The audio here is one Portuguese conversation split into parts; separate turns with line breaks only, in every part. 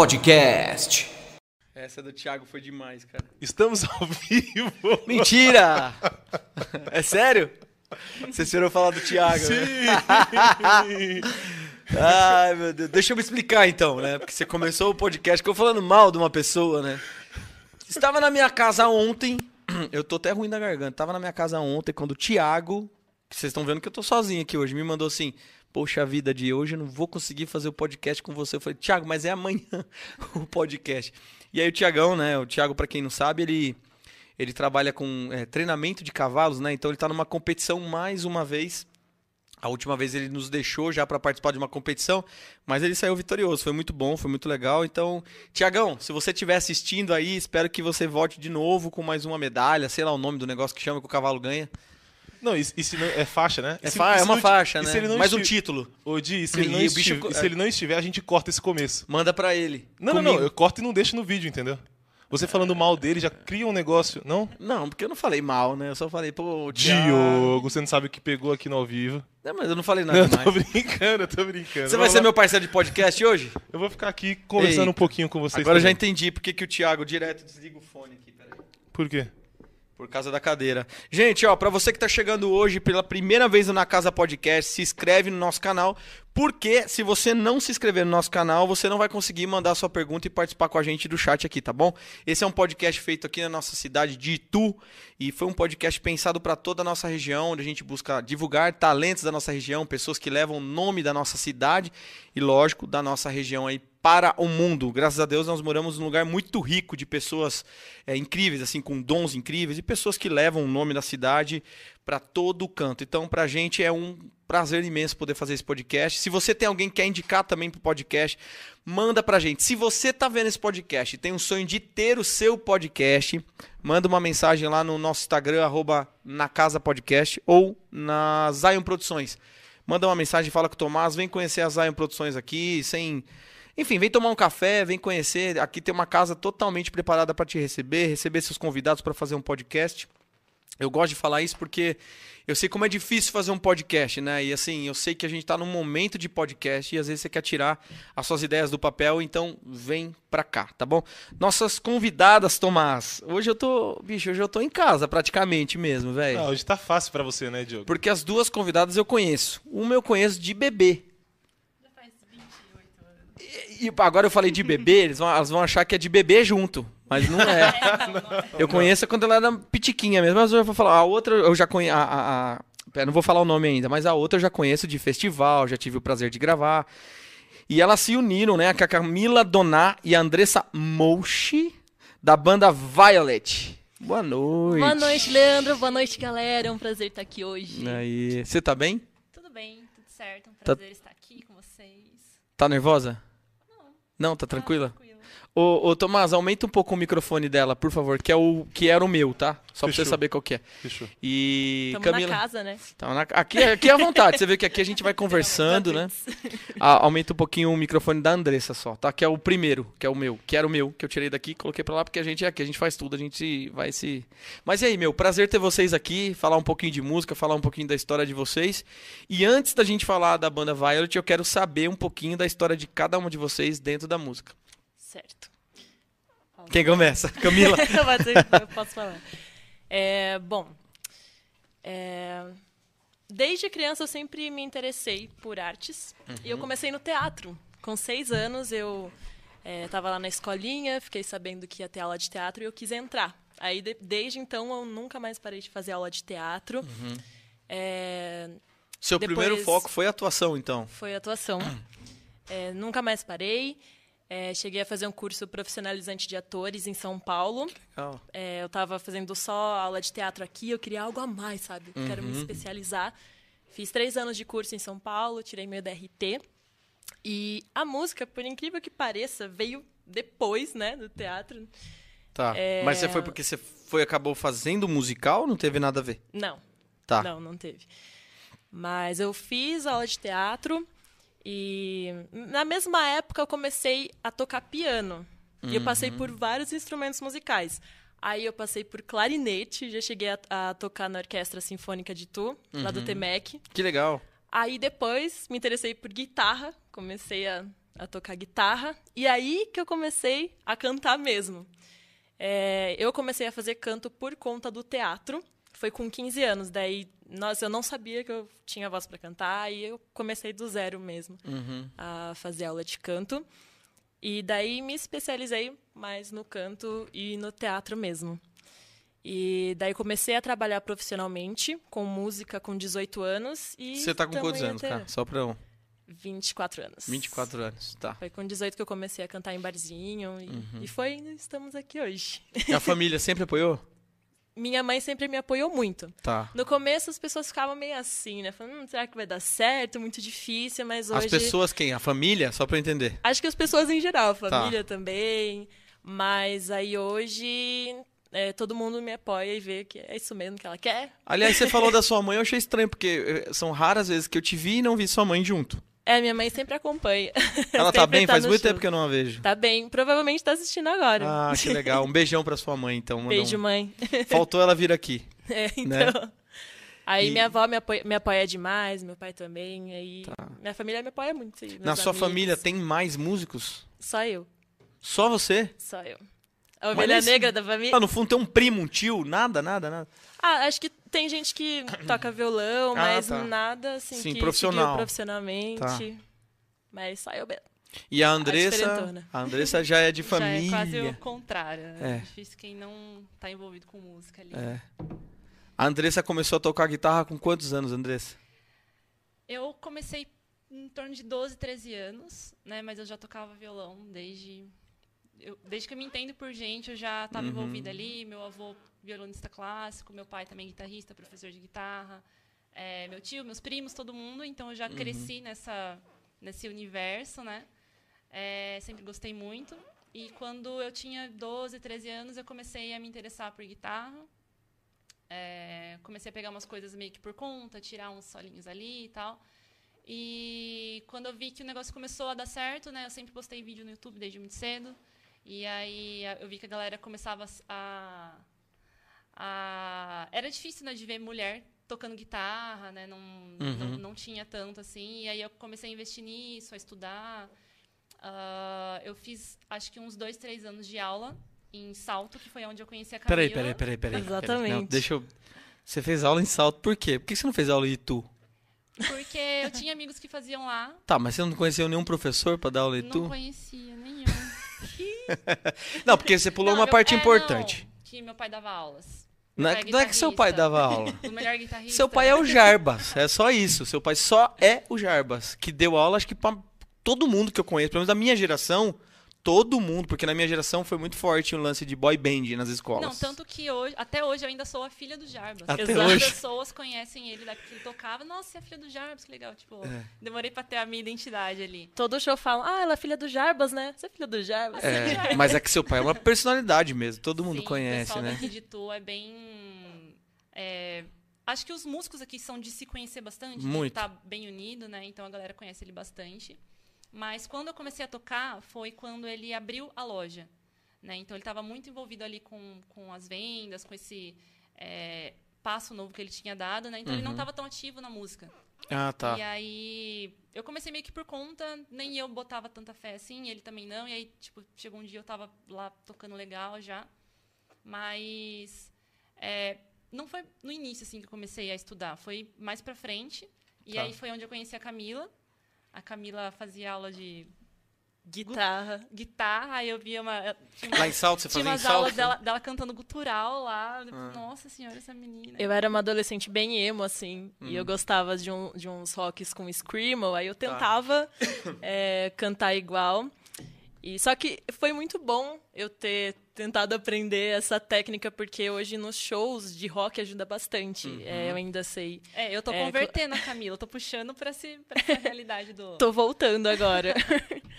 Podcast.
Essa do Thiago foi demais, cara.
Estamos ao vivo.
Mentira! É sério? Você esperou falar do Thiago, né? Ai, meu Deus. Deixa eu me explicar então, né? Porque você começou o podcast que eu falando mal de uma pessoa, né? Estava na minha casa ontem. Eu tô até ruim da garganta. Estava na minha casa ontem quando o Thiago, que vocês estão vendo que eu tô sozinho aqui hoje, me mandou assim: Poxa vida, de hoje eu não vou conseguir fazer o podcast com você. Eu falei, Thiago, mas é amanhã o podcast. E aí o Thiagão, né? O Thiago, para quem não sabe, ele, ele trabalha com é, treinamento de cavalos, né? Então ele tá numa competição mais uma vez. A última vez ele nos deixou já para participar de uma competição, mas ele saiu vitorioso. Foi muito bom, foi muito legal. Então, Tiagão, se você estiver assistindo aí, espero que você volte de novo com mais uma medalha, sei lá o nome do negócio que chama que o cavalo ganha.
Não, e, e se não, é faixa, né?
É,
se-
fa- é uma
não-
faixa, né?
não
Mais um
esti-
título.
Ô, Di, se ele, não
E o bicho-
estiver, e se ele não estiver, a gente corta esse começo.
Manda pra ele.
Não, não, não.
Comigo.
Eu corto e não deixo no vídeo, entendeu? Você falando mal dele já cria um negócio. Não?
Não, porque eu não falei mal, né? Eu só falei, pô, Thiago...
Diogo, você não sabe o que pegou aqui no ao vivo.
Não, mas eu não falei nada
Não,
demais.
tô brincando, eu tô brincando.
Você vai
Vamos
ser
lá.
meu parceiro de podcast hoje?
Eu vou ficar aqui conversando um pouquinho com vocês.
Agora eu já
também.
entendi por que, que o Thiago direto desliga o fone aqui, peraí.
Por quê?
Por causa da cadeira. Gente, ó, pra você que tá chegando hoje pela primeira vez no Na Casa Podcast, se inscreve no nosso canal, porque se você não se inscrever no nosso canal, você não vai conseguir mandar sua pergunta e participar com a gente do chat aqui, tá bom? Esse é um podcast feito aqui na nossa cidade de Itu e foi um podcast pensado para toda a nossa região, onde a gente busca divulgar talentos da nossa região, pessoas que levam o nome da nossa cidade e, lógico, da nossa região aí para o mundo. Graças a Deus nós moramos num lugar muito rico de pessoas é, incríveis, assim, com dons incríveis e pessoas que levam o nome da cidade para todo o canto. Então, pra gente é um prazer imenso poder fazer esse podcast. Se você tem alguém que quer indicar também pro podcast, manda pra gente. Se você tá vendo esse podcast e tem um sonho de ter o seu podcast, manda uma mensagem lá no nosso Instagram, arroba na Casa Podcast ou na Zion Produções. Manda uma mensagem, fala com o Tomás, vem conhecer a Zion Produções aqui, sem... Enfim, vem tomar um café, vem conhecer. Aqui tem uma casa totalmente preparada para te receber, receber seus convidados para fazer um podcast. Eu gosto de falar isso porque eu sei como é difícil fazer um podcast, né? E assim, eu sei que a gente tá num momento de podcast e às vezes você quer tirar as suas ideias do papel, então vem pra cá, tá bom? Nossas convidadas, Tomás. Hoje eu tô, bicho, hoje eu tô em casa praticamente mesmo, velho.
Ah, hoje tá fácil pra você, né, Diogo?
Porque as duas convidadas eu conheço. Uma eu conheço de bebê. E, agora eu falei de bebê, eles vão, elas vão achar que é de bebê junto. Mas não é. Eu conheço quando ela era pitiquinha mesmo. Mas eu vou falar, a outra eu já conheço. A, a, a- não vou falar o nome ainda, mas a outra eu já conheço de festival, já tive o prazer de gravar. E elas se uniram, né? Com a Camila Doná e a Andressa Mouchi, da banda Violet. Boa noite.
Boa noite, Leandro. Boa noite, galera. É um prazer estar aqui hoje.
Aí, você tá bem?
Tudo bem, tudo certo. Um
Tá-
prazer estar aqui com vocês.
Tá nervosa? Não, tá tranquila? Ô, ô, Tomás, aumenta um pouco o microfone dela, por favor, que é o que era o meu, tá? Só pra você
Fechou.
saber qual que é.
Fechou.
E
Tamo
Camila,
na casa, né?
Então, na- aqui, aqui é à vontade. Você vê que aqui a gente vai conversando, né? Ah, aumenta um pouquinho o microfone da Andressa só, tá? Que é o primeiro, que é o meu, que era o meu, que eu tirei daqui, coloquei pra lá porque a gente é aqui, a gente faz tudo, a gente vai se. Mas e aí, meu, prazer ter vocês aqui, falar um pouquinho de música, falar um pouquinho da história de vocês. E antes da gente falar da banda Violet, eu quero saber um pouquinho da história de cada uma de vocês dentro da música.
Certo.
Quem começa? Camila.
Eu posso falar. É, bom, é, desde criança eu sempre me interessei por artes. E eu comecei no teatro. Com seis anos eu estava lá na escolinha, fiquei sabendo que ia ter aula de teatro e eu quis entrar. Aí de- desde então eu nunca mais parei de fazer aula de teatro. É,
Seu
Depois-
primeiro foco foi atuação, então.
foi atuação. É, nunca mais parei. É, cheguei a fazer um curso profissionalizante de atores em São Paulo.
Legal.
É, eu estava fazendo só aula de teatro aqui, eu queria algo a mais, sabe? Quero me especializar. Fiz três anos de curso em São Paulo, tirei meu DRT. E a música, por incrível que pareça, veio depois, né, do teatro.
Tá.
É.
Mas você foi porque você foi acabou fazendo musical não teve nada a ver?
Não,
Tá.
não, não teve. Mas eu fiz aula de teatro e na mesma época eu comecei a tocar piano. E eu passei por vários instrumentos musicais. Aí eu passei por clarinete, já cheguei a, a tocar na Orquestra Sinfônica de Tu, lá do Temec.
Que legal.
Aí depois me interessei por guitarra, comecei a, a tocar guitarra, e aí que eu comecei a cantar mesmo. É, eu comecei a fazer canto por conta do teatro, foi com 15 anos, daí nossa, eu não sabia que eu tinha voz para cantar, e eu comecei do zero mesmo
Uhum.
a fazer aula de canto. E daí me especializei mais no canto e no teatro mesmo. E daí comecei a trabalhar profissionalmente com música com 18 anos e
Você tá com
tamo
quantos anos, cara? Só pra um.
24 anos.
24 anos, tá.
Foi com 18 que eu comecei a cantar em barzinho e,
Uhum.
e foi estamos aqui hoje.
E a família sempre apoiou?
Minha mãe sempre me apoiou muito.
Tá.
No começo as pessoas ficavam meio assim, né? Falando, hum, será que vai dar certo? Muito difícil, mas hoje
As pessoas quem? A família? Só pra eu entender.
Acho que as pessoas em geral, a
Tá.
família também. Mas aí hoje é, todo mundo me apoia e vê que é isso mesmo que ela quer.
Aliás, você falou da sua mãe, eu achei estranho, porque eh, são raras vezes que eu te vi e não vi sua mãe junto.
É, minha mãe sempre acompanha.
Ela tá
Sempre
bem? Faz
no
muito
show.
tempo que eu não a vejo.
Tá bem. Provavelmente tá assistindo agora.
Ah, que legal. Um beijão pra sua mãe, então.
Beijo,
um-
mãe.
Faltou ela vir aqui.
É,
Né?
então. Aí
E-
minha avó me apoia, me apoia demais, meu pai também. Aí minha família me apoia muito.
Tá. Na sua
amigos.
família tem mais músicos?
Só eu.
Só você?
Só eu. A ovelha
isso-
negra da família.
Ah, no fundo tem um primo, um tio? Nada, nada, nada.
Ah, acho que tem gente que toca violão,
Ah,
mas
tá.
nada assim
Sim,
que
profissional.
seguiu profissionalmente.
Tá.
Mas só eu mesmo.
E a Andressa,
diferentona.
a Andressa já é de
Já é quase
família.
o contrário.
É.
É difícil quem não tá envolvido com música ali.
É. A Andressa começou a tocar guitarra com quantos anos, Andressa?
Eu comecei em torno de 12, 13 anos, né? Mas eu já tocava violão desde. Eu- desde que eu me entendo por gente, eu já estava
Uhum.
envolvida ali. Meu avô, violonista clássico, meu pai também guitarrista, professor de guitarra. é, meu tio, meus primos, todo mundo. Então eu já
Uhum.
cresci nessa, nesse universo, né? É, sempre gostei muito. E quando eu tinha 12, 13 anos, eu comecei a me interessar por guitarra. É, comecei a pegar umas coisas meio que por conta, tirar uns solinhos ali e tal. E quando eu vi que o negócio começou a dar certo, né? Eu sempre postei vídeo no YouTube desde muito cedo. E aí eu vi que a galera começava a. a era difícil, né, de ver mulher tocando guitarra, né? Não, não, não tinha tanto assim. E aí eu comecei a investir nisso, a estudar. Ah, eu fiz, acho que uns dois, três anos de aula em Salto, que foi onde eu conheci a Camila.
Peraí, peraí, peraí, peraí.
Exatamente.
Não, deixa eu... Você fez aula em salto, por quê? Por que você não fez aula em Itu?
Porque eu tinha amigos que faziam lá.
Tá, mas você não conheceu nenhum professor pra dar aula em
Não
Itu?
conhecia nenhum.
Não, porque você pulou
Não,
uma
meu-
parte
é,
importante.
não, que meu pai dava aulas.
Não, é, não é que seu pai dava aula.
O melhor guitarrista.
Seu pai é o Jarbas, é só isso. Seu pai só é o Jarbas, que deu aula, acho que pra todo mundo que eu conheço, pelo menos da minha geração, todo mundo, porque na minha geração foi muito forte o lance de boy band nas escolas.
Não, tanto que hoje, até hoje eu ainda sou a filha do Jarbas.
Até
As
hoje.
pessoas conhecem ele daqui que ele tocava. Nossa, você é a filha do Jarbas, que legal. Tipo,
É.
demorei pra ter a minha identidade ali.
Todo show falam, ah, ela é filha do Jarbas, né? Você é filha do Jarbas?
É, mas é que seu pai é uma personalidade mesmo, todo mundo
Sim,
conhece,
o pessoal
né?
daqui de Tu é bem... é, acho que os músicos aqui são de se conhecer bastante,
Muito.
estar bem unido, né? Então a galera conhece ele bastante. Mas quando eu comecei a tocar, foi quando ele abriu a loja. Né? Então ele estava muito envolvido ali com, com as vendas, com esse é, passo novo que ele tinha dado, né? Então ele não estava tão ativo na música.
Ah, tá.
E aí eu comecei meio que por conta, nem eu botava tanta fé assim, ele também não. E aí, tipo, chegou um dia eu tava lá tocando legal já. Mas é, não foi no início assim que eu comecei a estudar, foi mais pra frente. E
Tá.
aí foi onde eu conheci a Camila. A Camila fazia aula de
Guitarra.
guitarra, aí eu via uma. Tinha,
Lá em Salto, você fazia em
umas
Salto?
aulas dela, dela cantando gutural lá.
Ah.
Nossa senhora, essa menina.
Eu era uma adolescente bem emo, assim, e
Uhum.
eu gostava de, um- de uns rocks com screamo, aí eu
Tá.
tentava é, cantar igual. E, só que foi muito bom eu ter tentado aprender essa técnica, porque hoje nos shows de rock ajuda bastante.
Uhum.
É, eu ainda sei.
É, eu tô
É,
convertendo a Camila, eu tô puxando pra, esse, pra essa realidade do.
Tô voltando agora.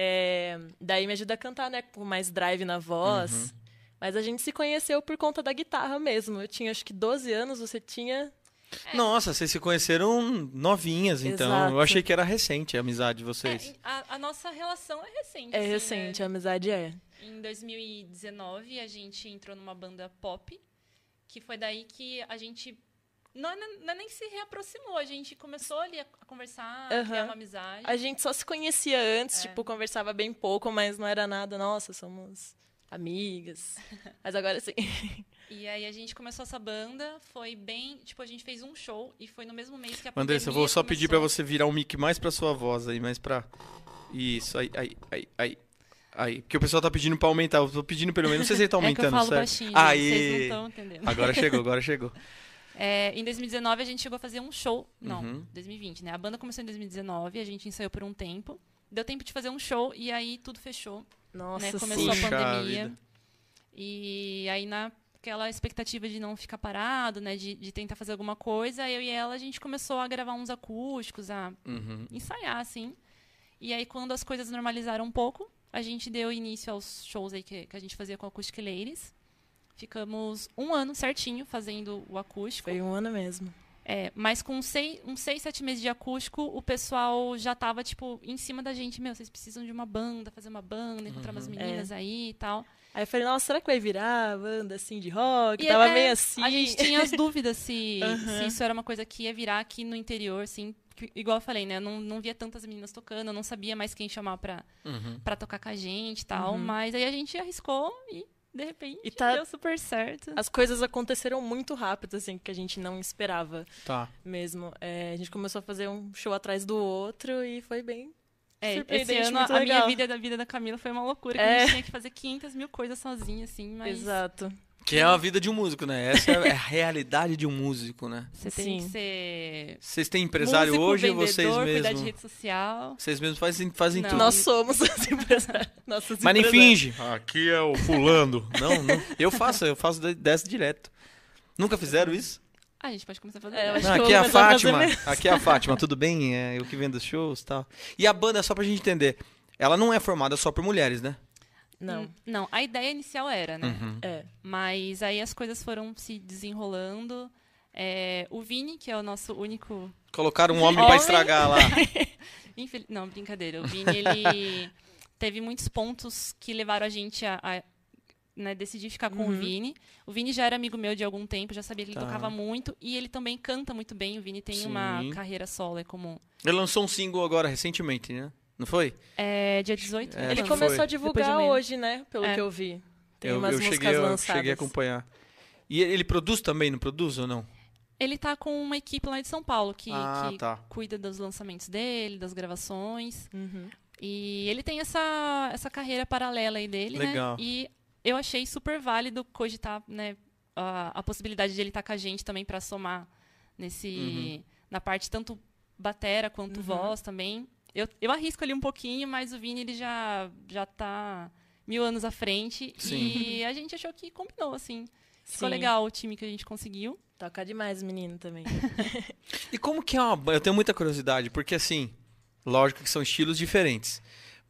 É, daí me ajuda a cantar, né? Com mais drive na voz.
Uhum.
Mas a gente se conheceu por conta da guitarra mesmo. Eu tinha acho que 12 anos, você tinha.
Nossa, vocês se conheceram novinhas, então.
Exato.
Eu achei que era recente a amizade de vocês.
É, a, a nossa relação é recente.
É
assim,
recente,
né?
a amizade é.
Em 2019, a gente entrou numa banda pop, que foi daí que a gente Não, é- não é nem se reaproximou, a gente começou ali a conversar,
Aham.
a criar uma amizade.
A gente só se conhecia antes,
É.
tipo, conversava bem pouco, mas não era nada, nossa, somos amigas. Mas agora sim.
E aí a gente começou essa banda, foi bem. Tipo, a gente fez um show e foi no mesmo mês que a
Andressa, eu vou só pedir pra
começou.
você virar o mic mais pra sua voz aí, mais pra. Isso, aí, aí, aí, aí. Aí, porque o pessoal tá pedindo pra aumentar. Eu tô pedindo pelo menos. Não sei se ele tá
É que eu
aumentando,
falo
certo?
baixinho,
Aí.
vocês não estão entendendo.
Agora chegou, agora chegou.
É, em 2019 a gente chegou a fazer um show. Não,
Uhum.
2020, né? A banda começou em 2019, a gente ensaiou por um tempo. Deu tempo de fazer um show e aí tudo fechou.
Nossa,
né? Começou a pandemia.
vida.
E aí naquela expectativa de não ficar parado, né? De, de tentar fazer alguma coisa, eu e ela a gente começou a gravar uns acústicos, a
Uhum.
ensaiar, assim. E aí quando as coisas normalizaram um pouco, a gente deu início aos shows aí que, que a gente fazia com Acoustic Ladies. Ficamos um ano certinho fazendo o acústico.
Foi um ano mesmo.
É, mas com seis, uns seis, sete meses de acústico, o pessoal já tava, tipo, em cima da gente. Meu, vocês precisam de uma banda, fazer uma banda, encontrar umas meninas aí e tal.
Aí eu falei, nossa, será que vai virar banda assim de rock?
E
Tava
é,
meio assim.
A gente tinha as dúvidas se,
Aham.
se isso era uma coisa que ia virar aqui no interior, assim. que- Igual eu falei, né? Eu não, não via tantas meninas tocando, eu não sabia mais quem chamar pra,
Uhum.
pra tocar com a gente e tal.
Uhum.
Mas aí a gente arriscou e, de repente,
E tá-
deu super certo.
As coisas aconteceram muito rápido, assim, que a gente não esperava
Tá.
mesmo. É, a gente começou a fazer um show atrás do outro e foi bem
É, esse ano a minha vida e da vida da Camila foi uma loucura, que a
É.
gente tinha que fazer 500 mil coisas sozinha, assim, mas
Exato.
Que é a vida de um músico, né? Essa é a realidade de um músico, né?
você tem que
Sim.
ser
Vocês têm empresário
músico,
hoje ou
vendedor,
vocês
cuidar de
mesmos?
rede social.
Vocês mesmos fazem, fazem
Não.
tudo.
Nós somos as empresárias. Nossas
Mas nem finge.
Aqui é o fulano.
Não, não. Eu faço, eu faço de- dessa direto. Nunca fizeram isso?
Ah, a gente pode começar a fazer.
É, eu acho
Não, aqui é a
começar a fazer
Fátima. Aqui é a Fátima, tudo bem? É eu que vendo os shows e tal. E a banda, só pra gente entender, ela não é formada só por mulheres, né?
Não.
Hum, Não, a ideia inicial era, né?
Uhum.
É.
Mas aí as coisas foram se desenrolando. É, o Vini, que é o nosso único.
Colocaram um homem pra
Homem.
estragar lá.
infel- Não, brincadeira. O Vini, ele teve muitos pontos que levaram a gente a. a, né, decidir ficar com o Vini. O Vini já era amigo meu de algum tempo, já sabia que ele
Tá.
tocava muito e ele também canta muito bem. O Vini tem
Sim.
uma carreira solo, é como.
Ele lançou um single agora, recentemente, né? Não foi?
É, dia 18.
É,
né?
Ele começou
foi.
a divulgar
de
hoje, né? Pelo
É.
que eu vi. Tem
eu
umas
eu
músicas
cheguei, eu
lançadas.
cheguei a acompanhar. E ele produz também, não produz ou não?
Ele tá com uma equipe lá de São Paulo que,
ah,
que
tá.
cuida dos lançamentos dele, das gravações.
Uhum.
E ele tem essa, essa carreira paralela aí dele,
Legal.
né? E eu achei super válido cogitar, né, a, a possibilidade de ele estar com a gente também para somar nesse
Uhum.
na parte tanto batera quanto
Uhum.
voz também. Eu, eu arrisco ali um pouquinho, mas o Vini ele já já tá mil anos à frente
Sim.
e a gente achou que combinou assim. Ficou
Sim.
legal o time que a gente conseguiu.
Toca demais, menino, também.
E como que é uma? Eu tenho muita curiosidade, porque assim, lógico que são estilos diferentes.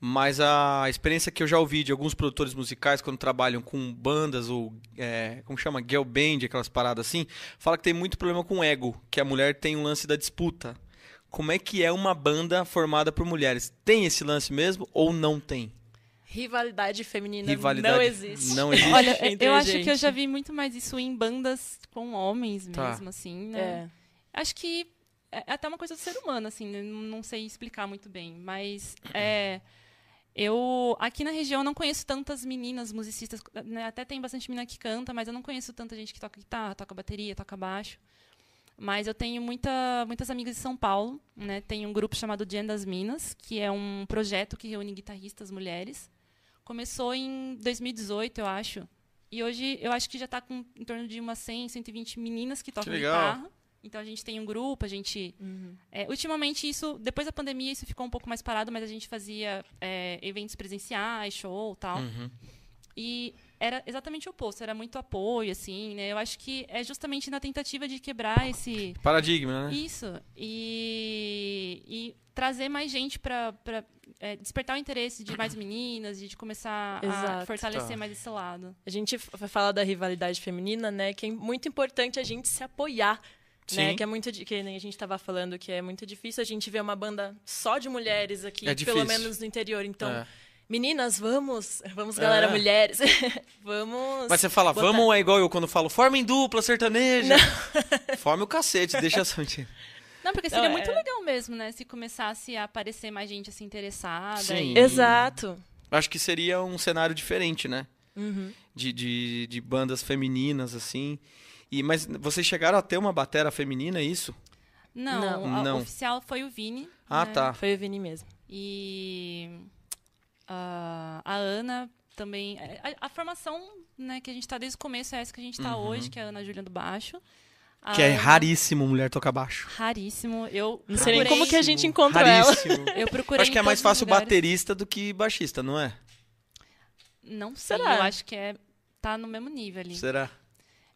Mas a experiência que eu já ouvi de alguns produtores musicais quando trabalham com bandas ou, é, como chama, girl band, aquelas paradas assim, fala que tem muito problema com ego, que a mulher tem um lance da disputa. Como é que é uma banda formada por mulheres? Tem esse lance mesmo ou não tem?
Rivalidade feminina
Rivalidade
não existe.
não existe.
Olha, eu acho que eu
gente.
já vi muito mais isso em bandas com homens
Tá.
mesmo, assim, né?
É.
Acho que é até uma coisa do ser humano, assim, né? não não sei explicar muito bem, mas é, eu aqui na região não conheço tantas meninas musicistas, né? até tem bastante menina que canta, mas eu não conheço tanta gente que toca guitarra, toca bateria, toca baixo. Mas eu tenho muita, muitas amigas de São Paulo, né? Tem um grupo chamado Dian das Minas, que é um projeto que reúne guitarristas mulheres. Começou em 2018, eu acho. E hoje eu acho que já está com em torno de umas 100, 120 meninas que tocam
legal.
guitarra. Então a gente tem um grupo, a gente. é, ultimamente isso, depois da pandemia, isso ficou um pouco mais parado, mas a gente fazia é, eventos presenciais, show tal.
Uhum.
E era exatamente o oposto, era muito apoio, assim, né? Eu acho que é justamente na tentativa de quebrar esse.
Paradigma, né?
Isso. E, e trazer mais gente para despertar o interesse de mais meninas, de, de começar a
Exato.
fortalecer
Tá.
mais esse lado.
A gente vai falar da rivalidade feminina, né? Que é muito importante a gente se apoiar. Né, que é muito que nem a gente estava falando que é muito difícil a gente ver uma banda só de mulheres aqui,
É
pelo menos no interior. Então,
É.
meninas, vamos, vamos galera,
É.
mulheres, vamos.
Mas você fala,
botar-
vamos é igual eu quando falo, formem dupla sertaneja. Fome o cacete, deixa só.
Não, porque seria
Não,
muito
é-
legal mesmo, né? Se começasse a aparecer mais gente assim interessada.
Sim.
e-
Exato.
Acho que seria um cenário diferente, né?
Uhum.
De, de, de bandas femininas, assim. E, mas vocês chegaram a ter uma batera feminina, é isso?
Não,
Não.
a-
Não.
o oficial foi o Vini.
Ah,
né?
tá.
Foi o Vini mesmo.
E a, a Ana também. A, a formação né, que a gente tá desde o começo é essa que a gente tá hoje, que é a Ana Júlia do Baixo. A
Uhum. Que é raríssimo mulher tocar baixo.
Raríssimo. Eu
Não sei nem como que a gente encontrou ela.
Raríssimo.
Eu procurei.
Acho que é mais fácil
lugares.
baterista do que baixista, não é?
Não sei.
Será?
Eu acho que é. Tá no mesmo nível ali.
Será?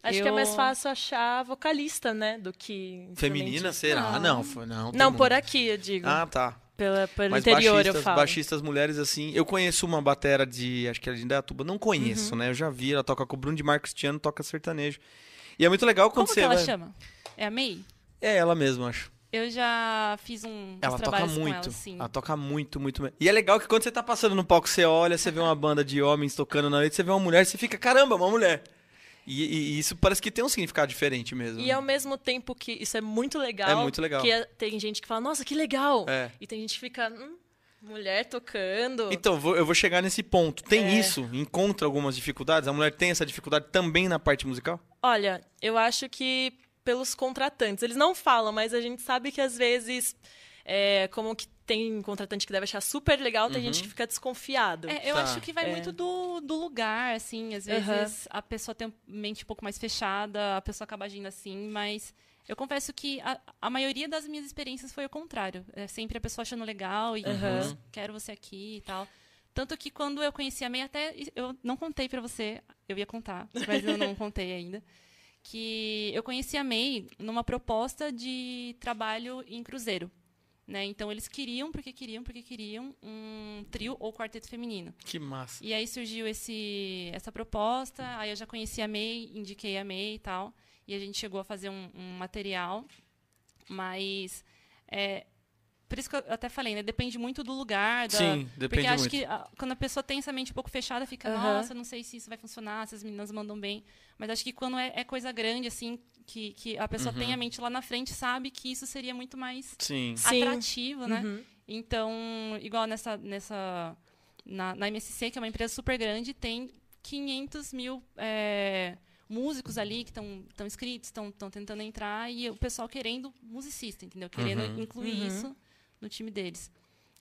Acho que é
Eu-
mais fácil achar vocalista, né? Do que.
Feminina, será? Ah,
Não.
não. foi- não,
Não, por aqui, eu digo.
Ah, tá.
Pela, pelo
Mas
interior,
baixistas,
eu falo.
baixistas mulheres, assim. Eu conheço uma batera de. Acho que é de Indaiatuba. Não
Uhum.
conheço, né? Eu já vi. Ela toca com o Bruno de Marcos Cristiano, toca sertanejo. E é muito legal quando
Como
você.
que ela
vai-
chama? É a May?
É ela mesma, acho.
Eu já fiz um
Ela toca muito.
ela, sim.
Ela toca muito, muito. mesmo. E é legal que quando você tá passando no palco, você olha, você vê uma banda de homens tocando na noite, você vê uma mulher, você fica, caramba, uma mulher. E, e- e isso parece que tem um significado diferente mesmo.
E ao mesmo tempo que isso é muito legal.
É muito legal.
Que é- tem gente que fala, nossa, que legal.
É.
E tem gente que fica, hum, mulher tocando.
Então, vou- eu vou chegar nesse ponto. Tem
É.
isso? Encontra algumas dificuldades? A mulher tem essa dificuldade também na parte musical?
Olha, eu acho que pelos contratantes, eles não falam, mas a gente sabe que às vezes, é, como que tem contratante que deve achar super legal, tem gente que fica desconfiado.
É, eu
Tá.
acho que vai
É.
muito do, do lugar, assim. Às vezes
Aham.
a pessoa tem mente um pouco mais fechada, a pessoa acaba agindo assim, mas eu confesso que a, a maioria das minhas experiências foi o contrário. É sempre a pessoa achando legal e. "Putz, quero você aqui e tal. Tanto que quando eu conheci a May, até eu não contei pra você, eu ia contar, mas eu não contei ainda. Que eu conheci a May numa proposta de trabalho em cruzeiro. Né? Então eles queriam, porque queriam, porque queriam, um trio ou quarteto feminino.
Que massa.
E aí surgiu esse, essa proposta, aí eu já conheci a May, indiquei a May e tal, e a gente chegou a fazer um, um material, mas é, por isso que eu até falei, né? Depende muito do lugar, da,
Sim, depende
porque acho
muito.
que ah, quando a pessoa tem essa mente um pouco fechada, fica,
Aham.
nossa, não sei se isso vai funcionar, se as meninas mandam bem. Mas acho que quando é, é coisa grande, assim, que, que a pessoa
Uhum.
tem a mente lá na frente, sabe que isso seria muito mais
Sim.
Sim.
atrativo, né?
Uhum.
Então, igual nessa. nessa na, na MSC, que é uma empresa super grande, tem 500 mil é, músicos ali que estão inscritos, estão tentando entrar, e o pessoal querendo musicista, entendeu? Querendo
Uhum.
incluir
Uhum.
isso no time deles.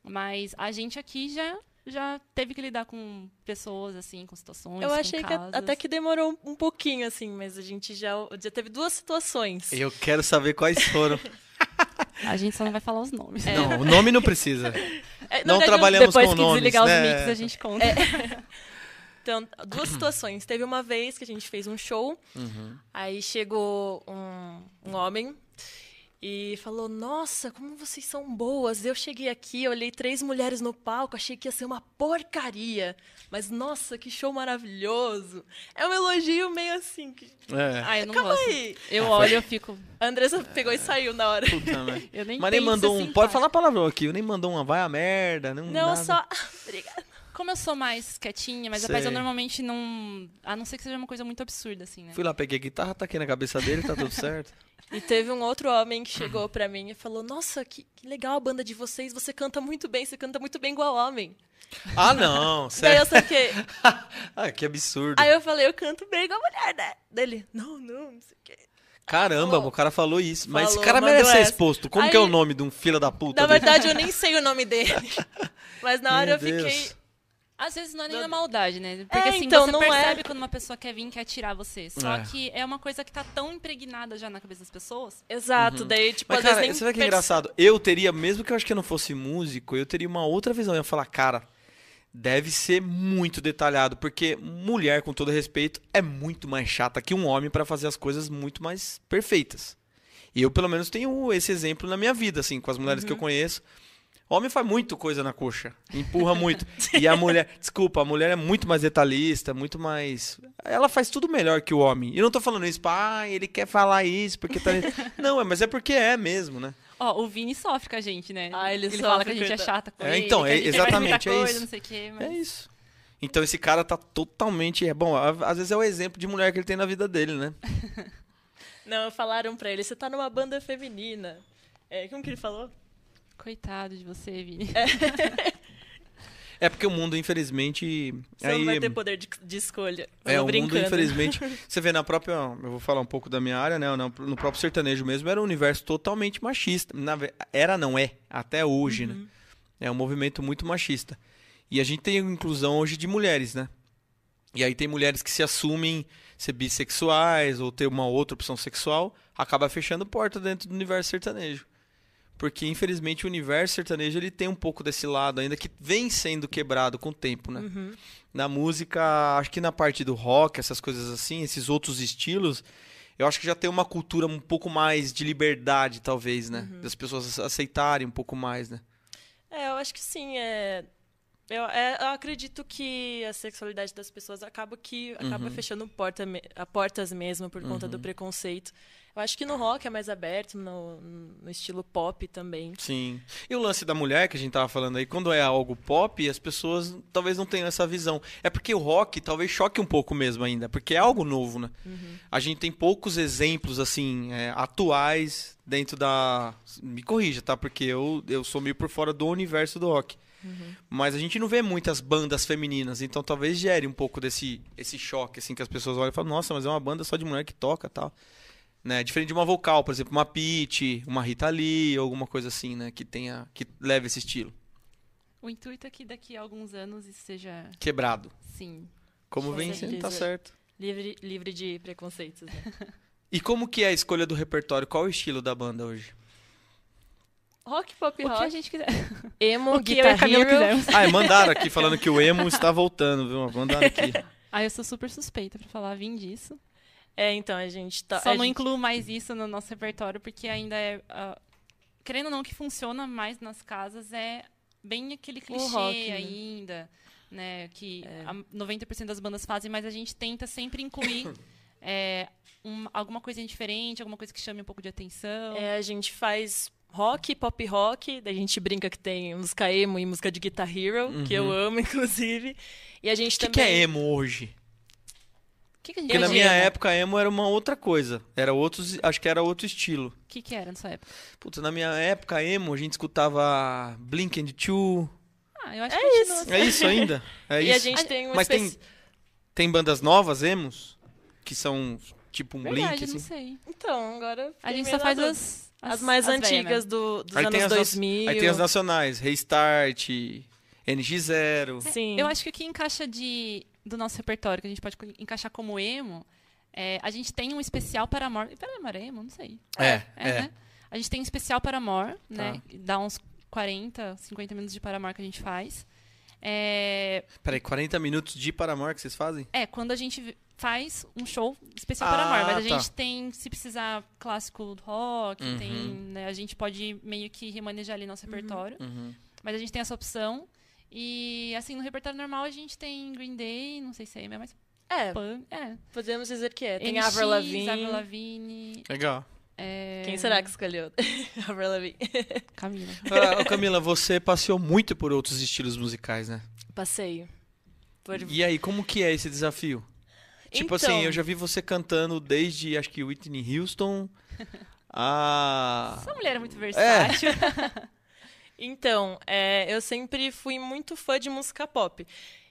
Mas a gente aqui já, já teve que lidar com pessoas, assim, com situações.
Eu
com
achei que até que demorou um pouquinho, assim, mas a gente já, já teve duas situações.
Eu quero saber quais foram.
A gente só não vai falar os nomes.
Não, o nome não precisa.
É,
Não
verdade,
trabalhamos
Depois
com
que
nomes,
desligar
né?
os mix, a gente conta.
Então, duas situações. Teve uma vez que a gente fez um show,
Uhum.
aí chegou um, um homem e falou: Nossa, como vocês são boas. Eu cheguei aqui, olhei três mulheres no palco, achei que ia ser uma porcaria. Mas nossa, que show maravilhoso. É um elogio meio assim. Que...
É.
Ah, eu não
Calma
gosto.
aí.
Eu olho e fico.
A Andressa pegou e saiu na hora.
Puta, merda.
Eu nem
Mas nem mandou um.
simpática.
Pode falar palavrão aqui. Eu nem mandou uma vai a merda. Não,
Não,
nada.
só. Obrigada.
Como eu sou mais quietinha, mas apesar eu normalmente não. A não ser que seja uma coisa muito absurda, assim, né?
Fui lá, peguei a guitarra, taquei na cabeça dele, tá tudo certo.
E teve um outro homem que chegou pra mim e falou: Nossa, que, que legal a banda de vocês, você canta muito bem, você canta muito bem igual homem.
Ah, não,
Daí
sério.
eu saquei.
Ah, que absurdo.
Aí eu falei: Eu canto bem igual mulher, né? Dele: Não, não, não sei o quê.
Caramba,
Falou.
o cara falou isso. Mas esse
Falou,
cara
mandou
merece ser exposto. Como
Aí-
que é o nome de um filho da puta?
Na
desse?
verdade, eu nem sei o nome dele. Mas na hora
Meu
eu fiquei.
Às vezes não é nem na maldade, né? Porque
É,
assim,
então,
você
não é.
percebe quando uma pessoa quer vir e quer tirar você. Só
É.
que é uma coisa que tá tão impregnada já na cabeça das pessoas.
Exato, daí, tipo,
Mas,
às
cara,
vezes nem.
você vê que é
perce-
engraçado? Eu teria, mesmo que eu acho que eu não fosse músico, eu teria uma outra visão. Eu ia falar, cara, deve ser muito detalhado, porque mulher, com todo respeito, é muito mais chata que um homem pra fazer as coisas muito mais perfeitas. E eu, pelo menos, tenho esse exemplo na minha vida, assim, com as mulheres
Uhum.
que eu conheço. Homem faz muito coisa na coxa, empurra muito. e a mulher, desculpa, a mulher é muito mais detalhista, muito mais. Ela faz tudo melhor que o homem. E eu não tô falando isso, pra, ah, ele quer falar isso porque tá. não, é, mas é porque é mesmo, né?
Ó, o Vini sofre com a gente, né?
Ah, ele
fala
sofre,
que a gente é chata com
É,
ele.
então,
que a
é exatamente, é
coisa,
isso.
Não sei o quê, mas...
É isso. Então esse cara tá totalmente. É bom, às vezes é o exemplo de mulher que ele tem na vida dele, né?
Não, falaram pra ele, você tá numa banda feminina. É, como que ele falou?
Coitado de você, Vini.
É porque o mundo, infelizmente.
Você
aí,
não vai ter poder de, de escolha.
É, o mundo,
brincando.
infelizmente. Você vê na própria. Eu vou falar um pouco da minha área, né? No no próprio sertanejo mesmo, era um universo totalmente machista. Na era, não é, até hoje, né? É um movimento muito machista. E a gente tem inclusão hoje de mulheres, né? E aí tem mulheres que se assumem ser bissexuais ou ter uma outra opção sexual, acaba fechando porta dentro do universo sertanejo. Porque, infelizmente, o universo sertanejo ele tem um pouco desse lado ainda que vem sendo quebrado com o tempo, né?
Uhum.
Na música, acho que na parte do rock, essas coisas assim, esses outros estilos, eu acho que já tem uma cultura um pouco mais de liberdade, talvez, né? Das pessoas aceitarem um pouco mais, né?
É, eu acho que sim. É... Eu, é, eu acredito que a sexualidade das pessoas acaba que acaba
Uhum.
fechando porta, a portas mesmo por conta do preconceito. Eu acho que no rock é mais aberto, no, no estilo pop também.
Sim. E o lance da mulher que a gente tava falando aí, quando é algo pop, as pessoas talvez não tenham essa visão. É porque o rock talvez choque um pouco mesmo ainda, porque é algo novo, né? A gente tem poucos exemplos, assim, é, atuais dentro da. Me corrija, tá? Porque eu, eu sou meio por fora do universo do rock. Mas a gente não vê muitas bandas femininas, então talvez gere um pouco desse esse choque, assim, que as pessoas olham e falam, nossa, mas é uma banda só de mulher que toca tal. Né? Diferente de uma vocal, por exemplo, uma Pitty, uma Rita Lee, alguma coisa assim, né? Que tenha. que leve esse estilo.
O intuito é que daqui a alguns anos isso seja,
Quebrado.
sim.
Como
Com
vem sendo, tá certo.
Livre, livre de preconceitos. Né?
E como que é a escolha do repertório? Qual é o estilo da banda hoje?
rock, pop
O que
rock,
a gente quiser.
emo,
O que eu e
Guitar
Camila
Hero.
quisermos.
Ah, mandaram aqui falando que o emo está voltando, viu? Mandaram aqui.
Ah, eu sou super suspeita pra falar, vim disso.
É, então, a gente tá...
Só não
gente-
incluo mais isso no nosso repertório, porque ainda é. ah, querendo ou não, o que funciona mais nas casas é bem aquele clichê
rock, né?
ainda, né? Que
É.
a 90% das bandas fazem, mas a gente tenta sempre incluir é, um- alguma coisa diferente, alguma coisa que chame um pouco de atenção.
É, a gente faz rock, pop rock, daí a gente brinca que tem música emo e música de Guitar Hero, que eu amo, inclusive. E a gente
O que,
também...
que é emo hoje?
O que, que a gente
Porque na minha
né?
época, emo era uma outra coisa. Era outros, acho que era outro estilo.
O que, que era na sua época?
Puta, na minha época, emo, a gente escutava Blink and Two.
Ah, eu acho
É
que continua
isso.
assim.
É isso ainda? É
e
isso.
a gente tem um
Mas tem, tem bandas novas, emos? Que são tipo um
Verdade,
Blink,
não
assim?
sei.
Então, agora...
A gente só faz
na
as,
As mais
as
antigas do, dos
Aí
anos
tem, as, nas-
2000.
aí tem as nacionais, Restart, NX0.
Sim.
Eu acho que o que encaixa de, do nosso repertório, que a gente pode encaixar como emo, é, a gente tem um especial para Amor. Para Amor é emo? Não sei.
É, é.
né? A gente tem um especial para Amor, né?
Tá.
Dá uns 40, 50 minutos de Paramore que a gente faz. É,
Peraí, 40 minutos de Paramore que vocês fazem?
é, quando a gente faz um show especial
Ah,
para Amor, mas a
tá.
gente tem, se precisar, clássico rock,
Uhum.
tem, né, a gente pode meio que remanejar ali nosso repertório.
Uhum.
Mas a gente tem essa opção. E, assim, no repertório normal a gente tem Green Day, não sei se é, mas
É,
punk. É.
podemos dizer que é. Tem
NX,
Avril Lavigne.
Avril Lavigne.
Legal.
é,
Quem será que escolheu? Avril Lavigne.
Camila.
Ah, Camila, você passeou muito por outros estilos musicais, né?
Passeio. Por...
E aí, como que é esse desafio? Tipo
Então-
assim, eu já vi você cantando desde, acho que Whitney Houston a...
Essa mulher é muito versátil.
Então, é, eu sempre fui muito fã de música pop.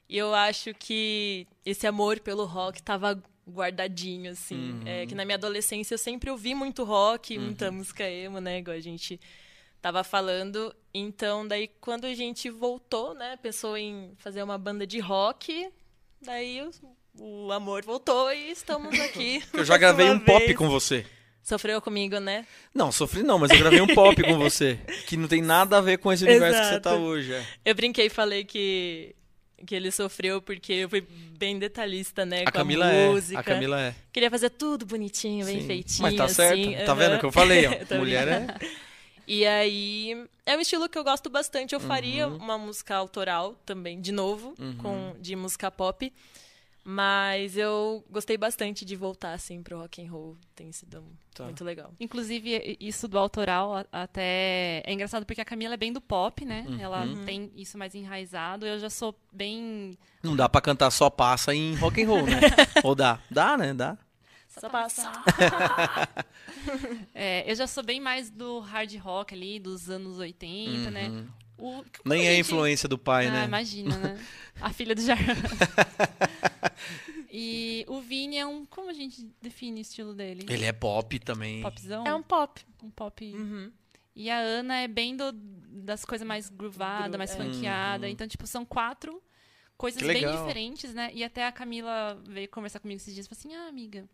E eu acho que esse amor pelo rock tava guardadinho, assim.
Uhum.
É, que na minha adolescência eu sempre ouvi muito rock, muita música emo, né? Igual a gente tava falando. Então, daí quando a gente voltou, né? Pensou em fazer uma banda de rock. Daí o, o amor voltou e estamos aqui.
Eu já gravei um pop
vez.
com você.
Sofreu comigo, né?
Não, sofri não, mas eu gravei um pop com você. Que não tem nada a ver com esse universo que você tá
Exato.
hoje. é.
Eu brinquei e falei que, que ele sofreu porque eu fui bem detalhista, né?
A
com
Camila
a
é.
música.
A Camila é.
Queria fazer tudo bonitinho, bem
Sim.
feitinho.
Mas tá certo.
assim,
Tá vendo o que eu falei, ó? Mulher é.
E aí, é um estilo que eu gosto bastante. Eu faria
Uhum.
uma música autoral também, de novo, com, de música pop. Mas eu gostei bastante de voltar, assim, pro rock and roll. Tem sido
Tá.
muito legal.
Inclusive, isso do autoral até é engraçado porque a Camila é bem do pop, né?
Uhum.
Ela tem isso mais enraizado. Eu já sou bem.
Não dá pra cantar só passa em rock and roll, né? Ou dá? Dá, né? Dá.
Só passa.
É, eu já sou bem mais do hard rock ali, dos anos 80, né? O,
Nem
a
é a influência do pai,
ah,
né?
imagina, né? A filha do Jarvan. e o Vini é um. Como a gente define o estilo dele?
Ele é pop também.
Popzão?
É um pop.
Um pop.
Uhum.
E a Ana é bem do, das coisas mais groovadas, mais
é.
funkeada.
Uhum.
Então, tipo, são quatro coisas bem diferentes, né? E até a Camila veio conversar comigo esses dias e falou assim: Ah, amiga,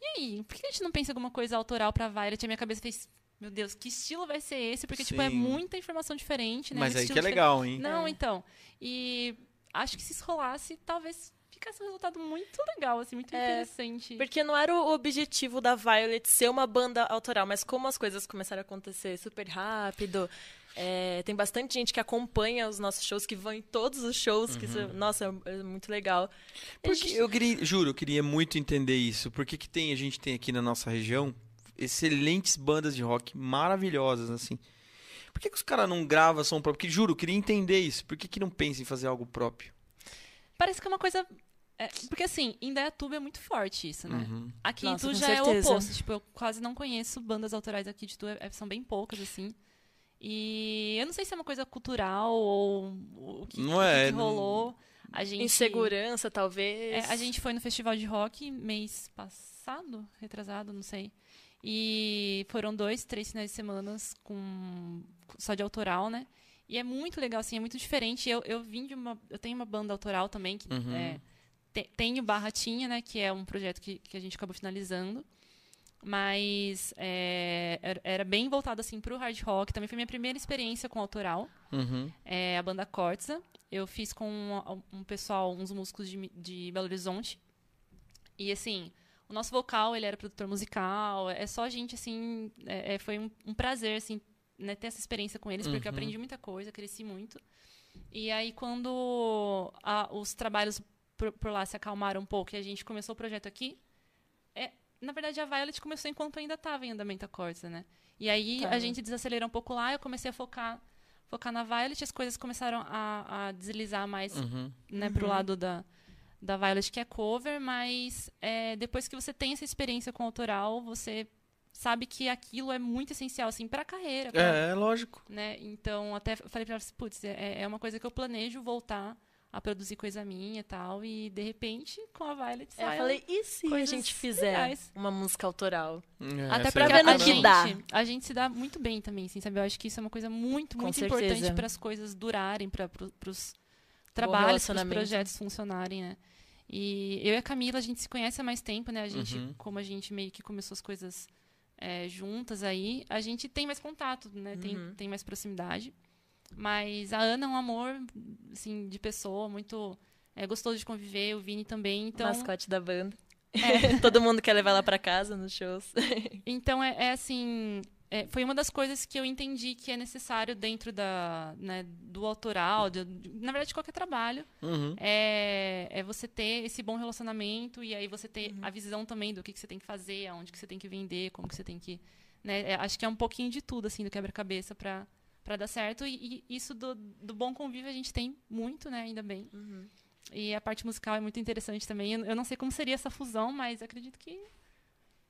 e aí? Por que a gente não pensa em alguma coisa autoral pra Violet? A minha cabeça fez. Meu Deus, que estilo vai ser esse? Porque, tipo, é
Sim.
muita informação diferente, né?
Mas
Um
aí
estilo
que é
diferente.
legal, hein?
Não,
É.
então. E acho que se isso rolasse, talvez ficasse um resultado muito legal, assim, muito
É,
interessante.
Porque não era o objetivo da Violet ser uma banda autoral, mas como as coisas começaram a acontecer super rápido, é, tem bastante gente que acompanha os nossos shows, que vão em todos os shows, que isso, nossa, é muito legal.
Porque
gente-
eu queria, juro, eu queria muito entender isso. Por que, que tem, a gente tem aqui na nossa região excelentes bandas de rock maravilhosas, assim. Por que, que os caras não gravam som próprio? Porque, juro, eu queria entender isso. Por que, que não pensa em fazer algo próprio?
Parece que é uma coisa. é, porque assim, em Dayatuba é muito forte isso, né?
Uhum.
Aqui
Nossa,
em Tu já é o
certeza.
oposto. Tipo, eu quase não conheço bandas autorais aqui de Tu, é- são bem poucas, assim. E eu não sei se é uma coisa cultural ou o que,
Não
o
é,
que rolou. A gente,
Insegurança,
é,
talvez.
a gente foi no festival de rock mês passado, retrasado, não sei. E foram dois, três finais de semana com só de autoral, né? E é muito legal, assim, é muito diferente. Eu, eu vim de uma. Eu tenho uma banda autoral também, que
Uhum.
é, te- tenho Barratinha, né? Que é um projeto que, que a gente acabou finalizando. Mas é, era- bem voltado assim pro hard rock. Também foi minha primeira experiência com autoral.
Uhum.
É a banda Cortza. Eu fiz com um, um pessoal, uns músicos de, de Belo Horizonte. E assim, o nosso vocal, ele era produtor musical. É só gente, assim, é- é, foi um, um prazer, assim, né, ter essa experiência com eles, porque eu
Uhum.
aprendi muita coisa, cresci muito. E aí, quando a- os trabalhos por, por lá se acalmaram um pouco e a gente começou o projeto aqui, é, na verdade, a Violet começou enquanto ainda estava em andamento a Corsa, né? E aí,
Tá.
a gente desacelerou um pouco lá, eu comecei a focar, focar na Violet, as coisas começaram a, a deslizar mais
Uhum.
né, pro lado da, da Violet, que é cover, mas é, depois que você tem essa experiência com autoral, você sabe que aquilo é muito essencial, assim, pra carreira. pra-
É, é lógico.
né? Então, até falei pra ela, putz, é, é uma coisa que eu planejo voltar a produzir coisa minha e tal, e de repente, com a Violet,
É, eu falei, e se a gente fizer
legais.
uma música autoral?
É,
Até pra ver
a,
no que
gente,
dá.
a gente se dá muito bem também, assim, sabe? Eu acho que isso é uma coisa muito,
Com
muito
certeza.
importante para as coisas durarem, para pro, os trabalhos, para os projetos funcionarem, né? E eu e a Camila, a gente se conhece há mais tempo, né? A gente,
Uhum.
como a gente meio que começou as coisas é, juntas aí, a gente tem mais contato, né? Tem,
Uhum.
tem mais proximidade. Mas a Ana é um amor, assim, de pessoa, muito é, gostoso de conviver, o Vini também, então...
Mascote da banda. Todo mundo quer levar ela pra casa nos shows.
Então, é, é assim. É, foi uma das coisas que eu entendi que é necessário dentro da, né, do autoral, de- de- na verdade, de qualquer trabalho.
Uhum.
É, é você ter esse bom relacionamento e aí você ter
Uhum.
a visão também do que, que você tem que fazer, aonde que você tem que vender, como que você tem que. Né, é, acho que é um pouquinho de tudo, assim, do quebra-cabeça para para dar certo. E, e isso do, do bom convívio a gente tem muito, né, ainda bem. E a parte musical é muito interessante também. Eu, eu não sei como seria essa fusão, mas acredito que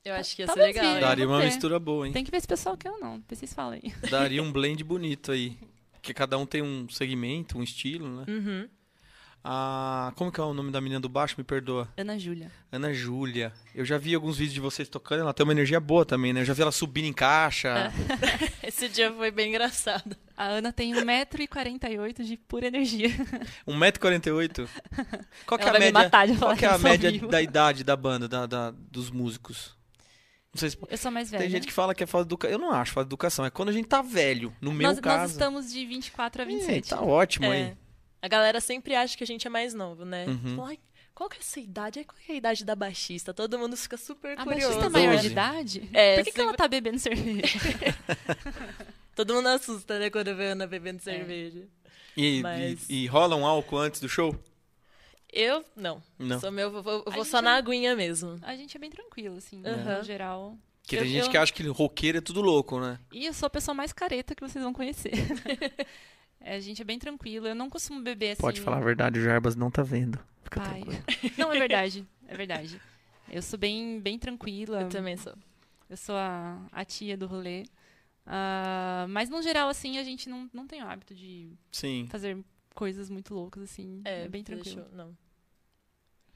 Eu acho que ia
Tá
ser legal. hein?
Daria uma mistura boa, hein?
tem que ver se o pessoal quer ou não. Depois vocês falem.
Daria um blend bonito aí. Porque cada um tem um segmento, um estilo, né?
Uhum.
Ah, como que é o nome da menina do baixo? Me perdoa.
Ana Júlia.
Ana Júlia. Eu já vi alguns vídeos de vocês tocando, ela tem uma energia boa também, né? Eu já vi ela subindo em caixa.
Esse dia foi bem engraçado.
A Ana tem 1,48m de pura energia.
1,48m. Qual que é
Ela
a
vai me
média,
matar
qual
falar
que é a média
vivo.
da idade da banda, da, da- dos músicos? Não sei se...
Eu sou mais velha.
Tem gente que fala que é falta de educação. Eu não acho falta de educação. É quando a gente tá velho. No meu
nós,
caso.
nós estamos de 24 a 27.
Ih, tá ótimo
É.
aí.
A galera sempre acha que a gente é mais novo, né?
Uhum.
Fala, "Ai, qual que é essa idade? Qual que é a idade da baixista? Todo mundo fica super
A
curioso.
baixista é maior de
12.
idade?
É,
Por que, que ela
sempre-
tá bebendo cerveja?
Todo mundo assusta, né, quando vê a Ana bebendo cerveja.
E,
Mas-
e, e rola um álcool antes do show?
Eu, não.
Não.
Sou meu, eu vou, eu vou só
é-
na aguinha mesmo.
A gente é bem tranquilo, assim,
Aham.
no geral.
Porque
Eu-
tem gente
eu-
que acha que roqueiro é tudo louco, né?
E eu sou a pessoa mais careta que vocês vão conhecer. É, a gente é bem tranquilo. Eu não costumo beber assim.
Pode falar a verdade, o Jarbas não tá vendo. Fica
Pai.
tranquilo.
Não, é verdade. É verdade. Eu sou bem, bem tranquila.
Eu também sou.
Eu sou a, a tia do rolê. Ah, mas, no geral, assim, a gente não, não tem o hábito de
Sim.
fazer coisas muito loucas, assim. É, bem
deixa
tranquilo.
eu- Não.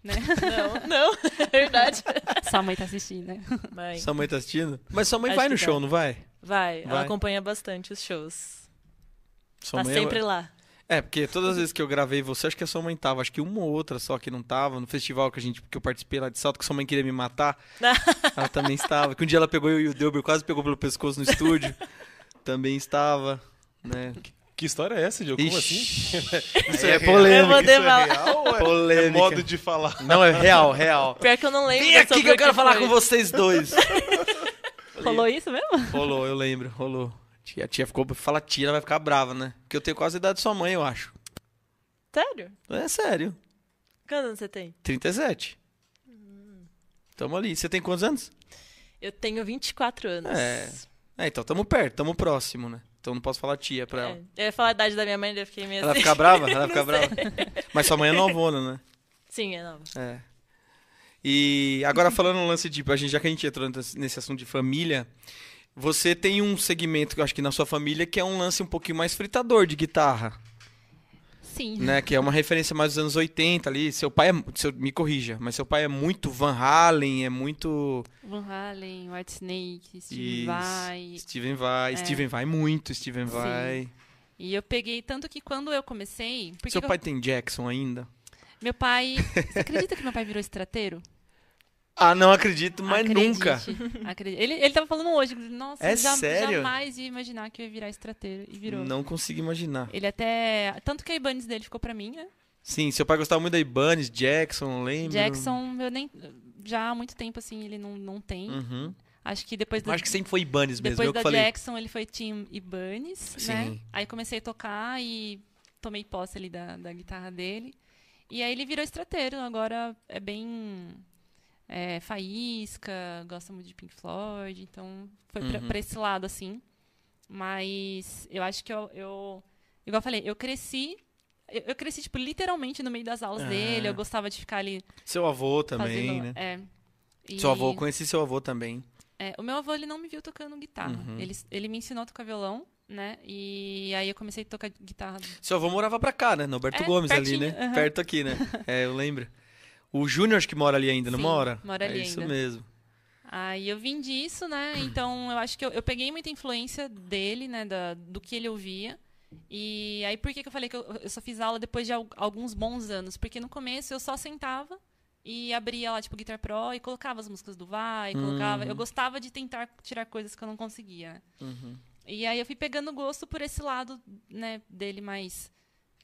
Né?
Não, não, é verdade.
Sua mãe tá assistindo, né?
Mãe,
Sua mãe tá assistindo? Mas sua mãe
Acho
vai no
tá.
show, não vai?
vai, ela
Vai.
acompanha bastante os shows.
Sua
tá
mãe
sempre lá.
É, porque todas as vezes que eu gravei você, acho que a sua mãe tava. Acho que uma ou outra só que não tava. No festival que, a gente, que eu participei lá de Salto, que sua mãe queria me matar. ela também estava. Que um dia ela pegou eu e o Delber, quase pegou pelo pescoço no estúdio. também estava. Né?
Que história é essa, Diogo? Como
Ixi.
assim?
Aí é
real?
polêmica.
Eu
Isso é real ou é, é
Polêmica.
modo de falar?
Não, é real, real.
Pior que eu não lembro.
Vem aqui que eu quero falar
foi.
com vocês dois.
Rolou isso mesmo?
Rolou, eu lembro, rolou. A tia ficou. Fala tia, ela vai ficar brava, né? Porque eu tenho quase a idade de sua mãe, eu acho.
Sério?
É sério.
Quantos anos você tem?
37. Tamo ali. Você tem quantos anos?
Eu tenho 24 anos.
É. É, então tamo perto, tamo próximo, né? Então não posso falar tia pra ela.
É, Eu ia falar a idade da minha mãe, daí eu fiquei meio
Ela
assim.
fica brava? Ela fica brava. Mas sua mãe é novona, né?
Sim, é nova.
É. E agora falando no lance de. A gente, já que a gente entrou nesse nesse assunto de família, você tem um segmento que eu acho que na sua família que é um lance um pouquinho mais fritador de guitarra,
Sim.
né? Que é uma referência mais dos anos 80 ali. Seu pai é. Seu, me corrija, mas seu pai é muito Van Halen, é muito.
Van Halen, White Snake, Steve
Isso.
Vai.
Steven vai.
É.
Steven vai muito, Steven
Sim.
vai.
E eu peguei, tanto que quando eu comecei.
Seu
que eu-
pai tem Jackson ainda?
Meu pai. Você acredita que meu pai virou estrateiro?
Ah, não acredito, mas
Acredite.
nunca.
Acredite. Ele, ele tava falando hoje, nossa,
É
eu já-
sério?
jamais ia imaginar que ia virar estrateiro. E virou.
Não consigo imaginar.
Ele até. Tanto que a Ibanez dele ficou pra mim, né?
Sim, seu pai gostava muito da Ibanez, Jackson, lembro.
Jackson, eu nem. Já há muito tempo, assim, ele não, não tem.
Uhum.
Acho que depois da,
Acho que sempre foi Ibanez mesmo,
depois
eu
da
falei.
Jackson, ele foi Team Ibanez, né?
Sim.
Aí comecei a tocar e tomei posse ali da, da guitarra dele. E aí ele virou estrateiro, agora é bem é, faísca, gosta muito de Pink Floyd, então foi pra,
Uhum.
pra esse lado, assim. Mas eu acho que eu, eu igual eu falei, eu cresci, eu, cresci, tipo, literalmente no meio das aulas
Ah.
dele, eu gostava de ficar ali
Seu avô também,
fazendo...
né?
É, E-
Seu avô, conheci seu avô também.
é, o meu avô, ele não me viu tocando guitarra.
Uhum.
Ele, ele me ensinou a tocar violão, né? E aí eu comecei a tocar guitarra.
Seu avô morava pra cá, né? No Alberto
É,
Gomes ali,
pertinho,
né?
aham.
Perto aqui, né? É, eu lembro. O Júnior acho que mora ali ainda, não
Sim,
mora?
mora ali
é isso
ainda.
mesmo.
Aí eu vim disso, né? Então eu acho que eu, eu peguei muita influência dele, né? Da, do que ele ouvia. E aí por que, que eu falei que eu, eu só fiz aula depois de al- alguns bons anos? Porque no começo eu só sentava e abria lá, tipo, Guitar Pro e colocava as músicas do Vai, colocava.
Uhum.
Eu gostava de tentar tirar coisas que eu não conseguia, né?
Uhum.
E aí eu fui pegando gosto por esse lado, né, dele mais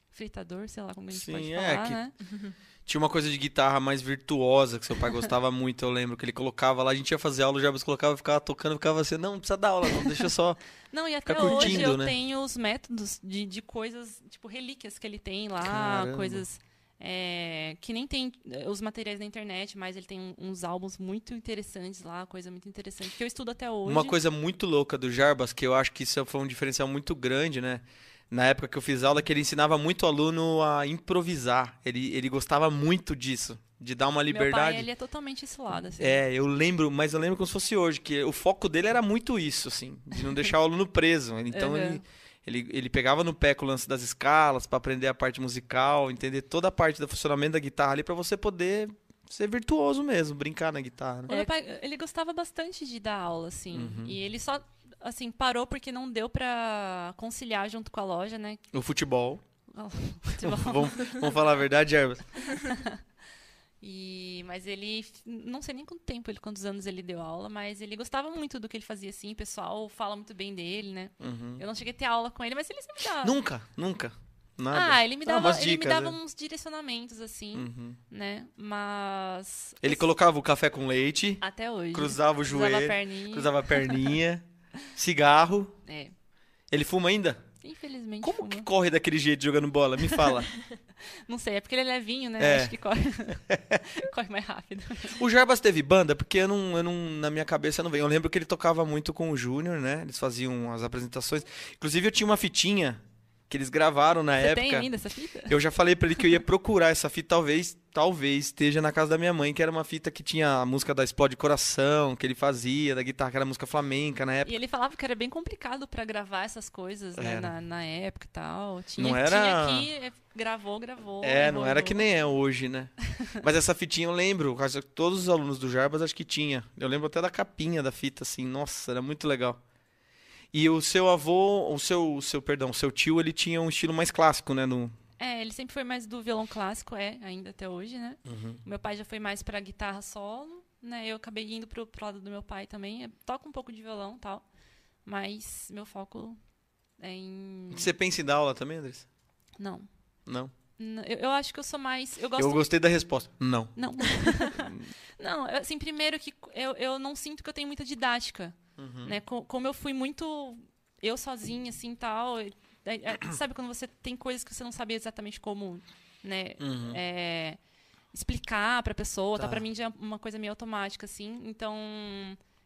fritador, sei lá como a gente
Sim,
pode
é
falar,
que-
né?
Tinha uma coisa de guitarra mais virtuosa que seu pai gostava muito, eu lembro que ele colocava lá, a gente ia fazer aula, o Jarbas colocava, ficava tocando, ficava assim, não, não precisa dar aula, não, deixa só.
Não, e até hoje
curtindo,
eu
né?
tenho os métodos de, de coisas, tipo, relíquias que ele tem lá,
Caramba.
coisas é, que nem tem os materiais na internet, mas ele tem uns álbuns muito interessantes lá, coisa muito interessante, que eu estudo até hoje.
Uma coisa muito louca do Jarbas, que eu acho que isso foi um diferencial muito grande, né? Na época que eu fiz aula, que ele ensinava muito o aluno a improvisar. Ele, ele gostava muito disso, de dar uma
Meu
liberdade.
pai, ele é totalmente esse lado, assim.
É, eu lembro, mas eu lembro como se fosse hoje, que o foco dele era muito isso, assim, de não deixar o aluno preso. Então
Uhum.
ele, ele, ele pegava no pé com o lance das escalas pra aprender a parte musical, entender toda a parte do funcionamento da guitarra ali pra você poder ser virtuoso mesmo, brincar na guitarra. Né?
meu pai, ele gostava bastante de dar aula, assim.
Uhum.
E ele só, assim, parou porque não deu pra conciliar junto com a loja, né?
O futebol. Vamos, vamos falar a verdade, Jarbas?
E, mas ele, não sei nem quanto tempo, ele, quantos anos ele deu aula, mas ele gostava muito do que ele fazia, assim, o pessoal fala muito bem dele, né?
Uhum.
Eu não cheguei a ter aula com ele, mas ele sempre dava.
Nunca, nunca. Nada.
Ah, ele me
Ah,
dava,
umas
ele me
dicas,
dava
né?
uns direcionamentos, assim,
Uhum.
né? Mas.
Ele colocava o café com leite,
Até hoje.
cruzava o
Cruzava a
joelho,
perninha.
cruzava a perninha, cigarro.
É.
Ele fuma ainda?
Infelizmente.
Como
fuma.
que corre daquele jeito jogando bola? Me fala.
Não sei, é porque ele é levinho, né?
É.
Acho que corre, corre mais rápido.
O Jarbas teve banda? Porque eu não, eu não, na minha cabeça não vem. Eu lembro que ele tocava muito com o Júnior, né? Eles faziam as apresentações. Inclusive eu tinha uma fitinha que eles gravaram na
Você
época.
tem ainda essa fita?
Eu já falei pra ele que eu ia procurar essa fita, talvez, talvez esteja na casa da minha mãe, que era uma fita que tinha a música da Explode Coração, que ele fazia, da guitarra, que era música flamenca na época.
E ele falava que era bem complicado pra gravar essas coisas, né? Na, na época e tal. Tinha,
Não era-
tinha que é, gravou, gravou.
É, não era que nem é hoje, né? Mas essa fitinha eu lembro, quase todos os alunos do Jarbas acho que tinha. Eu lembro até da capinha da fita, assim, nossa, era muito legal. E o seu avô, o seu, o seu, perdão, o seu tio, ele tinha um estilo mais clássico, né? No...
É, ele sempre foi mais do violão clássico, é, ainda até hoje, né?
Uhum.
Meu pai já foi mais pra guitarra solo, né? Eu acabei indo pro, pro lado do meu pai também. Eu toco um pouco de violão e tal, mas meu foco é em...
Você pensa em dar aula também, Andrés?
Não.
Não.
Eu, eu acho que eu sou mais... Eu gosto
Eu gostei da resposta. Não.
Não. não, assim, primeiro que eu, eu não sinto que eu tenho muita didática.
Uhum.
Né? Co- Como eu fui muito eu sozinha, assim, tal. é- sabe quando você tem coisas que você não sabia exatamente como, né?
Uhum.
é, explicar pra pessoa, tá.
Tá.
Pra mim já é uma coisa meio automática, assim. Então,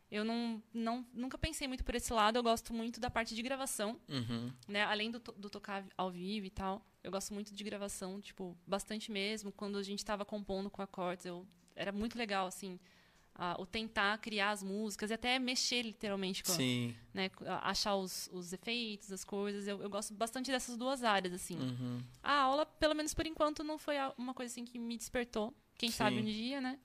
eu não, não, nunca pensei muito por esse lado. Eu gosto muito da parte de gravação
Uhum.
né? Além do, do tocar ao vivo e tal, eu gosto muito de gravação, tipo, bastante mesmo. Quando a gente estava compondo com acordes, eu era muito legal, assim, a- o tentar criar as músicas e até mexer literalmente com,
Sim.
né, achar os, os efeitos, as coisas. Eu, eu gosto bastante dessas duas áreas, assim.
Uhum.
A aula, pelo menos por enquanto, não foi uma coisa assim que me despertou. Quem sabe
Sim.
um dia, né?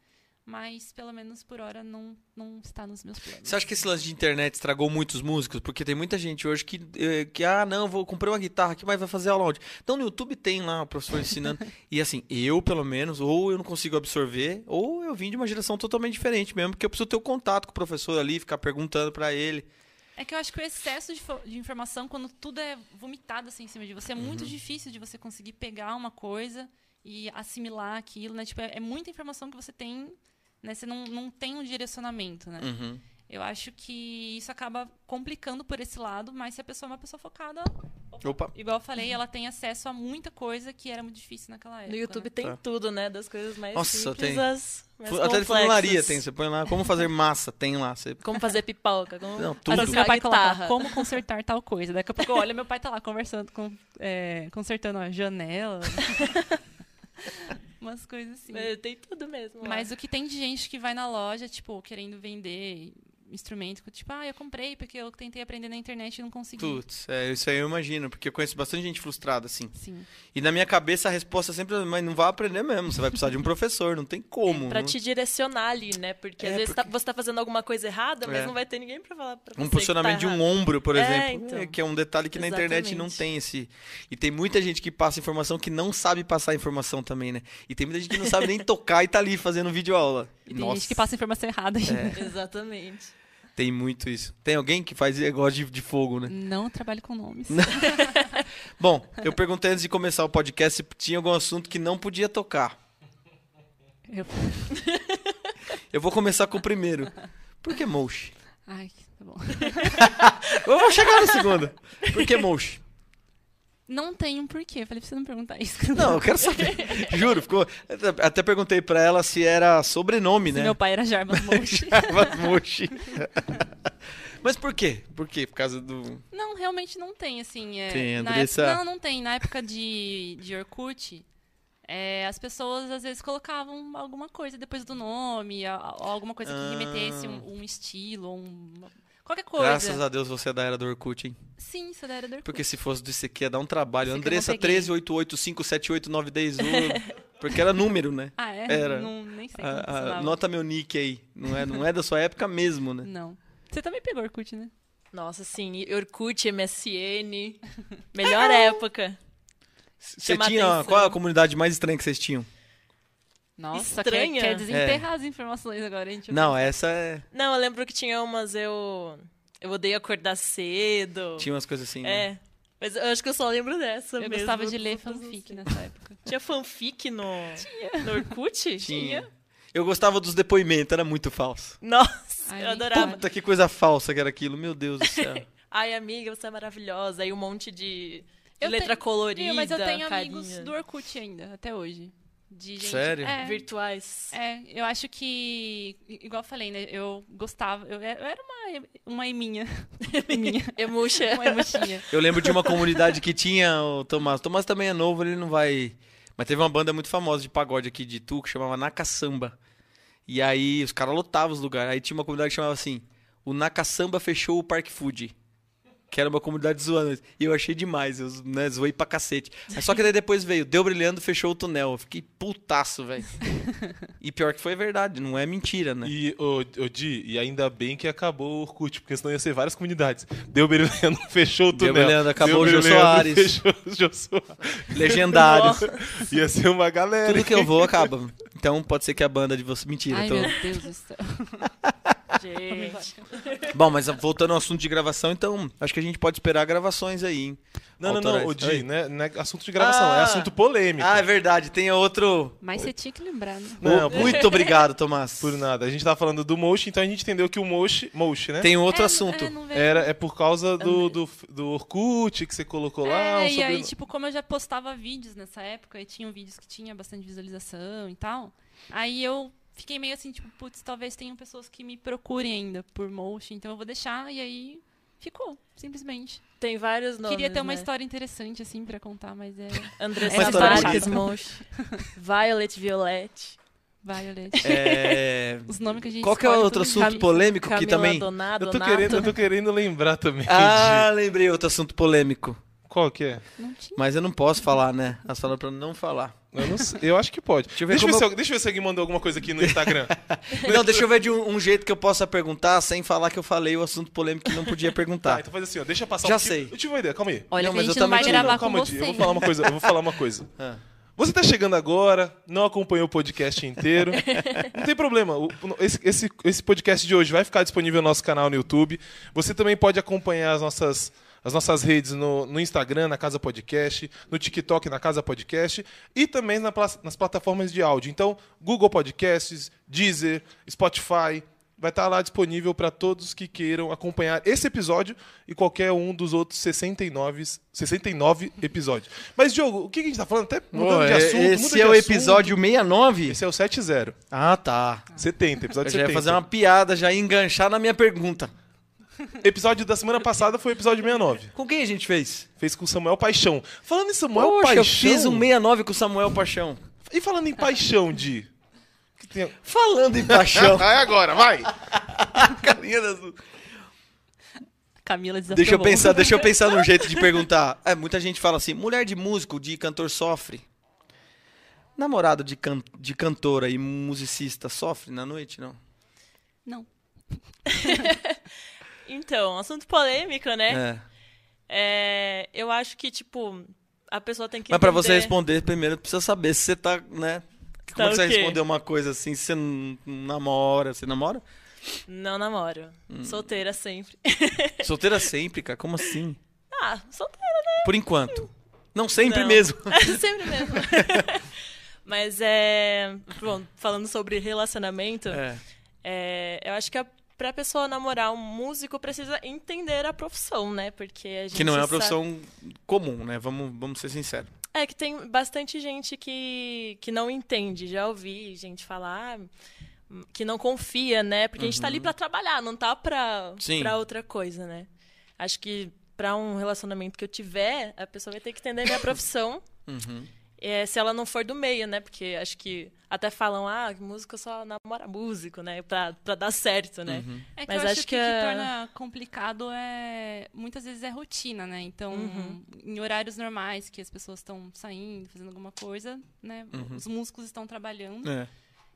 Mas pelo menos por hora não, não está nos meus planos.
Você acha que esse lance de internet estragou muitos músicos? Porque tem muita gente hoje que, eh, que ah, não, vou comprei uma guitarra aqui, mas vai fazer aula onde? Então no YouTube tem lá o professor ensinando. e assim, eu pelo menos, ou eu não consigo absorver, ou eu vim de uma geração totalmente diferente mesmo, porque eu preciso ter o contato com o professor ali, ficar perguntando pra ele.
É que eu acho que o excesso de, de informação, quando tudo é vomitado assim em cima de você, é muito
Uhum.
difícil de você conseguir pegar uma coisa e assimilar aquilo, né? Tipo, é, é muita informação que você tem, né? Você não, não tem um direcionamento, né?
Uhum.
Eu acho que isso acaba complicando por esse lado, mas se a pessoa é uma pessoa focada,
Opa.
igual eu falei, ela tem acesso a muita coisa que era muito difícil naquela época.
No YouTube
né?
tem
Tá.
tudo, né? Das coisas mais
Nossa,
simples
tem.
às mais
Até de funilaria tem, você põe lá como fazer massa, tem lá. Você...
Como fazer pipoca, como
Não, tudo.
vezes
tocar
meu pai coloca como consertar tal coisa. Daqui a pouco, olha, meu pai tá lá conversando com, é, consertando a janela. Umas coisas assim.
É, Tem tudo mesmo. lá.
Mas o que tem de gente que vai na loja, tipo, querendo vender instrumento, tipo, ah, eu comprei porque eu tentei aprender na internet e não consegui.
Putz, é, isso aí eu imagino, porque eu conheço bastante gente frustrada, assim.
Sim.
E na minha cabeça a resposta sempre é, mas não vai aprender mesmo, você vai precisar de um professor, não tem como.
Pra
não-
te direcionar ali, né? Porque
É,
às vezes
porque-
tá- você tá fazendo alguma coisa errada, mas
É.
não vai ter ninguém pra falar pra você.
Um
que
posicionamento
tá
de um ombro, por
É,
exemplo,
então.
é, que é um detalhe que na internet não
Exatamente.
tem esse. E tem muita gente que passa informação que não sabe passar informação também, né? E tem muita gente que não sabe nem tocar e tá ali fazendo vídeo aula.
E tem gente que passa informação errada ainda.
É.
Exatamente.
Tem muito isso. Tem alguém que faz negócio de, de fogo, né?
Não trabalho com nomes.
Bom, eu perguntei antes de começar o podcast se tinha algum assunto que não podia tocar.
Eu...
Eu vou começar com o primeiro. Por que Moshi?
Ai, tá bom.
Eu vou chegar no segundo. Por que Moshi?
Não tem um porquê. Eu falei pra você não perguntar isso.
Não, eu quero saber. Juro, ficou. até- perguntei pra ela se era sobrenome,
Se
né?
meu pai era Jarbas Monte.
Jarbas Moshi. Mas por quê? Por quê? Por causa do.
Não, realmente não tem, assim. É,
Tem, Andressa.
época- não, não tem. Na época de, de Orkut, é, as pessoas às vezes colocavam alguma coisa depois do nome, a- a- alguma coisa que
Ah.
remetesse um, um estilo, um, qualquer coisa.
Graças a Deus você é da era do Orkut, hein?
Sim, isso era do Orkut.
Porque se fosse do ICQ ia dar um trabalho. Andressa
peguei.
13885789101. Porque era número, né?
Ah, é?
Era.
Não, nem sei como
Ah, ah, nota meu nick aí. Não é, não é da sua época mesmo, né?
Não. Você também pegou Orkut, né?
Nossa, sim. Orkut, MSN. Melhor época.
Você tinha.
atenção.
Qual é a comunidade mais estranha que vocês tinham?
Nossa,
Estranha.
Quer, quer desenterrar as informações agora, gente.
Não, essa é.
Não, eu lembro que tinha umas eu. Eu odeio acordar cedo.
Tinha umas coisas assim. né?
É. Mas eu acho que eu só lembro dessa.
Eu
mesmo.
gostava de ler fanfic
sei.
nessa época.
Tinha fanfic no, no Orkut?
Tinha. Eu gostava dos depoimentos, era muito falso.
Nossa,
Ai,
eu adorava.
Puta que coisa falsa que era aquilo, meu Deus do céu.
Ai, amiga, você é maravilhosa. Aí um monte de, de letra
tenho-
colorida.
Viu, mas eu tenho
carinha.
amigos do Orkut ainda, até hoje. De gente,
Sério?
É,
Virtuais.
é, eu acho que, igual eu falei, né? Eu gostava, eu era eu era uma, uma eminha. eminha.
Emuxa.
Uma emuxinha.
Eu lembro de uma comunidade que tinha o Tomás. O Tomás também é novo, ele não vai. Mas teve uma banda muito famosa de pagode aqui de Tu que chamava Nakasamba. E aí os caras lotavam os lugares. Aí tinha uma comunidade que chamava assim: O Nakasamba fechou o Park Food. Que era uma comunidade zoando. E eu achei demais, eu né, zoei pra cacete. Mas só que daí depois veio, deu brilhando, fechou o túnel. Eu fiquei putaço, velho. E pior que foi verdade, não é mentira, né?
E, ô, ô, Di, e ainda bem que acabou o Orkut, porque senão ia ser várias comunidades. Deu Brilhando, fechou o
Deu
túnel.
Brilhando, acabou
Deu
o Jô Soares.
Fechou o Jô Soares.
Legendários.
Ia ser uma galera.
Tudo que eu vou acaba. Então pode ser que a banda de você. Mentira,
Ai,
tô.
meu Deus do céu.
Gente.
Bom, mas voltando ao assunto de gravação, então acho que a gente pode esperar gravações aí, hein?
Não, não, não, ô, Di, né, não é assunto de gravação,
Ah.
é assunto polêmico.
Ah, é verdade. Tem outro.
Mas você tinha que lembrar, né?
Não,
O- Muito obrigado, Tomás.
Por nada. A gente tava falando do Moshi, então a gente entendeu que o Moshi, Moshi né?
Tem outro
É,
assunto.
é.
Era, é por causa do, do, do Orkut que você colocou lá.
É,
um
e aí, tipo, como eu já postava vídeos nessa época, e tinham vídeos que tinha bastante visualização e tal, aí eu fiquei meio assim, tipo, putz, talvez tenham pessoas que me procurem ainda por motion, então eu vou deixar, e aí ficou, simplesmente.
Tem vários nomes.
Queria ter uma
né?
história interessante, assim, pra contar, mas é
Andressa
bonita.
Mosh. Violet Violet.
Violet.
É...
Os nomes que a gente
Qual que é outro assunto
junto.
polêmico que
Camila
também.
Donato,
Eu tô,
Donato.
querendo, eu tô querendo lembrar também.
Ah, lembrei outro assunto polêmico.
de- Qual que é?
Não tinha.
Mas eu não posso falar, né? Elas falaram pra não falar.
Eu, não sei, eu acho que pode.
Deixa eu ver
deixa, eu ver eu- deixa eu ver se alguém mandou alguma coisa aqui no Instagram.
Não, deixa eu ver de um, um jeito que eu possa perguntar sem falar que eu falei o assunto polêmico que não podia
tá,
perguntar.
então faz assim, ó. Deixa passar
Já
um
sei.
Eu tive uma ideia, calma aí.
Olha
Não,
que
mas
a
eu
gente não vai gravar
Não,
com
calma,
você.
Di, eu vou falar uma coisa. Eu vou falar uma coisa.
Ah.
Você tá chegando agora, não acompanhou o podcast inteiro. Não tem problema. esse, esse, esse podcast de hoje vai ficar disponível no nosso canal no YouTube. Você também pode acompanhar as nossas, as nossas redes no, no Instagram, na Casa Podcast, no TikTok, na Casa Podcast, e também na nas plataformas de áudio. Então, Google Podcasts, Deezer, Spotify. Vai estar lá disponível para todos que queiram acompanhar esse episódio e qualquer um dos outros 69, 69 episódios. Mas, Diogo, o que a gente tá falando? Até mudando
Pô,
de
é-
assunto.
esse é o
assunto.
episódio 69?
Esse é o 70.
Ah, tá.
70,
Eu
episódio
já ia
70.
fazer uma piada, já ia enganchar na minha pergunta.
Episódio da semana passada foi o episódio 69.
Com quem a gente fez?
Fez com o Samuel Paixão. Falando em Samuel
Poxa,
Paixão.
eu fiz um 69 com o Samuel Paixão.
E falando em paixão, Di? Que tem...
Falando em paixão.
Vai agora, vai!
Carinha das-
Camila desafiou.
Deixa eu pensar, deixa eu pensar num jeito de perguntar. É, muita gente fala assim: mulher de músico, de cantor sofre. Namorado de, can de cantora e musicista sofre na noite, não?
Não.
Então, assunto polêmico, né?
É.
É, eu acho que, tipo, a pessoa tem que
Mas pra você
entender-
responder, primeiro precisa saber se você tá, né? Como
Tá
é que você responder uma coisa assim se você namora? Você namora?
Não namoro.
Hum.
Solteira sempre.
Solteira sempre, cara. Como assim?
ah, solteira
Por enquanto. Não sempre
Não.
mesmo.
sempre mesmo. Mas é. Bom, falando sobre relacionamento,
É.
é, eu acho que a, pra pessoa namorar um músico precisa entender a profissão, né? Porque a gente.
Que não é uma
sabe-
profissão comum, né? Vamos, vamos ser sinceros.
É que tem bastante gente que, que não entende. Já ouvi gente falar ah, que não confia, né? Porque a gente tá ali pra trabalhar, não tá pra,
Uhum. Sim.
pra outra coisa, né? Acho que pra um relacionamento que eu tiver, a pessoa vai ter que entender a minha profissão.
Uhum.
É, se ela não for do meio, né? Porque acho que até falam, ah, músico só namora músico, né? Pra, pra dar certo, né?
Uhum.
É que
Mas
eu
acho
acho que,
que
o que torna complicado é. Muitas vezes é rotina, né? Então,
Uhum.
em horários normais que as pessoas estão saindo, fazendo alguma coisa, né?
Uhum.
Os músicos estão trabalhando.
É.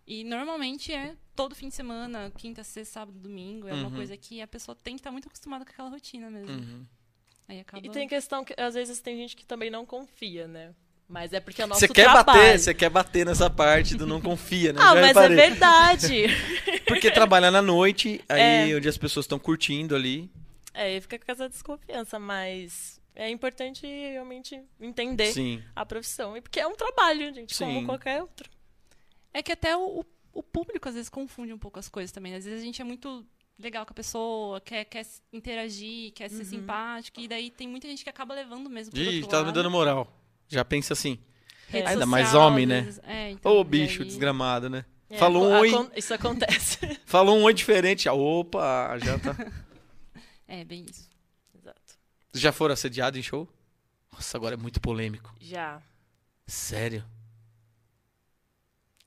E normalmente é todo fim de semana, quinta, sexta, sábado, domingo. É uma
Uhum.
coisa que a pessoa tem que estar muito acostumada com aquela rotina mesmo.
Uhum.
Aí acaba.
E tem questão que às vezes tem gente que também não confia, né? Mas é porque é o nosso
Você quer
trabalho.
bater, você quer bater nessa parte do não confia, né?
Ah,
Já
mas
reparei.
é verdade.
Porque trabalhar na noite, aí
É.
onde as pessoas estão curtindo ali.
é, fica com essa desconfiança, mas é importante realmente entender
Sim.
a profissão. E porque é um trabalho, gente,
Sim.
como qualquer outro.
É que até o, o- público às vezes confunde um pouco as coisas também. Às vezes a gente é muito legal com a pessoa, quer, quer interagir, quer
Uhum.
ser simpático. E daí tem muita gente que acaba levando mesmo
Ih, tá me dando moral. Já pensa assim.
Rede
Ainda
social,
mais homem, né?
vezes- É, então,
Ô, bicho
aí-
desgramado, né?
É,
Falou um oi,
Isso acontece.
falou um oi diferente. ah, Opa, já tá.
É, bem isso.
Exato.
Já foram assediados em show? Nossa, agora é muito polêmico.
Já.
Sério?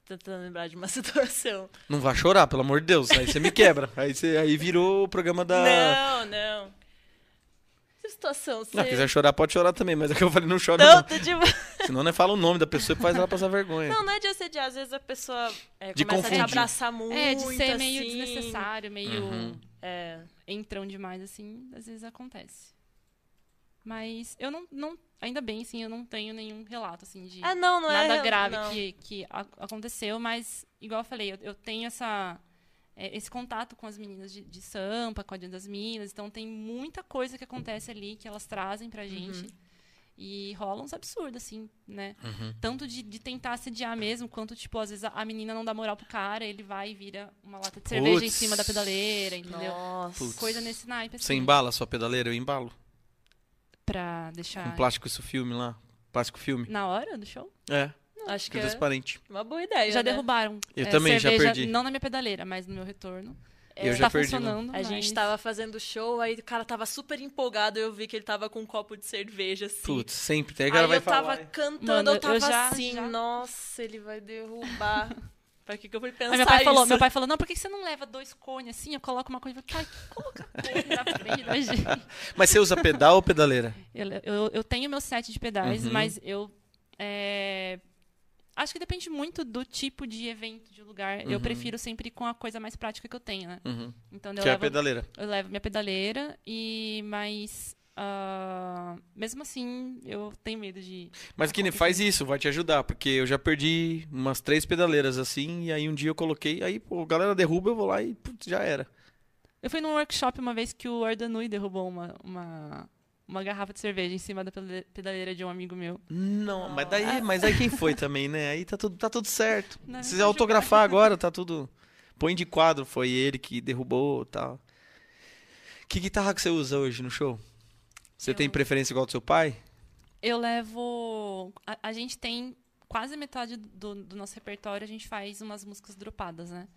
Tentando lembrar de uma situação.
Não vai chorar, pelo amor de Deus. Aí você me quebra. Aí, você, aí virou o programa da.
Não, não. Situação? Você...
Não, quiser chorar, pode chorar também, mas é que eu falei, não chora
Não,
não.
tô de...
Senão não fala o nome da pessoa e faz ela passar vergonha.
não, não é de assediar. Às vezes a pessoa é,
De
começa a te
confundir.
abraçar muito,
É, de ser meio
assim.
desnecessário, meio
Uhum.
É.
entrão demais, assim, às vezes acontece. Mas eu não, não. Ainda bem, assim, eu não tenho nenhum relato, assim, de
Ah, não, não é...
nada grave
não.
que, que aconteceu, mas, igual eu falei, eu, eu tenho essa. É, esse contato com as meninas de, de Sampa, com a Dia das Minas, então tem muita coisa que acontece ali que elas trazem pra gente.
Uhum.
E rola uns absurdos, assim, né?
Uhum.
Tanto de, de tentar assediar mesmo, quanto, tipo, às vezes a, a menina não dá moral pro cara, ele vai e vira uma lata de cerveja em cima da pedaleira, entendeu?
Nossa.
Putz.
Coisa nesse naipe, assim.
Você embala a sua pedaleira? Eu embalo.
Pra deixar.
Com plástico isso filme lá. Plástico filme.
Na hora do show?
É,
Acho que é
transparente.
uma boa ideia,
já
né?
derrubaram.
Eu
é,
também já
cerveja,
perdi.
Não na minha pedaleira, mas no meu retorno.
Eu
Está
já perdi. lá.
funcionando.
A gente tava fazendo show, aí o cara tava super empolgado, eu vi que ele tava com um copo de cerveja, assim.
Putz, sempre. Tem
aí
cara vai
eu
falar.
tava cantando,
Mano,
eu tava
eu já-
assim,
já-
nossa, ele vai derrubar. pra que que eu fui pensar
Aí meu pai falou,
isso?
meu pai falou, não, por que você não leva dois cones assim? Eu coloco uma coisa. Eu falei, pai, coloca cone na frente da gente.
Mas você usa pedal ou pedaleira?
Eu, eu, eu tenho meu set de pedais,
Uhum.
mas eu. é, Acho que depende muito do tipo de evento, de lugar. Eu
Uhum.
prefiro sempre ir com a coisa mais prática que eu tenho, né?
Uhum.
Então eu
Que é a
levo,
pedaleira.
eu levo minha pedaleira e mais. ah, mesmo assim, eu tenho medo de.
Mas nem faz isso, vai te ajudar, porque eu já perdi umas três pedaleiras assim, e aí um dia eu coloquei, aí pô, a galera derruba, eu vou lá e putz, já era.
Eu fui num workshop uma vez que o Ardanui derrubou uma, uma, uma garrafa de cerveja em cima da peda- pedaleira de um amigo meu.
Não, mas daí, mas aí quem foi também, né? Aí tá tudo, tá tudo certo.
Não,
Se autografar agora, tá tudo. Põe de quadro, foi ele que derrubou e tal. Que guitarra que você usa hoje no show? Você
Eu-
tem preferência igual do seu pai?
Eu levo. A, a gente tem quase metade do, do nosso repertório, a gente faz umas músicas dropadas, né?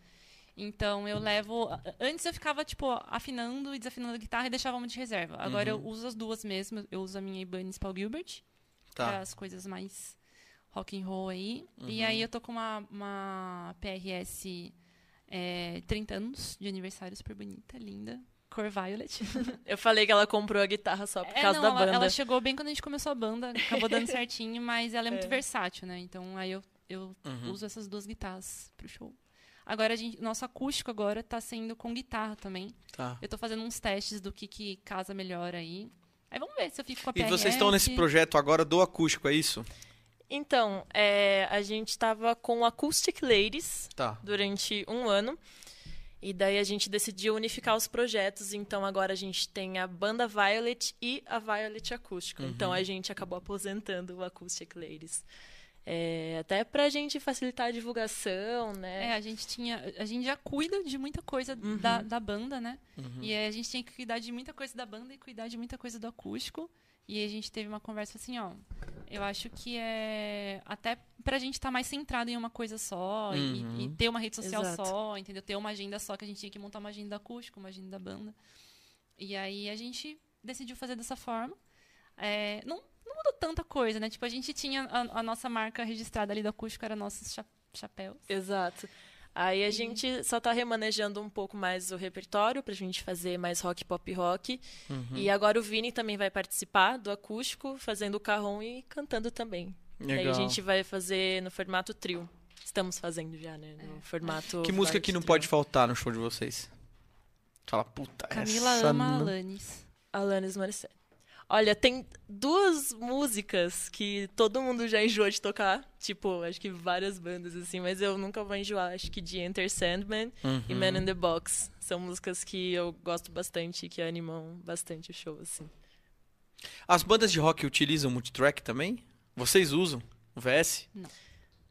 Então eu levo. Antes eu ficava, tipo, afinando e desafinando a guitarra e deixava uma de reserva. Agora eu uso as duas mesmo. Eu uso a minha Ibanez Paul Gilbert, para
Tá.
as coisas mais rock and roll aí. E
Uhum.
aí eu tô com uma, uma PRS é, 30 anos de aniversário super bonita, linda. Cor Violet.
Eu falei que ela comprou a guitarra só por
É,
causa
não,
da
ela,
banda.
ela chegou bem quando a gente começou a banda, acabou dando certinho, mas ela é muito
É.
versátil, né? Então aí eu, eu
Uhum.
uso essas duas guitarras pro show. Agora, a gente, nosso acústico agora tá sendo com guitarra também.
Tá.
Eu tô fazendo uns testes do que, que casa melhor aí. Aí vamos ver se eu fico com a
E
PRS.
vocês estão nesse projeto agora do acústico, é isso?
Então, é, a gente tava com o Acoustic Ladies
Tá.
durante um ano. E daí a gente decidiu unificar os projetos. Então agora a gente tem a banda Violet e a Violet Acústico.
Uhum.
Então a gente acabou aposentando o Acoustic Ladies. É, até pra gente facilitar a divulgação,
É,
né?
a gente tinha. A gente já cuida de muita coisa
Uhum.
da, da banda, né?
Uhum.
E aí a gente tinha que cuidar de muita coisa da banda e cuidar de muita coisa do acústico. E a gente teve uma conversa assim, ó. Eu acho que é até pra gente estar mais centrado em uma coisa só e-
Uhum.
e, ter uma rede social
Exato.
só, entendeu? Ter uma agenda só, que a gente tinha que montar uma agenda acústica, uma agenda da banda. E aí a gente decidiu fazer dessa forma. É, não, não mudou tanta coisa, né? Tipo, a gente tinha a, a nossa marca registrada ali do acústico, era nossos cha chapéus.
Exato. Aí a gente só tá remanejando um pouco mais o repertório pra gente fazer mais rock, pop rock.
Uhum.
E agora o Vini também vai participar do acústico, fazendo o carrom e cantando também. Daí
Legal.
a gente vai fazer no formato trio. Estamos fazendo já, né? No formato.
Que música que não
trio.
pode faltar no show de vocês? Fala, puta,
Camila
essa
ama
não-
Alanis.
Alanis Morissette. Olha, tem duas músicas que todo mundo já enjoou de tocar. Tipo, acho que várias bandas, assim, mas eu nunca vou enjoar. Acho que de Enter Sandman e
Uhum.
Man in the Box. São músicas que eu gosto bastante e que animam bastante o show, assim.
As bandas de rock utilizam multitrack também? Vocês usam o VS?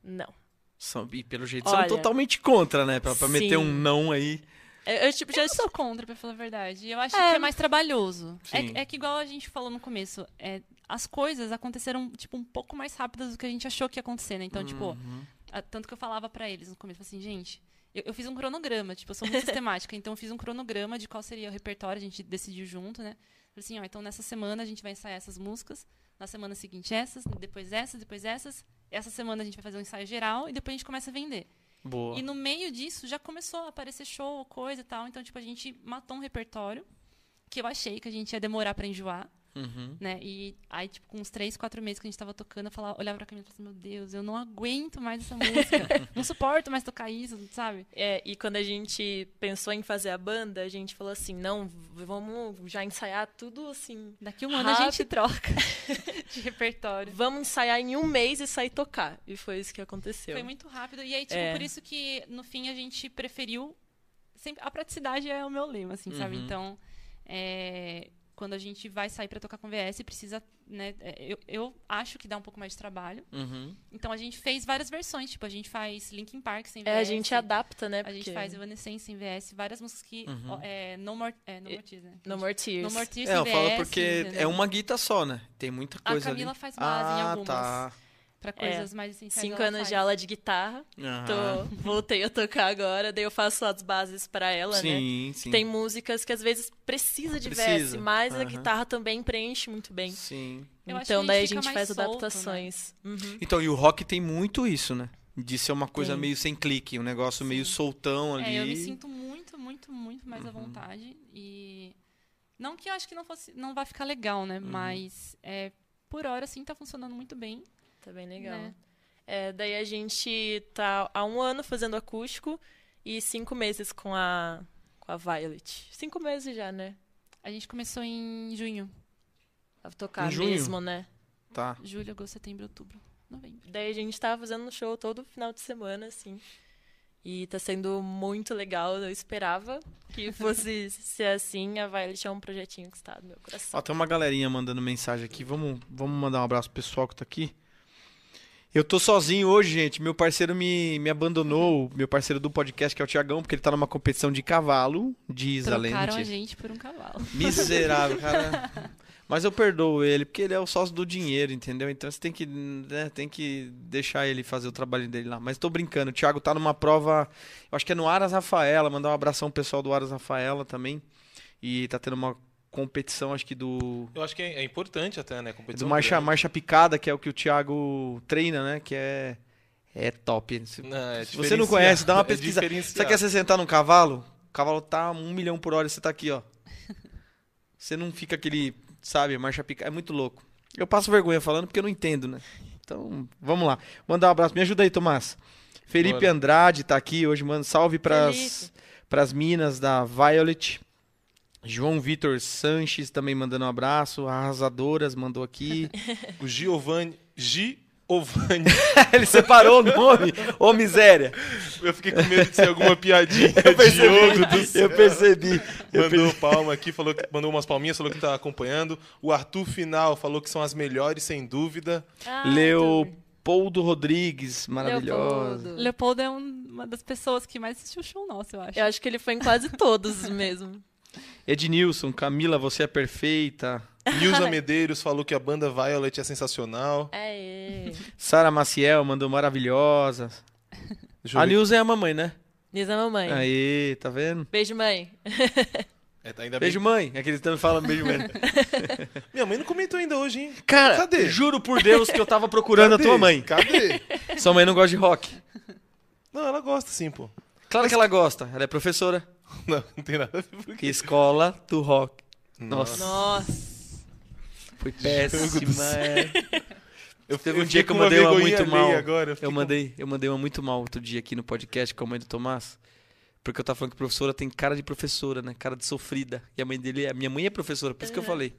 Não.
São, e pelo jeito
Olha,
são totalmente contra, né? Pra, pra meter um não aí.
Eu, tipo, já
sou contra, pra falar a verdade. Eu acho
É.
que é mais trabalhoso. É, é que igual a gente falou no começo, é, as coisas aconteceram, tipo, um pouco mais rápidas do que a gente achou que ia acontecer, né? Então, tipo,
Uhum.
Ah, Tanto que eu falava pra eles no começo, assim, gente, eu, eu fiz um cronograma, tipo, eu sou muito sistemática, então eu fiz um cronograma de qual seria o repertório, a gente decidiu junto, né? Falei assim, ó, então nessa semana a gente vai ensaiar essas músicas, na semana seguinte essas, depois essas, depois essas. Essa semana a gente vai fazer um ensaio geral e depois a gente começa a vender.
Boa.
E no meio disso já começou a aparecer show, coisa e tal. Então, tipo, a gente matou um repertório que eu achei que a gente ia demorar pra enjoar,
Uhum.
né? E aí, tipo, com uns três, quatro meses que a gente tava tocando, eu falava, olhava pra Camila e falava assim, meu Deus, eu não aguento mais essa música. não suporto mais tocar isso, sabe?
É, e quando a gente pensou em fazer a banda, a gente falou assim, não, vamos já ensaiar tudo assim.
Daqui um ano a gente
Rápido.
troca de repertório.
Vamos ensaiar em um mês e sair tocar. E foi isso que aconteceu.
Foi muito rápido. E aí, tipo,
É.
por isso que no fim a gente preferiu. Sempre, a praticidade é o meu lema, assim, sabe?
Uhum.
Então, é, quando a gente vai sair pra tocar com VS, precisa. Né, é, eu, eu acho que dá um pouco mais de trabalho.
Uhum.
Então a gente fez várias versões. Tipo, a gente faz Linkin Park sem VS.
É, a gente adapta, né?
A gente
porque-
faz Evanescence sem VS, várias músicas que.
Uhum.
é, no More, é, no More Tears, né?
No More Tears.
No More Tears
É, eu falo porque
entendeu?
é uma guita só, né? Tem muita
A
coisa
Camila
ali.
faz base em
ah,
algumas.
tá.
Pra coisas mais essenciais.
Cinco anos
faz.
de aula de guitarra.
Aham.
Tô, voltei a tocar agora, daí eu faço as bases pra ela, né?
Sim, sim.
Tem músicas que às vezes precisa de
Precisa,
VS, mas a
aham.
guitarra também preenche muito bem.
Sim.
Então daí a gente faz
solto, né?
adaptações. Uhum.
Então, e o rock tem muito isso, né? De ser uma coisa
Tem.
meio sem clique, um negócio meio
Sim.
soltão ali.
É, eu me sinto muito, muito, muito mais
Uhum.
à vontade. E. Não que eu acho que não fosse. Não vai ficar legal, né?
Uhum.
Mas é, por hora, assim, tá funcionando muito bem.
Tá bem legal.
Né?
É, daí a gente tá há um ano fazendo acústico e cinco meses com a, com a Violet. Cinco meses já, né?
A gente começou em junho.
A tocar
Em junho?
mesmo, né?
Tá.
Julho, agosto, setembro, outubro, novembro.
Daí a gente tava fazendo show todo final de semana, assim. E tá sendo muito legal. Eu esperava que fosse ser assim. A Violet é um projetinho que está no meu coração.
Ó, tem uma galerinha mandando mensagem aqui. Vamos, vamos mandar um abraço pro pessoal que tá aqui. Eu tô sozinho hoje, gente. Meu parceiro me, me abandonou, meu parceiro do podcast, que é o Tiagão, porque ele tá numa competição de cavalo, diz a
Trocaram a
lente.
gente por um cavalo.
Miserável, cara. Mas eu perdoo ele, porque ele é o sócio do dinheiro, entendeu? Então você tem que, né, tem que deixar ele fazer o trabalho dele lá. Mas tô brincando, o Thiago tá numa prova, eu acho que é no Aras Rafaela, mandar um abração pro pessoal do Aras Rafaela também. E tá tendo uma competição, acho que do
Eu acho que é, é importante até, né?
do
Competição
marcha,
grande.
marcha picada, que é o que o Thiago treina, né? Que é é top. Se,
Não, é
se você não conhece, dá uma
é
pesquisa. Você
diferenciado.
quer se sentar num cavalo? O cavalo tá um milhão por hora e você tá aqui, ó. Você não fica aquele, sabe, marcha picada. É muito louco. Eu passo vergonha falando porque eu não entendo, né? Então, vamos lá. Mandar um abraço. Me ajuda aí, Tomás. Felipe
Bora.
Andrade tá aqui hoje, mano. Salve pras,
Felipe.
pras minas da Violet. João Vitor Sanches também mandando um abraço. Arrasadoras mandou aqui.
O Giovanni. Giovanni.
Ele separou o nome. Ô, miséria.
Eu fiquei com medo de ser alguma piadinha.
Eu percebi.
Diogo do céu.
Eu percebi. Eu
Mandou palma aqui, falou que, mandou umas palminhas, falou que tá acompanhando. O Arthur Final falou que são as melhores, sem dúvida.
Ah,
Leopoldo Rodrigues, maravilhosa.
Leopoldo.
Leopoldo é um- uma das pessoas que mais assistiu o show nosso, eu acho.
Eu acho que ele foi em quase todos mesmo.
Ednilson, Camila, você é perfeita.
Nilza Medeiros falou que a banda Violet é sensacional.
É.
Sara Maciel mandou maravilhosa.
Deixa eu
A. Nilza é a mamãe, né?
Diz a mamãe.
Aí, tá vendo?
Beijo, mãe.
É, tá, ainda
Beijo,
bem.
mãe. Acreditando fala beijo, mãe.
Minha mãe não comentou ainda hoje, hein?
Cara,
Cadê?
juro por Deus que eu tava procurando a
Cadê?
tua mãe.
Cadê?
Sua mãe não gosta de rock.
Não, ela gosta sim, pô.
Claro que ela gosta. Ela é professora.
Não, não tem nada a ver com
Que escola do rock. Nossa,
Nossa.
foi péssima. é.
Eu,
Teve um
eu
dia que eu
com uma
mandei uma
vergonhinha
muito mal.
Agora,
Eu
com-
mandei, eu mandei uma muito mal outro dia aqui no podcast com a mãe do Tomás. Porque eu tava falando que professora tem cara de professora, né? Cara de sofrida. E a mãe dele, é- a minha mãe é professora, por isso que eu falei.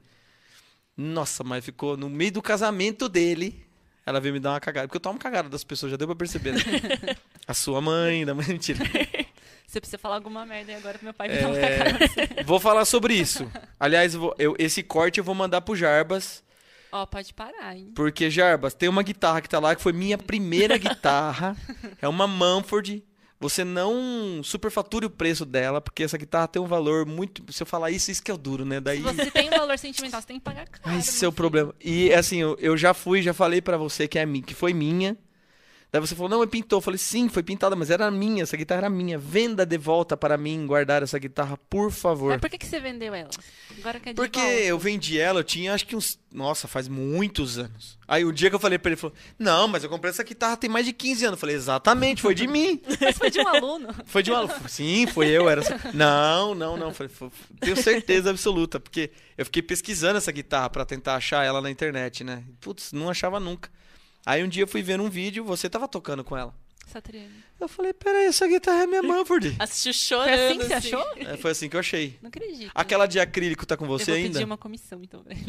Nossa, mas ficou no meio do casamento dele. Ela veio me dar uma cagada. Porque eu tomo cagada das pessoas, já deu pra perceber, né? a sua mãe, da mãe, mentira.
Você precisa falar alguma merda agora meu pai
É.
me dá uma cagada.
Vou falar sobre isso. Aliás, eu eu- esse corte eu vou mandar pro Jarbas.
Ó, pode parar, hein?
Porque, Jarbas, tem uma guitarra que tá lá que foi minha primeira guitarra. É uma Manford. Você não superfature o preço dela, porque essa guitarra tem um valor muito. Se eu falar isso, isso que é o duro, né? Daí.
Se você tem um valor sentimental, você tem que pagar caro.
Esse é o problema. E assim, eu, eu já fui, já falei pra você que é que foi minha. Daí você falou, não, mas pintou. Eu falei, sim, foi pintada, mas era minha, essa guitarra era minha. Venda de volta para mim, guardar essa guitarra, por favor.
Mas por que, que você vendeu ela? Agora que é
Porque
volta.
eu vendi ela, eu tinha acho que uns. Nossa, faz muitos anos. Aí o dia que eu falei pra ele, ele falou: Não, mas eu comprei essa guitarra tem mais de 15 anos. Eu falei: Exatamente, foi de mim.
Mas foi de um aluno.
Foi de um aluno. Sim, foi eu. Era... Não, não, não. Falei, "Foi- tenho certeza absoluta, porque eu fiquei pesquisando essa guitarra pra tentar achar ela na internet, né? Putz, não achava nunca. Aí um dia eu fui ver um vídeo, você tava tocando com ela.
Satriani.
Eu falei: Peraí, essa guitarra é minha Manford.
Assistiu
Foi
chorando.
assim que você achou?
É, foi assim que eu achei.
Não acredito.
Aquela de acrílico tá com você
eu vou
ainda?
pedir uma comissão, então. velho.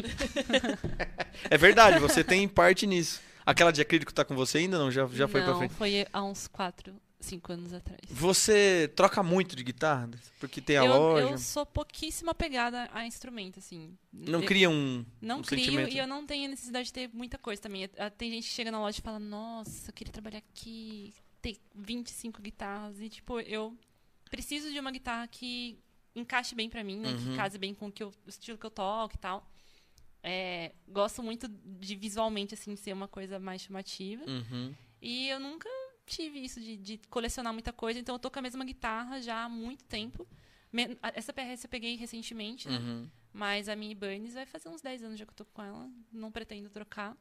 É verdade, você tem parte nisso. Aquela de acrílico tá com você ainda? Não, já, já foi pra
Não,
frente.
foi há uns 4, 5 anos atrás.
Você troca muito de guitarra? Porque tem a
eu,
loja.
eu sou pouquíssimo apegada a instrumento, assim.
Não
Eu-
cria um.
Não
um
crio
sentimento.
e eu não tenho necessidade de ter muita coisa também. Ah, Tem gente que chega na loja e fala, nossa, eu queria trabalhar aqui, ter 25 guitarras. E, tipo, eu preciso de uma guitarra que encaixe bem pra mim, né?
Uhum.
Que case bem com o, que eu- o estilo que eu toco e tal. É, gosto muito de visualmente, assim, ser uma coisa mais chamativa.
Uhum.
E eu nunca tive isso de, de colecionar muita coisa, então eu tô com a mesma guitarra já há muito tempo. A- Essa PRS eu peguei recentemente, né?
Uhum.
Mas a minha Ibanez vai fazer uns 10 anos já que eu tô com ela. Não pretendo trocar.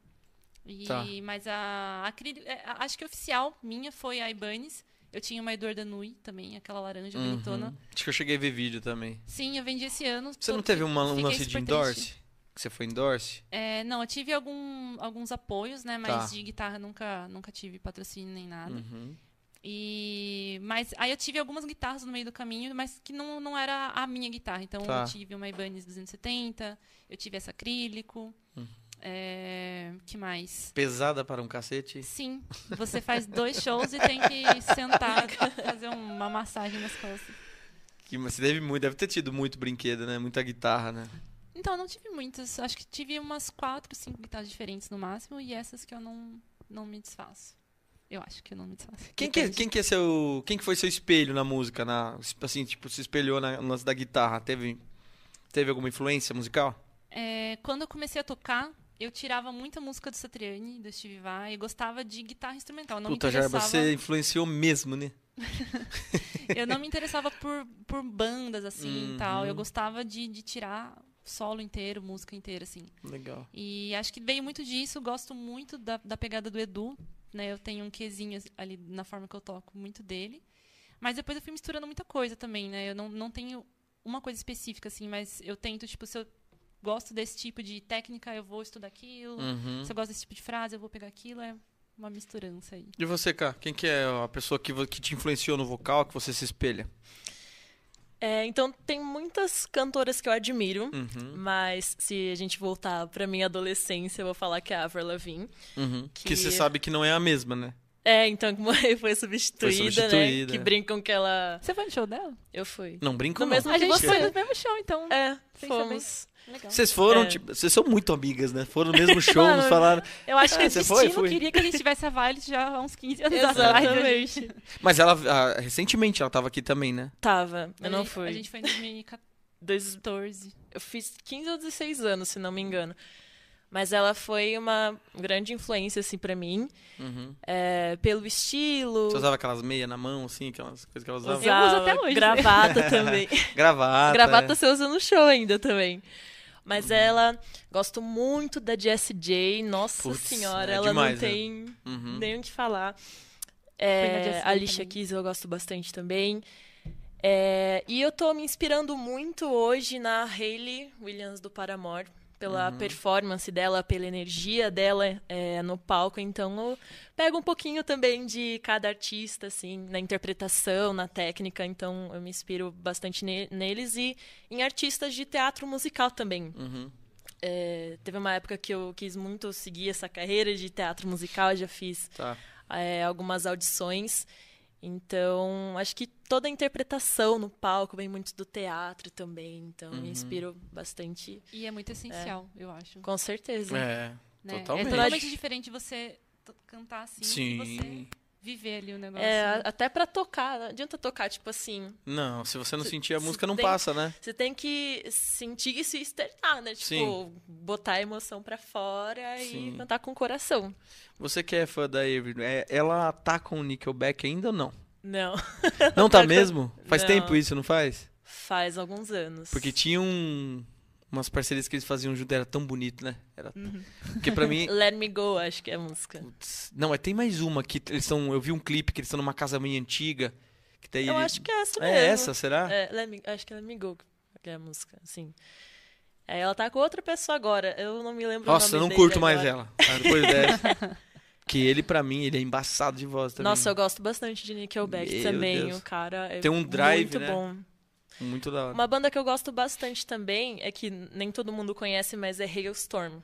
E,
Tá.
Mas a acrílico. é, a- acho que oficial minha foi a Ibanez. Eu tinha uma Edor da Nui também, aquela laranja
Uhum.
bonitona.
Acho que eu cheguei a ver vídeo também.
Sim, eu vendi esse ano.
Você não teve uma, um lance de endorse?
triste.
Que você foi endorse?
É, não, eu tive algum, alguns apoios, né? Mas
Tá.
de guitarra nunca, nunca tive patrocínio nem nada.
Uhum.
E mas aí eu tive algumas guitarras no meio do caminho, mas que não, não era a minha guitarra. Então
Tá.
eu tive uma Ibanez 270, eu tive essa acrílico.
Hum.
É, que mais?
Pesada para um cacete.
Sim, você faz dois shows e tem que sentar, fazer uma massagem nas costas.
Que, você deve, muito, deve ter tido muito brinquedo, né? Muita guitarra, né?
Então, eu não tive muitas. Acho que tive umas quatro, cinco guitarras diferentes no máximo. E essas que eu não, não me desfaço. Eu acho que eu não me desfaço.
Quem que, é- quem que é seu. Quem que foi seu espelho na música? Na, assim, tipo, se espelhou na, no lance da guitarra? Teve, teve alguma influência musical?
É, quando eu comecei a tocar, eu tirava muita música do Satriani, do Steve Vai, e gostava de guitarra instrumental. Não
Puta,
me interessava,
Jarba, você influenciou mesmo, né?
eu não me interessava por, por bandas assim
Uhum.
e tal. Eu gostava de, de tirar solo inteiro, música inteira, assim.
Legal.
E acho que veio muito disso. Gosto muito da, da pegada do Edu. Né? Eu tenho um quesinho ali na forma que eu toco, muito dele. Mas depois eu fui misturando muita coisa também, né? Eu não, não tenho uma coisa específica, assim, mas eu tento, tipo, se eu gosto desse tipo de técnica, eu vou estudar aquilo.
Uhum.
Se eu gosto desse tipo de frase, eu vou pegar aquilo. É uma misturança aí.
E você, Cá? Quem que é a pessoa que, que te influenciou no vocal, que você se espelha?
É, então, tem muitas cantoras que eu admiro.
Uhum.
Mas se a gente voltar pra minha adolescência, eu vou falar que é a Avril Lavigne.
Uhum. Que...
Que-
você sabe que não é a mesma, né?
É, então, como foi substituída,
substituída,
né? Que
é.
brincam que ela...
Você foi no show dela?
Eu fui.
Não brinco
No
não.
mesmo
A gente foi no mesmo show, então.
É, fomos.
Legal.
Vocês foram,
É.
tipo, vocês são muito amigas, né? Foram no mesmo show,
Mano,
nos falaram.
Eu acho que
Ah,
o
você foi?
destino
Fui.
queria que a gente tivesse a Violet já há uns 15 anos atrás.
Exatamente.
Mas ela, ah, recentemente, ela tava aqui também, né?
Tava,
A
eu não
gente-
fui.
A gente foi em 2014.
Dois- Eu fiz 15 ou 16 anos, se não me engano. Mas ela foi uma grande influência, assim, pra mim.
Uhum.
É, pelo estilo.
Você usava aquelas meias na mão, assim, aquelas coisas que ela usava?
Eu uso até hoje.
Gravata também.
Gravata.
Gravata
é.
você usa no show ainda também. Mas ela, gosto muito da Jessie J. Nossa
Putz,
senhora,
é
ela
demais,
não
né?
tem
Uhum.
nem o que falar. É, a Alicia. Keys eu gosto bastante também. É, e eu tô me inspirando muito hoje na Hayley Williams do Paramore. Pela
Uhum.
performance dela, pela energia dela é, no palco. Então eu pego um pouquinho também de cada artista, assim, na interpretação, na técnica. Então eu me inspiro bastante ne- neles e em artistas de teatro musical também.
Uhum.
É, teve uma época que eu quis muito seguir essa carreira de teatro musical, já fiz
Tá.
é, algumas audições. Então, acho que toda a interpretação no palco vem muito do teatro também. Então,
Uhum.
me inspiro bastante,
E é muito essencial, eu acho.
com certeza.
É.
né?
totalmente.
É totalmente diferente você cantar assim
Sim.
Viver ali o negócio.
É,
né?
até pra tocar, não adianta tocar, tipo assim.
Não, se você não
Se-
sentir a música, não
tem-
passa, né?
Você tem que sentir e se externar, né? Tipo,
Sim.
botar a emoção pra fora
Sim.
e cantar com o coração.
Você que é fã da Avery, é, ela tá com o Nickelback ainda ou não?
Não,
Não tá mesmo? Faz
Não.
tempo isso, não faz?
faz alguns anos.
Porque tinha um, umas parcerias que eles faziam junto, era tão bonito, né? Era...
Uhum.
Porque pra mim...
Let Me Go, acho que é a música.
Putz, Não, mas tem mais uma que eles são. Eu vi um clipe que eles estão numa casa meio antiga. Que daí
Eu
ele-
acho que é essa
É
mesmo.
essa, será?
É, Let Me, acho que é Let Me Go, que é a música, sim. É, ela tá com outra pessoa agora, eu não me lembro
Nossa, eu não curto mais
agora.
ela. Ah, depois dessa. que ele, pra mim, ele é embaçado de voz também.
Nossa, eu gosto bastante de Nickelback
Meu
também.
Deus.
O cara é
Tem um drive,
muito
né?
bom.
Muito da hora.
Uma banda que eu gosto bastante também é que nem todo mundo conhece, mas é Hailstorm.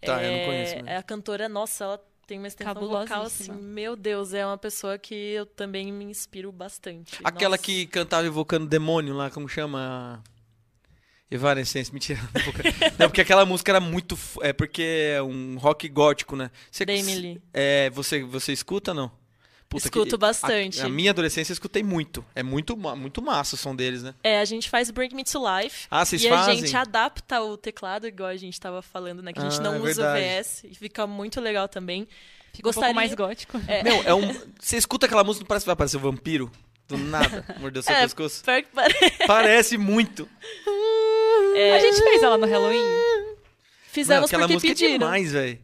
Tá, eu não
é,
conheço mesmo.
É a cantora, nossa, ela tem uma extensão vocal assim, meu Deus, é uma pessoa que eu também me inspiro bastante.
Aquela
Nossa.
que cantava evocando demônio lá, como chama? Evanescence, mentira. Não, porque aquela música era muito. f- É porque é um rock gótico, né? Você. É, você, você escuta não? Puta,
Escuto bastante.
A, a minha adolescência eu escutei muito. É muito, muito massa o som deles, né?
É, a gente faz Bring Me to Life.
Ah, vocês
e
fazem?
a gente adapta o teclado, igual a gente tava falando, né? Que a gente
Ah,
não
é
usa
verdade.
VS. E fica muito legal também.
Fica um
gostaria-
pouco mais gótico.
É.
Meu, é um. Você escuta aquela música, não parece que vai aparecer um vampiro? Do nada. Mordeu seu
É,
pescoço.
pior que pare-
Parece muito.
É,
A gente fez ela no Halloween.
Fizemos
aquela
porque
música é
pediram.
demais, velho.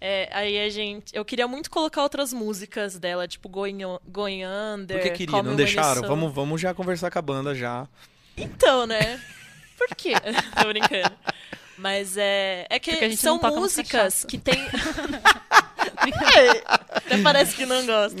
É, aí a gente. Eu queria muito colocar outras músicas dela, tipo Going, On- Going Under.
Por que queria? Não deixaram? Vamos, vamos já conversar com a banda já.
Então, né? Por quê? Tô brincando. Mas é. É que, são músicas que tem. Até parece que não gosta.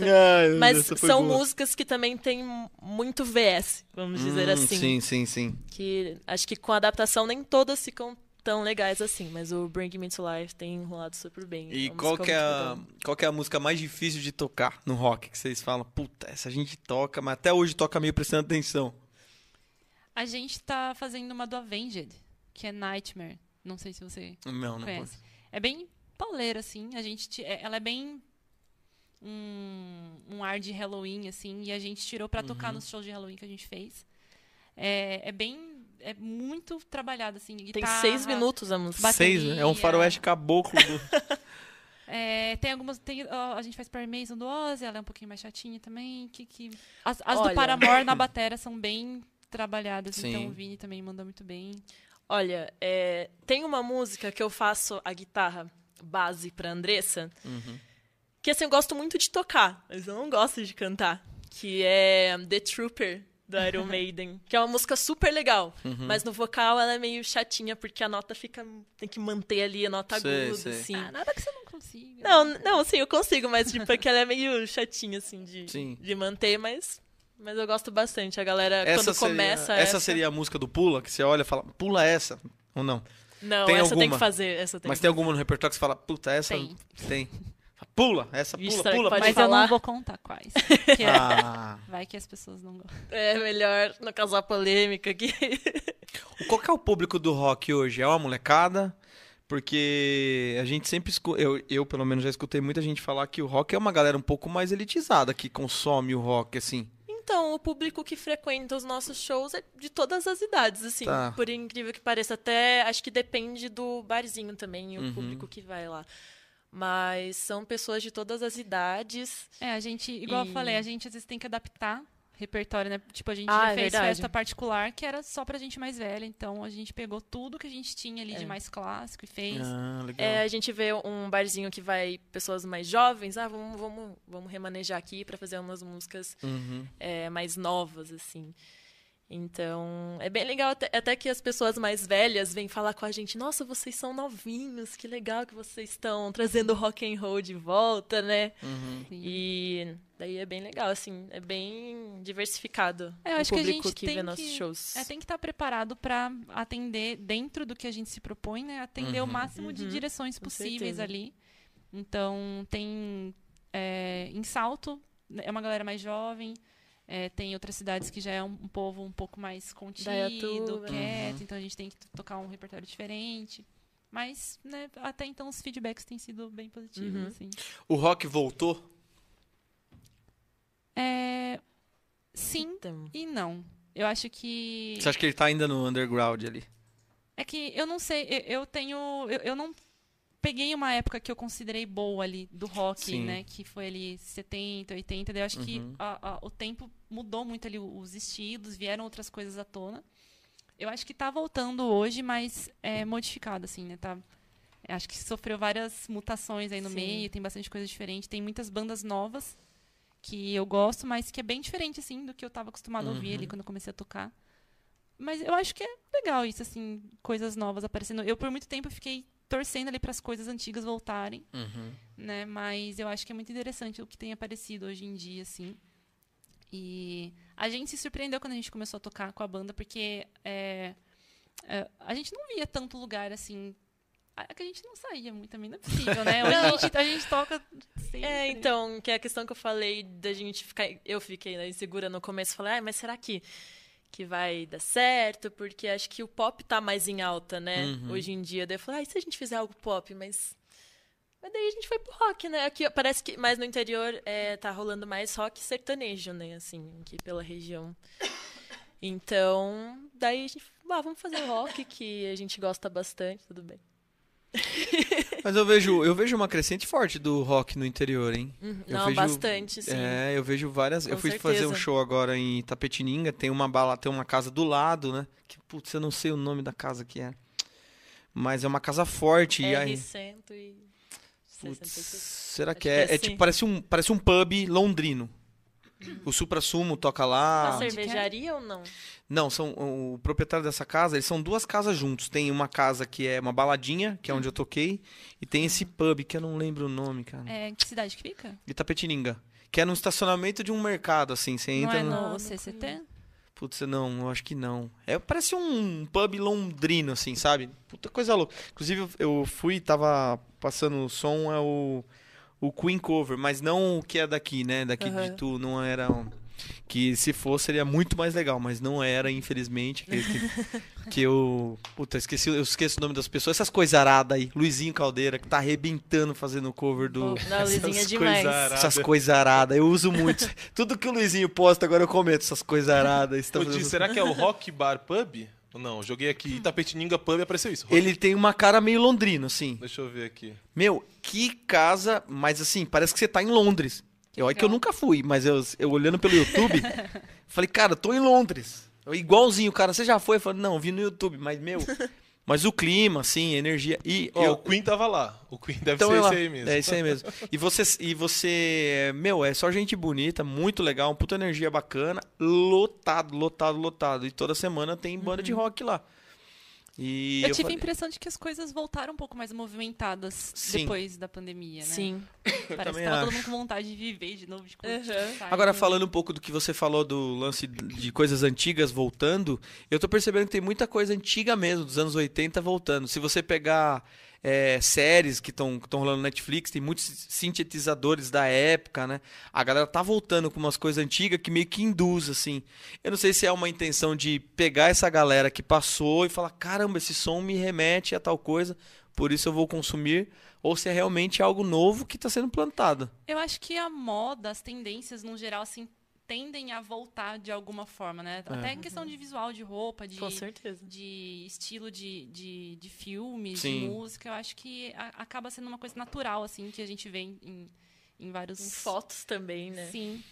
Mas são músicas que também tem muito VS, vamos dizer
Hum,
assim.
Sim, sim, sim.
Que acho que com a adaptação nem todas ficam tão legais assim, mas o Bring Me to Life tem enrolado super bem.
E
É
qual
música
que, é a, qual que é a música mais difícil de tocar no rock? Que vocês falam, puta, essa a gente toca, mas até hoje toca meio prestando atenção.
A gente tá fazendo uma do Avenged, que é Nightmare. Não sei se você
Não, não
conhece. É bem pauleira, assim. A gente, é- ela é bem um, um ar de Halloween, assim. E a gente tirou pra
Uhum.
tocar nos shows de Halloween que a gente fez. É, é bem... É muito trabalhado, assim.
Tem
guitarra,
seis minutos a música.
Seis, né? É um
bateria.
faroeste caboclo. Do...
É, tem algumas. Tem, ó, a gente faz Perry Mason do Ozzy, ela é um pouquinho mais chatinha também. Que, que... As, as
Olha.
do Paramore na bateria são bem trabalhadas,
Sim.
então o Vini também manda muito bem.
Olha, é, tem uma música que eu faço a guitarra base pra Andressa,
Uhum.
que assim, eu gosto muito de tocar, mas eu não gosto de cantar. Que é The Trooper, do Iron Maiden. que é uma música super legal,
Uhum.
mas no vocal ela é meio chatinha, porque a nota fica. Tem que manter ali a nota
Sei,
aguda,
sei.
assim.
Ah, nada que você não consiga.
Não, não, sim, eu consigo, mas tipo, é que ela é meio chatinha, assim, de,
Sim.
de manter, mas. Mas eu gosto bastante. A galera,
Essa,
quando
seria,
começa.
essa seria a música do Pula, que você olha e fala, pula essa. Ou não?
Não,
tem
essa tem
alguma?
que fazer. Essa tem
Mas
que
tem alguma no repertório que você fala, puta, essa.
Tem.
Tem. Pula, essa
Vixe,
pula, pula.
pode
Mas eu
falar?
não vou contar quais.
Ah.
Vai que as pessoas não gostam.
É melhor não causar polêmica aqui.
Qual que é o público do rock hoje? É uma molecada? Porque a gente sempre escuta, eu, eu pelo menos já escutei muita gente falar que o rock é uma galera um pouco mais elitizada que consome o rock, assim.
Então, o público que frequenta os nossos shows é de todas as idades, assim.
Tá.
Por incrível que pareça. Até acho que depende do barzinho também, o
Uhum.
público que vai lá. Mas são pessoas de todas as idades.
É, a gente, igual
E-
eu falei, a gente às vezes tem que adaptar repertório, né? Tipo, a gente
Ah,
já
é
fez
verdade.
festa particular que era só pra gente mais velha, então a gente pegou tudo que a gente tinha ali de
É.
mais clássico e fez.
Ah, legal.
É, a gente vê um barzinho que vai pessoas mais jovens. Ah, vamos, vamos, vamos remanejar aqui para fazer umas músicas
Uhum.
é, mais novas, assim. Então, é bem legal até, até que as pessoas mais velhas vêm falar com a gente, nossa, vocês são novinhos, que legal que vocês estão trazendo o rock and roll de volta, né?
Uhum.
E daí é bem legal, assim, é bem diversificado
É, eu
o
acho que a
público
gente
que, vê
que-
nossos shows.
É, tem que estar preparado pra atender dentro do que a gente se propõe, né? Atender
Uhum.
o máximo de
Uhum.
direções
Com
possíveis
certeza.
ali. Então, tem é, em Salto, né, é uma galera mais jovem. É, tem outras cidades que já é um, povo um pouco mais contido,
Dayatuba. Né?
quieto,
uhum.
então a gente tem que tocar um repertório diferente. Mas, né, até então os feedbacks têm sido bem positivos,
uhum.
assim.
O rock voltou? É...
Sim
então.
e não. Eu acho que...
Você acha que ele está ainda no underground ali?
É que eu não sei, eu, eu tenho... Eu, eu não peguei uma época que eu considerei boa ali do rock,
Sim.
né? Que foi ali 70, 80. Daí eu acho que
Uhum.
a- a- o tempo mudou muito ali os estilos, vieram outras coisas à tona. Eu acho que tá voltando hoje, mas é modificado, assim, né? Tá, eu acho que sofreu várias mutações aí no
Sim.
meio, tem bastante coisa diferente. Tem muitas bandas novas que eu gosto, mas que é bem diferente, assim, do que eu tava acostumado a ouvir ali
Uhum.
quando eu comecei a tocar. Mas eu acho que é legal isso, assim, coisas novas aparecendo. Eu, por muito tempo, fiquei torcendo ali para as coisas antigas voltarem, né? Mas eu acho que é muito interessante o que tem aparecido hoje em dia, assim. E a gente se surpreendeu quando a gente começou a tocar com a banda, porque é, é, a gente não via tanto lugar, assim... É que a gente não saía muito também, não é possível, né? Hoje a gente, a gente toca sempre.
É, então, que é a questão que eu falei da gente ficar. Eu fiquei né, insegura no começo, falei, ah, mas será que, que vai dar certo? Porque acho que o pop tá mais em alta, né?
Uhum.
Hoje em dia. Daí eu falei, ah, e se a gente fizer algo pop? Mas. Mas daí a gente foi pro rock, né? Aqui parece que mais no interior é, tá rolando mais rock sertanejo, né? Assim, aqui pela região. Então, daí a gente. Ah, vamos fazer rock, que a gente gosta bastante, tudo bem.
Mas eu vejo, eu vejo uma crescente forte do rock no interior, hein?
Uhum.
Eu
Não,
vejo-
bastante, sim.
É, eu vejo várias. eu
Com
fui fazer um
certeza.
show agora em Tapetininga, tem uma bala, tem uma casa do lado, né? Que putz, eu não sei o nome da casa que é. Mas é uma casa forte e aí
R100 e...
Putz,
66.
será que é?
é
É
assim.
tipo, parece um, parece um pub londrino. O Supra Sumo toca lá.
Uma cervejaria ou não?
Não, são o proprietário dessa casa, eles são duas casas juntos. Tem uma casa que é uma baladinha, que é onde eu toquei, e tem esse pub que eu não lembro o nome, cara.
É, que cidade que fica?
De Tapetininga. Que é no estacionamento de um mercado, assim. Você
Não
entra
é
no.
no
não
CCT?
Putz, não, eu acho que não. É, parece um pub londrino, assim, sabe? Puta coisa louca. Inclusive, eu- eu fui, tava passando o som, é o, o Queen Cover, mas não o que é daqui, né? Daqui de
Aham.
tu, não era. um- Que se fosse seria muito mais legal, mas não era, infelizmente. Que, que, que eu. Puta, esqueci, eu esqueço o nome das pessoas. Essas coisas aradas aí. Luizinho Caldeira, que tá arrebentando fazendo o cover do.
Não, Luizinho é
Essas
demais.
coisas aradas.
Essas coisas aradas, eu uso muito. Tudo que o Luizinho posta, agora eu comento essas coisas aradas. Está
Ô,
fazendo
Di, será que é o Rock Bar Pub? Ou Não, joguei aqui Itapetininga Pub e apareceu isso.
Ele tem uma cara meio londrino, assim.
Deixa eu ver aqui.
Meu, que casa, mas assim, parece que você tá em Londres.
Que
Eu, é que eu nunca fui, mas eu, eu olhando pelo YouTube, falei, cara, eu tô em Londres. Eu, igualzinho, cara, você já foi? Eu falei, não, vi no YouTube, mas, meu, mas o clima, assim, energia. E
Ó,
eu,
o Queen tava lá. O Queen deve
Então
ser
é
esse aí mesmo.
É isso aí mesmo. E você, e você, meu, é só gente bonita, muito legal, uma puta energia bacana, lotado, lotado, lotado. E toda semana tem banda de rock lá. E
Eu, tive
falei,
a impressão de que as coisas voltaram um pouco mais movimentadas
Sim.
depois da pandemia, né?
Sim.
Parece que tava todo
acho.
mundo com vontade de viver de novo, de curtir.
Uhum.
Agora, falando um pouco do que você falou do lance de coisas antigas voltando, eu tô percebendo que tem muita coisa antiga mesmo, dos anos 80 voltando. Se você pegar é, séries que estão rolando no Netflix, tem muitos sintetizadores da época, né? A galera tá voltando com umas coisas antigas que meio que induz, assim. Eu não sei se é uma intenção de pegar essa galera que passou e falar: caramba, esse som me remete a tal coisa, por isso eu vou consumir. Ou se é realmente algo novo que está sendo plantado.
Eu acho que a moda, as tendências no geral, assim, tendem a voltar de alguma forma, né?
É.
Até em questão de visual, de roupa, de,
Com certeza.
de estilo de, de, de filmes,
Sim.
de música. Eu acho que a- acaba sendo uma coisa natural, assim, que a gente vê em, em, vários...
Em fotos também, né?
Sim.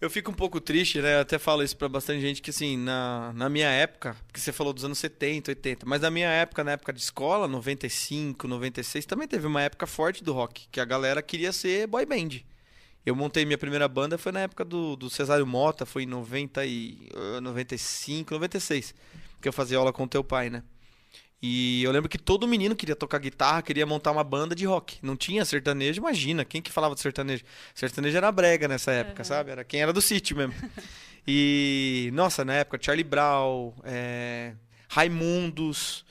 Eu fico um pouco triste, né? Eu até falo isso pra bastante gente, que assim, na, na minha época, porque você falou dos anos 70, 80, mas na minha época, na época de escola, 95, 96, também teve uma época forte do rock, que a galera queria ser boy band. Eu montei minha primeira banda, foi na época do, do Cesário Mota, foi em 90 e, eh, 95, 96, que eu fazia aula com o teu pai, né? E eu lembro que todo menino queria tocar guitarra, queria montar uma banda de rock. Não tinha sertanejo, imagina, quem que falava de sertanejo? Sertanejo era brega nessa época,
Uhum.
sabe? Era quem era do sítio mesmo. E, nossa, na época, Charlie Brown, é, Raimundos,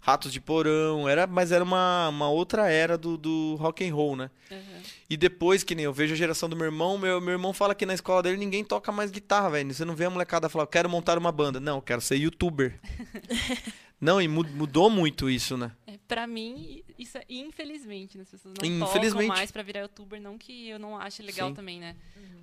Ratos de Porão, era, mas era uma, uma outra era do, do rock and roll, né?
Uhum.
E depois, que nem eu vejo a geração do meu irmão, meu, meu irmão fala que na escola dele ninguém toca mais guitarra, velho. Você não vê a molecada falar, eu quero montar uma banda. Não, eu quero ser youtuber. não, e mu- mudou muito isso, né?
É, pra mim, isso é infelizmente, né? As pessoas não
Infelizmente.
tocam mais pra virar youtuber, não que eu não ache legal
Sim.
também, né?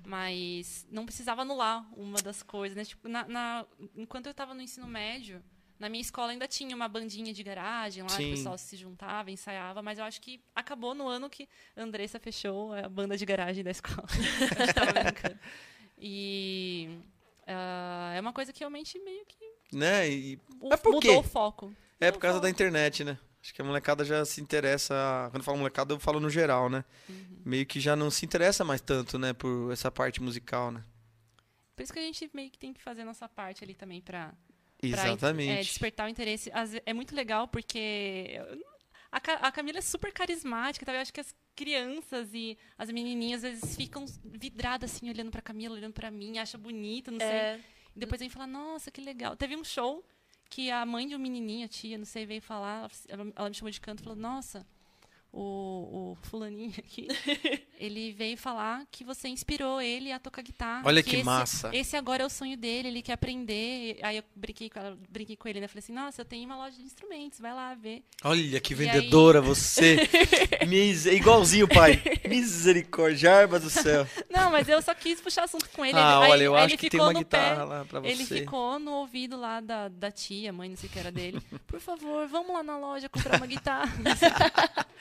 Mas não precisava anular uma das coisas, né? Tipo, na, na- enquanto eu tava no ensino médio, na minha escola ainda tinha uma bandinha de garagem lá, que
Sim.
o pessoal se juntava, ensaiava, mas eu acho que acabou no ano que a Andressa fechou a banda de garagem da escola. a gente tava brincando. E ah, é uma coisa que realmente meio que
Né? E
o- mudou o foco.
é por causa da internet, né? Acho que a molecada já se interessa. Quando eu falo molecada, eu falo no geral, né?
Uhum.
Meio que já não se interessa mais tanto, né? Por essa parte musical, né?
Por isso que a gente meio que tem que fazer a nossa parte ali também pra, pra,
Exatamente.
é, despertar o interesse. É muito legal porque a, Ca- a Camila é super carismática, tá? eu acho que as crianças e as menininhas às vezes ficam vidradas assim, olhando pra Camila, olhando pra mim, acha bonito, não sei.
É,
E depois vem falar, nossa, que legal. Teve um show que a mãe de um menininho, a tia, não sei, veio falar, ela me chamou de canto e falou, nossa, o, o fulaninho aqui, ele veio falar que você inspirou ele a tocar guitarra.
Olha que
esse,
massa.
Esse agora é o sonho dele, ele quer aprender. Aí eu brinquei com, ela, brinquei com ele, né? Falei assim, nossa, eu tenho uma loja de instrumentos, vai lá ver.
Olha que
E
vendedora você. Mis... Igualzinho, pai. Misericórdia, arma do céu.
Não, mas eu só quis puxar assunto com ele.
ah,
aí,
olha, eu
aí
acho
ele
que tem
ficou
uma
no
guitarra
pé.
lá pra você.
Ele ficou no ouvido lá da, da tia, mãe, não sei o que era dele. Por favor, vamos lá na loja comprar uma guitarra.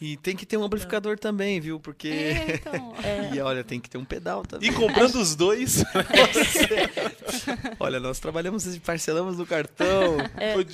E tem que ter um amplificador também, viu? Porque.
é, então.
E olha, tem que ter um pedal também.
E comprando os dois.
Olha, nós trabalhamos e parcelamos no cartão.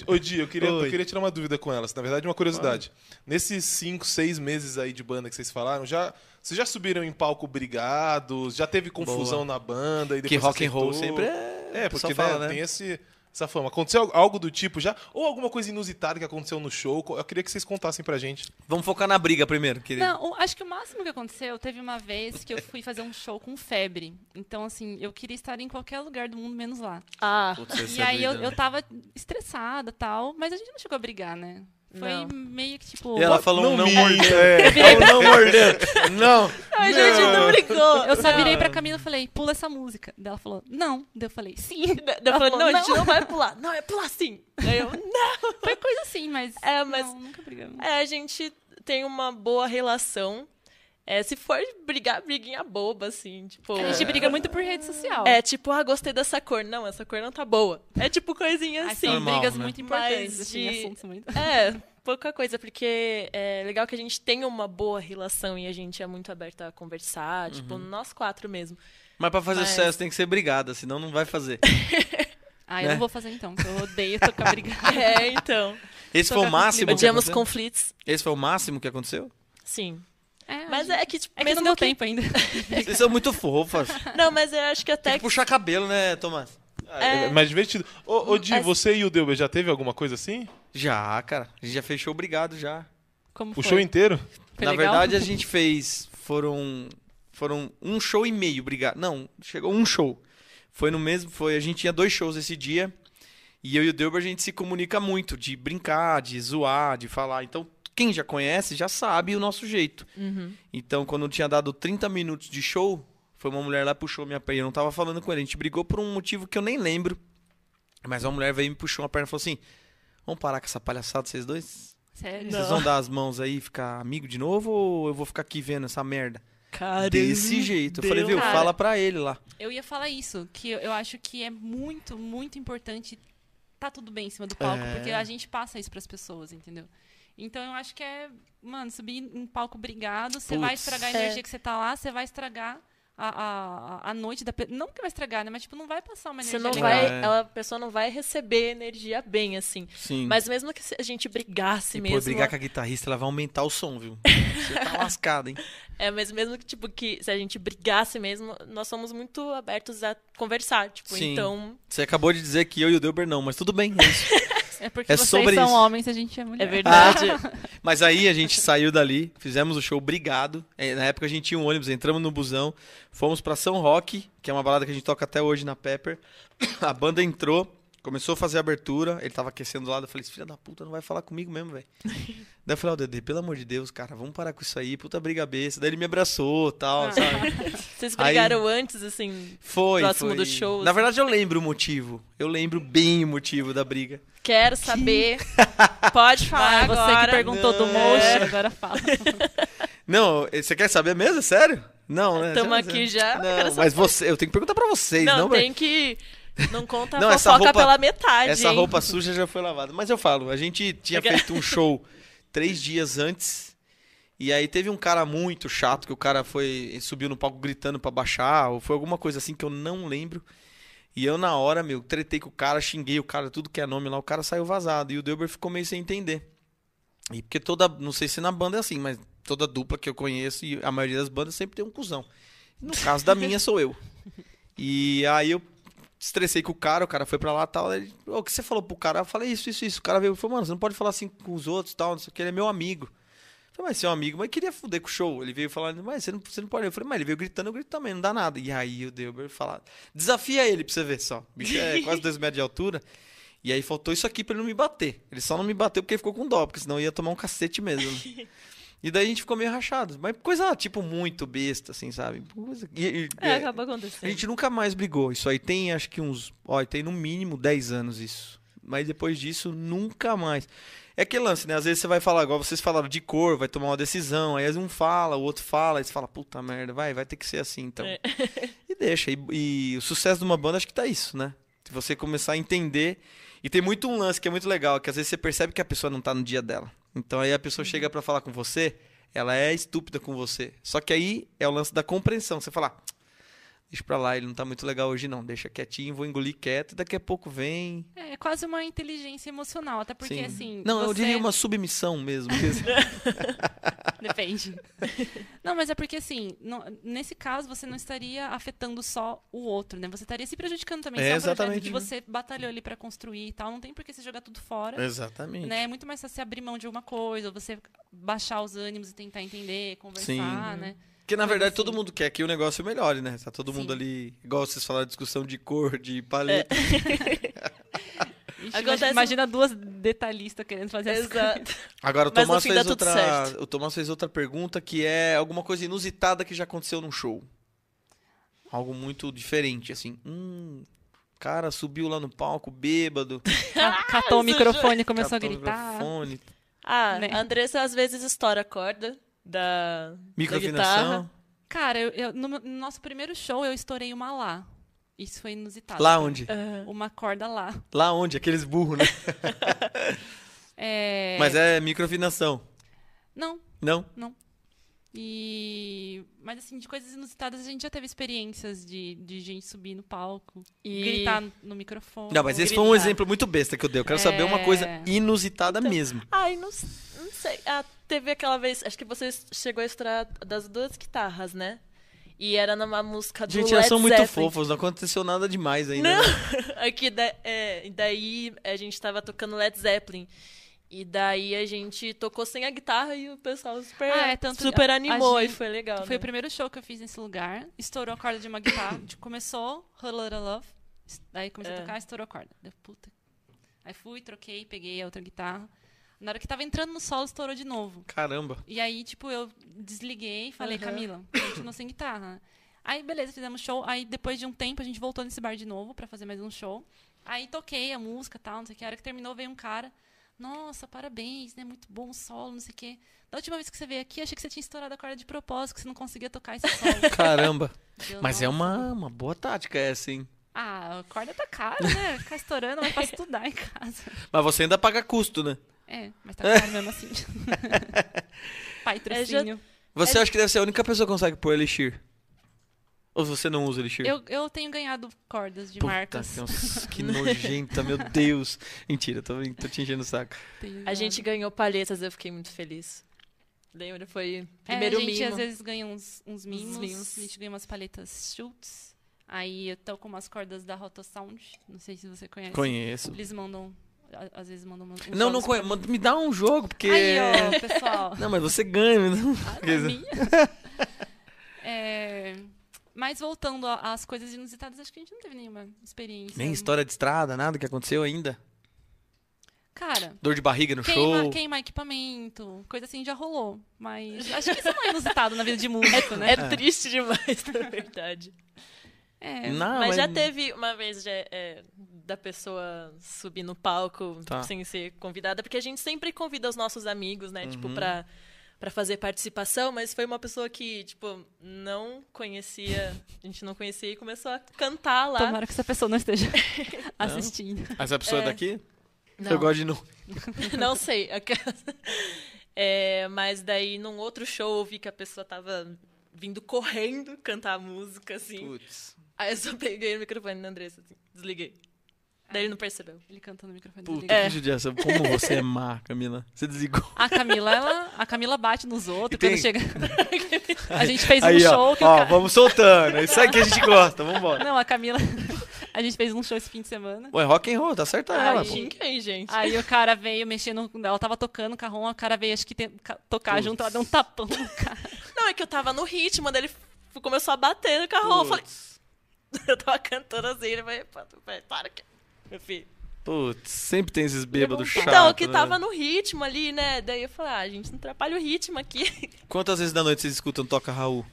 Ô, ô, Di, eu queria, eu queria tirar uma dúvida com elas. Na verdade, uma curiosidade. Nesses cinco, seis meses aí de banda que vocês falaram, já, vocês já subiram em palco brigados? Já teve confusão na banda? E
Que
depois
rock and roll sempre é.
É, porque
fala,
né,
né?
tem esse, essa fama. Aconteceu algo do tipo já? Ou alguma coisa inusitada que aconteceu no show? Eu queria que vocês contassem pra gente.
Vamos focar na briga primeiro, querido.
Não, acho que o máximo que aconteceu, teve uma vez que eu fui fazer um show com febre. Então, assim, eu queria estar em qualquer lugar do mundo, menos lá.
ah,
Putz,
E aí eu,
vida,
eu
né?
tava estressada tal, mas a gente não chegou a brigar, né? Foi
Não.
meio que tipo.
E ela falou um
Não
não
me-
mordendo.
é.
É um não mordendo. Não.
a gente não brigou.
Eu só virei pra Camila e falei, pula essa música. Daí ela falou, não. Daí eu falei, sim.
Eu
Ela
falei,
falou,
não, a gente não vai pular. Não, é pular sim. Aí eu, não.
Foi coisa assim, mas.
É, mas-
Não, nunca brigamos.
É, a gente tem uma boa relação. É, se for brigar, briguinha boba, assim, tipo...
A gente briga muito por rede social.
É tipo, ah, gostei dessa cor. Não, essa cor não tá boa. É tipo coisinha assim.
são
Normal,
brigas
né?
muito importantes,
Mas
assim,
de-
assuntos muito.
É, pouca coisa, porque é legal que a gente tenha uma boa relação e a gente é muito aberto a conversar, tipo,
Uhum.
nós quatro mesmo.
Mas pra fazer
Mas-
sucesso tem que ser brigada, senão não vai fazer.
Ah, eu
Né?
não vou fazer então, porque eu odeio tocar brigada.
É, então.
Esse foi o máximo. que
Odiamos
aconteceu?
conflitos,
Esse foi o máximo que aconteceu?
sim.
É,
Mas
gente-
é que, tipo,
É que
mesmo
não deu
que...
tempo ainda.
Vocês são muito fofas.
Não, mas eu acho que até
Tem que puxar cabelo, né, Tomás?
É,
É.
mais divertido. Ô, ô Di,
É.
você e o Delber já teve alguma coisa assim?
Já, cara. A gente já fechou obrigado já.
Como
O
foi?
show inteiro?
Foi
Na
legal?
verdade, a gente fez. Foram. Foram um show e meio, obrigado. Não, chegou um show. Foi no mesmo. Foi, a gente tinha dois shows esse dia. E eu e o Delber a gente se comunica muito, de brincar, de zoar, de falar. Então, quem já conhece já sabe o nosso jeito.
Uhum.
Então, quando tinha dado 30 minutos de show, foi uma mulher lá puxou minha perna. Eu não tava falando com ele. A gente brigou por um motivo que eu nem lembro. Mas uma mulher veio e me puxou uma perna e falou assim: Vamos parar com essa palhaçada, vocês dois?
Sério?
Vocês vão dar as mãos aí e ficar amigo de novo ou eu vou ficar aqui vendo essa merda?
Cara,
Desse jeito. Eu falei, viu,
Cara.
fala pra ele lá.
Eu ia falar isso, que eu, eu acho que é muito, muito importante tá tudo bem em cima do palco,
É.
porque a gente passa isso pras pessoas, entendeu? Então eu acho que é, mano, subir em palco brigado, você vai estragar a
É.
energia que você tá lá, você vai estragar a, a, a noite da pessoa. Não que vai estragar, né? Mas tipo, não vai passar uma
Você
energia
não
legal.
vai,
É.
ela, a pessoa não vai receber energia bem, assim.
Sim.
Mas mesmo que se a gente brigasse
e,
mesmo.
pô, brigar com a guitarrista, ela vai aumentar o som, viu? Você tá lascado, hein?
É, mas mesmo que, tipo, que se a gente brigasse mesmo, nós somos muito abertos a conversar, tipo,
Sim.
então
Você acabou de dizer que eu e o Delber não, mas tudo bem, é isso.
É porque
É
vocês
sobre
são
isso.
homens e a gente é mulher.
é verdade.
Mas aí a gente saiu dali, fizemos o show Brigado. É, Na época a gente tinha um ônibus, entramos no busão, fomos pra São Roque, que é uma balada que a gente toca até hoje na Pepper. A banda entrou, começou a fazer a abertura, ele tava aquecendo do lado, eu falei, filha da puta, não vai falar comigo mesmo, velho. Daí eu falei, ó, Dedê, pelo amor de Deus, cara, vamos parar com isso aí, puta briga besta. Daí ele me abraçou
Ah.
tal, sabe?
Vocês
Aí-
brigaram antes, assim.
Foi,
Próximo
foi.
do show,
Na
assim.
verdade, eu lembro o motivo. Eu lembro bem o motivo da briga.
Quero saber. Pode falar
Ah, você
agora.
que perguntou do
Não.
motion, agora fala.
Não, você quer saber mesmo? É Sério? Não, né?
Tamo
Você-
aqui já,
Não, mas você, eu tenho que perguntar pra vocês,
Não,
não,
tem que. Não conta
Não,
a fofoca
roupa-
pela metade.
Essa
hein?
roupa suja já foi lavada. Mas eu falo, a gente tinha
Fica-
feito um show três dias antes. E aí teve um cara muito chato que o cara foi subiu no palco gritando pra baixar, ou foi alguma coisa assim que eu não lembro. E eu na hora, meu, tretei com o cara, xinguei o cara, tudo que é nome lá, o cara saiu vazado. E o Delber ficou meio sem entender. E porque toda, não sei se na banda é assim, mas toda dupla que eu conheço e a maioria das bandas sempre tem um cuzão. No caso da minha sou eu. E aí eu estressei com o cara, o cara foi pra lá e tal. Ele, "Ô, o que você falou pro cara? Eu falei isso, isso, isso. O cara veio e falou, mano, você não pode falar assim com os outros tal, não sei o que, ele é meu amigo. Eu falei, mas você é amigo, mas queria fuder com o show. Ele veio falar, mas você não, você não pode. Eu falei, mas ele veio gritando, eu grito também, não dá nada. E aí o Delber falar, desafia ele pra você ver só. O bicho é quase dois metros de altura. E aí faltou isso aqui pra ele não me bater. Ele só não me bateu porque ficou com dó, porque senão eu ia tomar um cacete mesmo. E daí a gente ficou meio rachado. Mas coisa, tipo, muito besta, assim, sabe? E- e-
É, acabou
a
acontecendo.
gente nunca mais brigou. Isso aí tem, acho que uns. Ó, tem no mínimo 10 anos isso. Mas depois disso, nunca mais. É aquele lance, né? Às vezes você vai falar, igual vocês falaram de cor, vai tomar uma decisão. Aí um fala, o outro fala, aí você fala, puta merda, vai, vai ter que ser assim, então.
É.
E deixa. E, e o sucesso de uma banda, acho que tá isso, né? Se você começar a entender. E tem muito um lance que é muito legal, que às vezes você percebe que a pessoa não tá no dia dela. Então aí a pessoa
Uhum.
chega pra falar com você, ela é estúpida com você. Só que aí é o lance da compreensão. Você fala, "Ah, deixa pra lá, ele não tá muito legal hoje não. Deixa quietinho, vou engolir quieto, e daqui a pouco vem.
É quase uma inteligência emocional, até porque
Sim.
assim.
Não, eu
você-
diria uma submissão mesmo.
Depende. não, mas é porque assim, não- nesse caso você não estaria afetando só o outro, né? Você estaria se prejudicando também.
É,
Se é um projeto que você batalhou ali pra construir e tal, não tem por que você jogar tudo fora.
Exatamente.
Né? É muito mais fácil você abrir mão de alguma coisa, ou você baixar os ânimos e tentar entender, conversar,
Sim.
né?
Porque na verdade
assim.
todo mundo quer que o negócio melhore, né? Tá todo mundo
Sim.
ali, igual vocês falaram, discussão de cor, de paleta.
Ixi,
Acontece-
imagina, imagina duas detalhistas querendo fazer.
Exato.
Agora o
Mas
Tomás fez outra, o Tomás fez outra pergunta que é alguma coisa inusitada que já aconteceu num show. Algo muito diferente, assim. Hum, cara subiu lá no palco bêbado,
Ca- Catou o
isso
microfone e começou a
catou o
gritar.
microfone,
Ah,
Né?
a Andressa às vezes estoura a corda da, da guitarra.
Cara, eu, eu- no, nosso primeiro show eu estourei uma lá. Isso foi inusitado.
Lá onde?
Uma corda lá.
Lá onde? Aqueles burros, né?
É...
Mas é microafinação.
Não,
Não?
E. Mas assim, de coisas inusitadas, a gente já teve experiências de, de gente subir no palco,
E-
gritar no- microfone.
Não, mas esse foi um
gritar.
exemplo muito besta que eu dei. Eu quero saber uma
É.
coisa inusitada mesmo.
Ai, não, não sei. Ah, teve aquela vez, acho que você chegou a estourar das duas guitarras, né? E era numa música do
Gente,
Led
elas são muito fofas, não aconteceu nada demais ainda.
Não,
né?
aqui da, é, e daí a gente tava tocando Led Zeppelin. E daí a gente tocou sem a guitarra e o pessoal super,
Ah, é, tanto-
super
a- a
animou
gente-
e foi legal.
Foi
né?
o primeiro show que eu fiz nesse lugar. Estourou a corda de uma guitarra. tipo, começou, Whole Lotta Love. Aí comecei
É.
a tocar, estourou a corda. Deu puta. Aí fui, troquei, peguei a outra guitarra. Na hora que tava entrando no solo, estourou de novo.
Caramba.
E aí, tipo, eu desliguei e falei,
Aham.
Camila, continua sem guitarra. Aí, beleza, fizemos show. Aí, depois de um tempo, a gente voltou nesse bar de novo pra fazer mais um show. Aí, toquei a música e tal, não sei o que. A hora que terminou, veio um cara. Nossa, parabéns, né? Muito bom o solo, não sei o que. Da última vez que você veio aqui, achei que você tinha estourado a corda de propósito, que você não conseguia tocar esse solo.
Caramba. Mas é
"Nossa."
uma, uma boa tática essa, hein?
Ah, a corda tá cara, né? Ficar estourando, mas fácil estudar em casa.
Mas você ainda paga custo, né?
É, mas tá caro mesmo assim. Pai
É, já-.
Você acha que deve ser a única pessoa que consegue pôr Elixir? Ou você não usa Elixir?
Eu, eu tenho ganhado cordas de
Puta,
marcas.
que, uns- que nojenta, meu Deus. Mentira, tô, tô te enchendo o saco.
Tenho
A gente ganhou palhetas, eu fiquei muito feliz. Lembra? Foi o
É,
primeiro
a gente
mimo.
às vezes ganha uns, uns mimos.
mimos.
A gente ganha umas paletas Schultz. Aí eu tô com umas cordas da Rotosound. Não sei se você conhece.
Conheço.
Eles mandam. Às vezes mandam uns
Não, não conheço.
pra.
Me dá um jogo, porque.
Aí, ó, pessoal.
Não, mas você ganha. Não.
Ah, não, minha. É, mas voltando às coisas inusitadas, acho que a gente não teve nenhuma experiência.
Nem história de estrada, nada que aconteceu ainda.
Cara,
Dor de barriga no
queima,
show.
queima equipamento, coisa assim já rolou. Mas acho que isso não é inusitado na vida de músico, né?
É triste demais, na verdade.
É.
Não,
mas, já teve uma vez já, é, da pessoa subir no palco
Tá.
sem ser convidada, porque a gente sempre convida os nossos amigos, né,
Uhum.
tipo, pra, pra fazer participação, mas foi uma pessoa que, tipo, não conhecia, a gente não conhecia e começou a cantar lá.
Tomara que essa pessoa não esteja assistindo.
Essa pessoa
É.
daqui?
Não,
Eu gosto de nu.
não sei. É, mas daí, num outro show, eu vi que a pessoa tava vindo correndo cantar a música, assim.
Putz.
Aí eu só peguei o microfone da Andressa, assim, desliguei. Daí ele não percebeu.
Ele cantando no microfone.
Puta,
desligado.
que judiação. Como você é má, Camila. Você desligou.
A Camila, ela, a Camila bate nos outros
E tem-
quando chega. a gente fez um
Aí, ó,
show que
ó, vamos soltando. Isso aí que a gente gosta. Vambora.
Não, a Camila. a gente fez um show esse fim de semana.
Ué, rock and roll, tá certo ela,
Ai,
pô.
Ninguém, gente.
Aí o cara veio mexendo. Ela tava tocando o carrom, o cara veio, acho que tem- tocar
Putz.
junto, ela deu um tapão no cara.
Não, é que eu tava no ritmo, daí ele começou a bater no carro. Eu falei, eu tava cantando assim, ele vai, para que. Meu filho.
Putz, sempre tem esses bêbados chatos.
Então, que
né?
tava no ritmo ali, né? Daí eu falei, ah, a gente não atrapalha o ritmo aqui.
Quantas vezes da noite vocês escutam Toca Raul?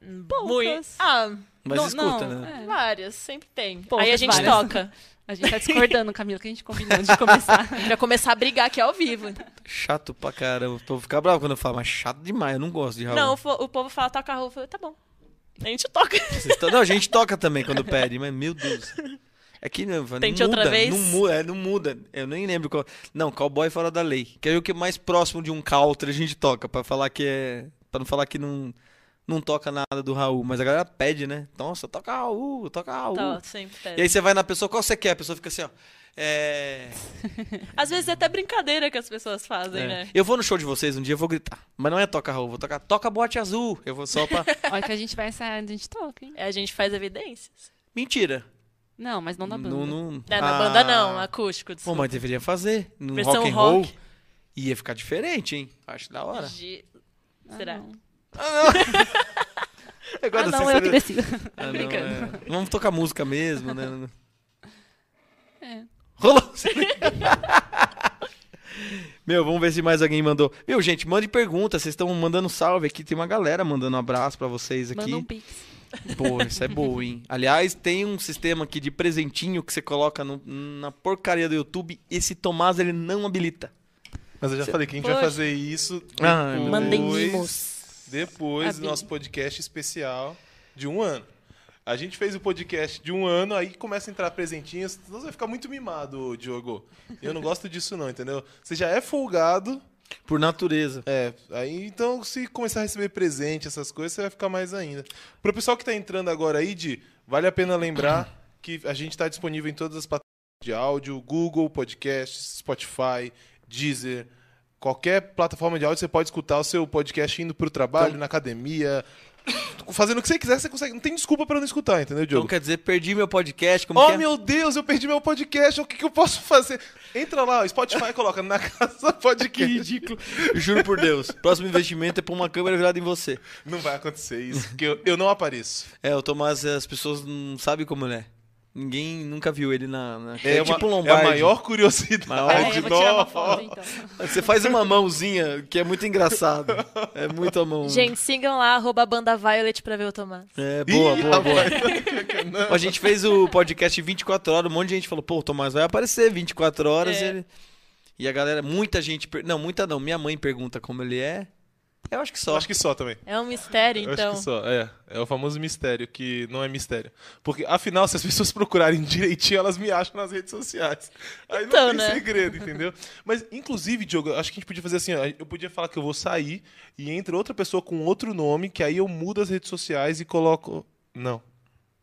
Muito. Ah,
Mas
Não,
escuta,
não,
né?
é.
várias, sempre tem.
Poucas,
Aí a gente
várias.
toca.
A gente tá discordando, Camila, que a gente combinou de começar.
pra começar a brigar aqui ao vivo.
Chato pra caramba. O povo fica bravo quando eu falo, mas chato demais, eu não gosto de Raul.
Não, o, o povo fala, toca Raul. Eu falei, tá bom. A gente toca.
Não, a gente toca também quando pede, mas meu Deus. É que não, não
Tente
muda,
outra vez?
Não muda, é, não muda. Eu nem lembro qual. Não, cowboy fora da lei. Que é o que é mais próximo de um counter a gente toca, pra falar que é. Pra não falar que não, não toca nada do Raul. Mas a galera pede, né? Nossa, toca Raul, toca Raul.
Tá, sempre
E aí
pede.
você vai na pessoa, qual você quer? A pessoa fica assim, ó. É.
Às vezes é até brincadeira que as pessoas fazem,
é.
né?
Eu vou no show de vocês um dia, eu vou gritar. Mas não é toca Raul, vou tocar toca boate azul. Eu vou só pra.
Olha que a gente vai ensaiar, a gente toca, hein?
É, A gente faz evidências.
Mentira.
Não, mas não na banda.
Não, não...
É, na
Ah.
banda não, acústico.
Pô,
desculpa.
mas deveria fazer. No
Versão
rock and roll.
rock.
Ia ficar diferente, hein? Acho da hora.
Gi-
Ah,
Será?
não.
Eu
Ah, não, eu que decido.
Ah, não,
brincando.
é. Vamos tocar música mesmo, né?
É.
Rolou. Meu, vamos ver se mais alguém mandou. Viu, gente, mande pergunta. Vocês estão mandando salve aqui. Tem uma galera mandando um abraço pra vocês aqui.
Manda um pix.
Pô, isso é boa, hein? Aliás, tem um sistema aqui de presentinho que você coloca no- na porcaria do YouTube. Esse Tomás, ele não habilita.
Mas eu já falei que a gente
Poxa.
vai fazer isso
Ah,
depois,
Mandem
depois do nosso podcast especial de um ano. A gente fez o podcast de um ano, aí começa a entrar presentinhos. Você vai ficar muito mimado, Diogo. Eu não gosto disso, não, entendeu? Você já é folgado.
Por natureza.
É, aí então se começar a receber presente, essas coisas, você vai ficar mais ainda. Pro pessoal que tá entrando agora aí, Di, vale a pena lembrar que a gente tá disponível em todas as plataformas de áudio, Google Podcasts, Spotify, Deezer, qualquer plataforma de áudio você pode escutar o seu podcast indo pro trabalho,
Então-
na academia, fazendo o que você quiser, você consegue. Não tem desculpa pra não escutar, entendeu,
Então
Diogo?
quer dizer, perdi meu podcast. Como
Oh,
que é?
meu Deus, eu perdi meu podcast. O que, que eu posso fazer? Entra lá, Spotify coloca na casa
Que
podcast.
ridículo. Juro por Deus. Próximo investimento é pôr uma câmera virada em você.
Não vai acontecer isso, porque eu, eu não apareço.
É, o Tomás, as pessoas não sabem como ele é. Ninguém nunca viu ele na. na-
É,
tipo um
uma, é
Lombardi.
a maior curiosidade.
Maior
É,
Nossa.
foto, então.
Você faz uma mãozinha que é muito engraçado. É muito a mão.
Gente, sigam lá, arroba banda Violet pra ver o Tomás.
É, boa,
Ih,
boa, boa. A gente fez o podcast 24 horas, um monte de gente falou, pô, o Tomás vai aparecer 24 horas.
É.
E, ele... e a galera, muita gente. per- Não, muita não. Minha mãe pergunta como ele é. Eu acho que só.
Eu acho que só também.
É um mistério,
Eu
então.
acho que só. É, é o famoso mistério, que não é mistério. Porque, afinal, se as pessoas procurarem direitinho, elas me acham nas redes sociais. Aí
Então,
não tem
né?
segredo, entendeu? Mas, inclusive, Diogo, eu acho que a gente podia fazer assim, ó, eu podia falar que eu vou sair e entra outra pessoa com outro nome, que aí eu mudo as redes sociais e coloco... Não.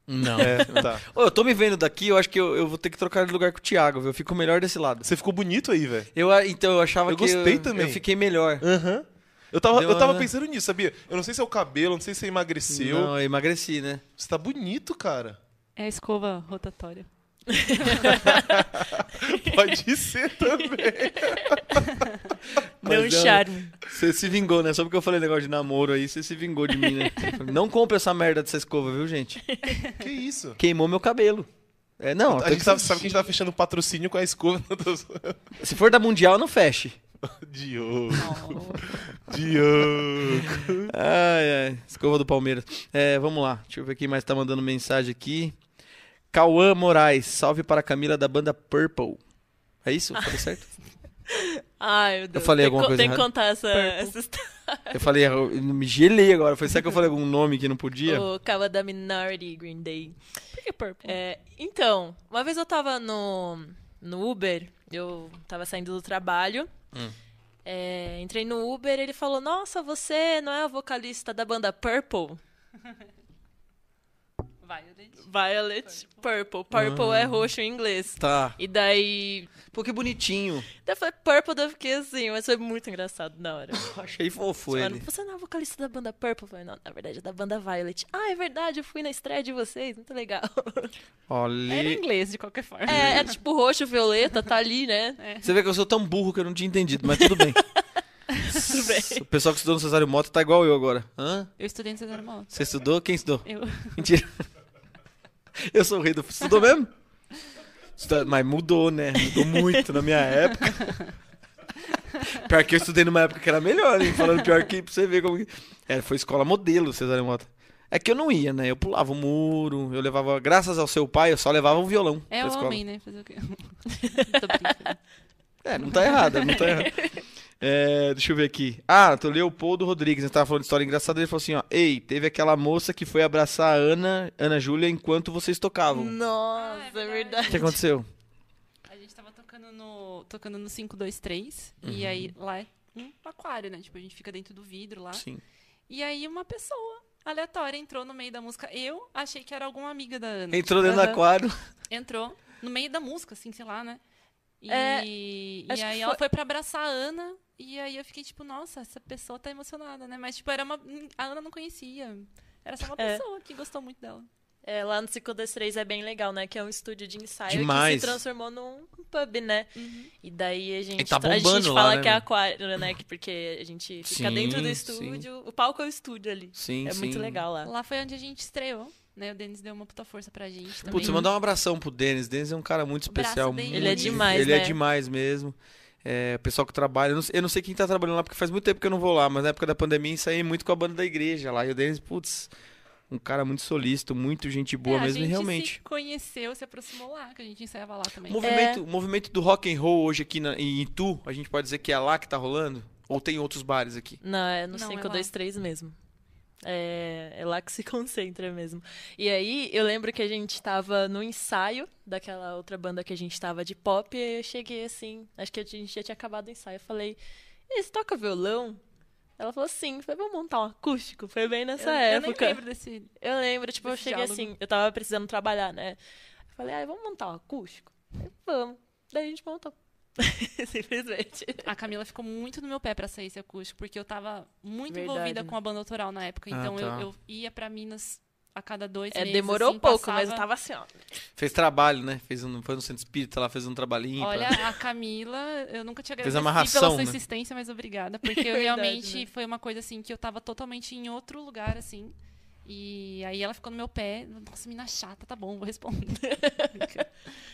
Não.
É, tá.
Ô, eu tô me vendo daqui, eu acho que eu, eu vou ter que trocar de lugar com o Thiago, viu? Eu fico melhor desse lado.
Você ficou bonito aí, velho.
Eu, então, eu achava
Eu
que.
gostei também.
Eu fiquei melhor.
Aham. Eu tava,
Deu
eu tava
uma-
pensando nisso, sabia? Eu não sei se é o cabelo, não sei se você emagreceu.
Não, eu emagreci, né?
Você tá bonito, cara.
É a escova rotatória.
Pode ser também.
Mas, ó,
charme.
Você se vingou, né? Só porque eu falei negócio de namoro aí, você se vingou de mim, né? Não compre essa merda dessa escova, viu, gente?
que isso?
Queimou meu cabelo. É, não,
A
tem
gente
que
tá,
ser-
sabe que a gente tá fechando patrocínio com a escova
se for da Mundial, não feche.
Diogo. Diogo.
Ai, ai, escova do Palmeiras. É, vamos lá, deixa eu ver quem mais tá mandando mensagem aqui. Cauã Moraes, salve para a Camila da banda Purple. É isso? Falei certo?
Ai, meu Deus.
falei
tem
alguma coisa
Tem que contar essa, essa história.
Eu falei, eu me gelei agora. Foi será que eu falei algum nome que não podia?
O Cava da Minority Green Day.
Por que Purple?
É, então, uma vez eu tava no, no Uber, eu tava saindo do trabalho.
Hum.
é, entrei no Uber ele falou: Nossa, você não é a vocalista da banda Purple?
Violet.
Violet Purple. Purple é roxo em inglês.
Tá.
E daí.
Pô, que bonitinho.
Daí eu falei Purple, daí eu fiquei assim, mas foi muito engraçado na hora.
Achei fofo
Mano,
ele.
você não é a vocalista da banda Purple? Eu falei, não, na verdade é da banda Violet. Ah, é verdade, eu fui na estreia de vocês, muito legal.
Era
Olha.
inglês, de qualquer forma.
É, é tipo roxo, violeta, tá ali, né?
Você vê que eu sou tão burro que eu não tinha entendido, mas tudo bem.
Tudo bem.
O pessoal que estudou no Cesário Mota tá igual eu agora. Hã?
Eu estudei no Cesar Moto.
Você estudou? Quem estudou?
Eu.
Mentira. Eu sou o rei do. Estudou mesmo? Estuda- Mas mudou, né? Mudou muito na minha época. Pior que eu estudei numa época que era melhor, hein? Falando pior que pra você ver como. que- É, foi escola modelo, Cesário Mota. É que eu não ia, né? Eu pulava o muro, eu levava. Graças ao seu pai, eu só levava o violão.
É
pra escola.
homem, né? Fazer o quê?
É, não tá errado, não tá errado. É, deixa eu ver aqui. Ah, tu Leopoldo Rodrigues, gente tava falando de história engraçada, ele falou assim, ó. Ei, teve aquela moça que foi abraçar a Ana, Ana Júlia, enquanto vocês tocavam.
Nossa,
Ah, é
é
verdade.
verdade.
O que aconteceu?
A gente tava tocando no, tocando no 523. E
Uhum.
aí lá é um aquário, né? Tipo, a gente fica dentro do vidro lá.
Sim.
E aí uma pessoa aleatória entrou no meio da música. Eu achei que era alguma amiga da Ana.
Entrou dentro do
Aham.
aquário.
Entrou no meio da música, assim, sei lá, né? E,
É,
e aí
foi-
ela foi pra abraçar a Ana. E aí eu fiquei tipo, nossa, essa pessoa tá emocionada, né? Mas, tipo, era uma. A Ana não conhecia. Era só uma
É.
pessoa que gostou muito dela.
É, lá no 523 é bem legal, né? Que é um estúdio de ensaio que
Demais.
se transformou num pub, né?
Uhum.
E daí a gente,
tá
a gente
bombando lá,
fala
né,
que é aquário, né? que- Porque a gente fica
Sim,
dentro do
sim.
estúdio. O palco é o estúdio ali.
Sim,
é
sim.
muito legal lá.
Lá foi onde a gente estreou, né? O Denis deu uma puta força pra gente também.
Putz, mandar um abração pro Denis. Denis é um cara muito especial. muito-
Ele é demais,
Ele é
né?
demais mesmo. É, o pessoal que trabalha. Eu não, eu não sei quem tá trabalhando lá, porque faz muito tempo que eu não vou lá, mas na época da pandemia ensaiei muito com a banda da igreja lá. E o Denis, putz, um cara muito solícito, muito gente boa
É,
mesmo,
a
e
gente
realmente.
se conheceu, se aproximou lá, que a gente ensaiava lá também.
O movimento, o movimento do rock and roll hoje aqui na- em Itu, a gente pode dizer que é lá que tá rolando? Ou tem outros bares aqui?
Não, é no
Não, é
523 mesmo. É, é lá que se concentra mesmo. E aí, eu lembro que a gente tava no ensaio daquela outra banda que a gente tava de pop, e eu cheguei assim, acho que a gente já tinha acabado o ensaio. Eu falei, você toca violão? Ela falou, sim. Falei, vamos montar um acústico? Foi bem nessa
eu,
época.
Eu lembro desse...
Eu lembro, tipo, eu cheguei
diálogo.
assim, eu tava precisando trabalhar, né? Eu falei, ah, vamos montar um acústico? Eu, vamos. Daí a gente montou. Simplesmente.
A Camila ficou muito no meu pé pra sair esse acústico, porque eu tava muito
Verdade,
envolvida
né?
com a banda autoral na época.
Ah,
Então eu-
tá.
eu, ia pra Minas a cada dois
É,
meses.
demorou
assim,
pouco,
passava-
mas eu tava assim, ó.
Fez trabalho, né? Fez um, foi no centro espírita lá, fez um trabalhinho. pra-
Olha, a Camila, eu nunca tinha
Fez
agradecido
amarração,
pela sua
né?
insistência, mas obrigada. Porque eu
Verdade,
realmente
né?
foi uma coisa assim que eu tava totalmente em outro lugar, assim. E aí ela ficou no meu pé. Nossa, mina chata, tá bom, vou responder.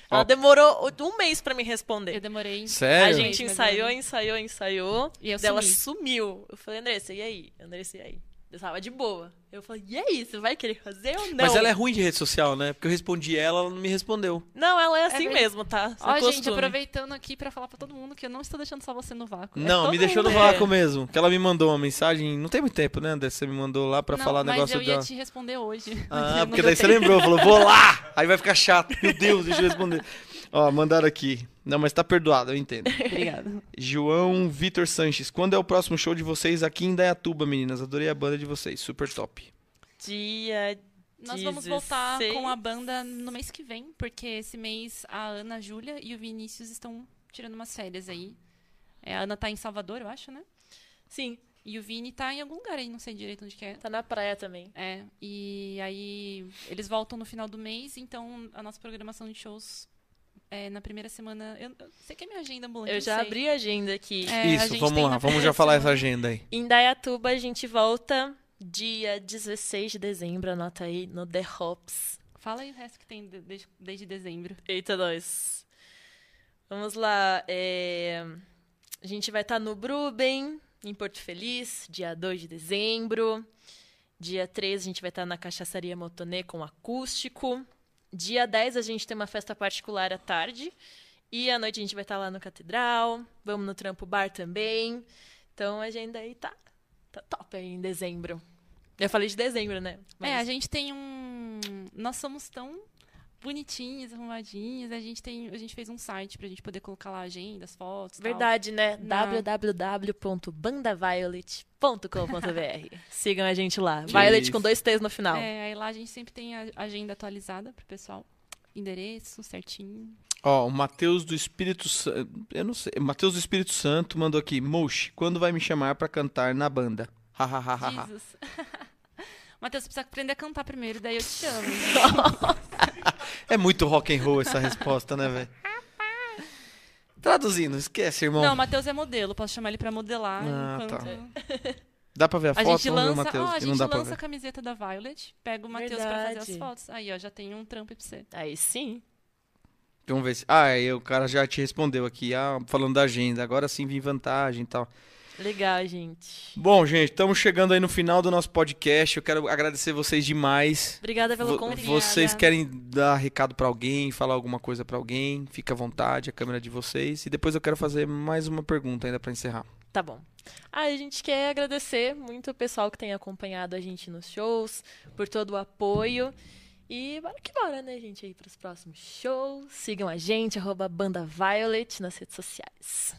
Ó.
Ela demorou um mês pra me responder.
Eu demorei.
Sério?
A gente ensaiou, ensaiou, ensaiou.
E eu
ela
sumi.
sumiu. Eu falei, Andressa, e aí? Andressa, e aí? Eu tava de boa. Eu falei, e aí? Você vai querer fazer ou não?
Mas ela é ruim de rede social, né? Porque eu respondi ela, ela não me respondeu.
Não, ela é assim
verdade.
mesmo, tá? Isso é
Ó, gente,
costume.
aproveitando aqui pra falar pra todo mundo que eu não estou deixando só você no vácuo. É
não,
todo
me deixou no
mundo.
vácuo mesmo. Que ela me mandou uma mensagem. Não tem muito tempo, né, André? Você me mandou lá pra
Não,
falar
mas
negócio
eu ia
dela.
te responder hoje.
Ah, porque daí você lembrou, falou, vou lá! Aí vai ficar chato. Meu Deus, deixa eu responder. Ó, mandaram aqui. Não, mas tá perdoado, eu entendo.
Obrigada.
João Vitor Sanches. Quando é o próximo show de vocês aqui em Dayatuba, meninas? Adorei a banda de vocês. Super top.
Dia
Nós vamos voltar
16.
com a banda no mês que vem, porque esse mês a Ana, a Júlia e o Vinícius estão tirando umas férias aí. É, a Ana tá em Salvador, eu acho, né?
Sim,
E o Vini tá em algum lugar aí, não sei direito onde que é.
tá na praia também.
É, e aí eles voltam no final do mês, então a nossa programação de shows é na primeira semana. Eu, eu sei que é minha agenda ambulante.
Eu já
sei.
abri a agenda aqui.
É,
Isso, vamos lá. Vamos já falar essa agenda aí.
Em Dayatuba, a gente volta dia 16 de dezembro, anota aí, no The Hops
Fala aí o resto que tem de- desde, desde dezembro.
Eita, nós. Vamos lá. é, A gente vai estar no Bruben, em Porto Feliz, dia 2 de dezembro. Dia 3 a gente vai estar na Cachaçaria Motonê com acústico. Dia 10 a gente tem uma festa particular à tarde. E à noite a gente vai estar lá no Catedral. Vamos no Trampo Bar também. Então a agenda aí tá, tá top aí em dezembro. Eu falei de dezembro, né?
É, a gente tem um. Nós somos tão bonitinhas, arrumadinhas. A gente tem. A gente fez um site pra gente poder colocar lá agendas, fotos. tal.
Verdade, né?
Na-
www.bandaviolet.com.br. Sigam a gente lá.
Que
Violet
isso.
com dois T's no final.
É, aí lá a gente sempre tem a agenda atualizada pro pessoal. Endereço certinho.
Ó, o Matheus do Espírito Santo. Eu não sei. Matheus do Espírito Santo mandou aqui. Moshi, quando vai me chamar pra cantar na banda? Hahaha.
Jesus. Matheus, você precisa aprender a cantar primeiro, daí eu te chamo.
é muito rock and roll essa resposta, né, velho? Traduzindo, esquece, irmão.
Não, o Matheus é modelo, posso chamar ele pra modelar.
Ah,
enquanto...
tá. Dá pra ver a,
A
foto?
gente lança,
Matheus,
ó, a
que não
gente
dá pra
lança
ver.
a camiseta da Violet, pega o Matheus pra fazer as fotos. Aí, ó, já tem um trampo pra você.
Aí sim.
Vamos ver se. Ah, aí o cara já te respondeu aqui, ah, falando da agenda. Agora sim vim vantagem e tal.
Legal, gente.
Bom, gente, estamos chegando aí no final do nosso podcast. Eu quero agradecer vocês demais.
Obrigada pelo convite.
vocês querem dar recado pra alguém, falar alguma coisa pra alguém? Fica à vontade, a câmera é de vocês. E depois eu quero fazer mais uma pergunta ainda pra encerrar.
Tá bom. Ah, a gente quer agradecer muito o pessoal que tem acompanhado a gente nos shows, por todo o apoio. E bora que bora, né, gente, aí pros próximos shows. Sigam a gente, arroba Banda Violet nas redes sociais.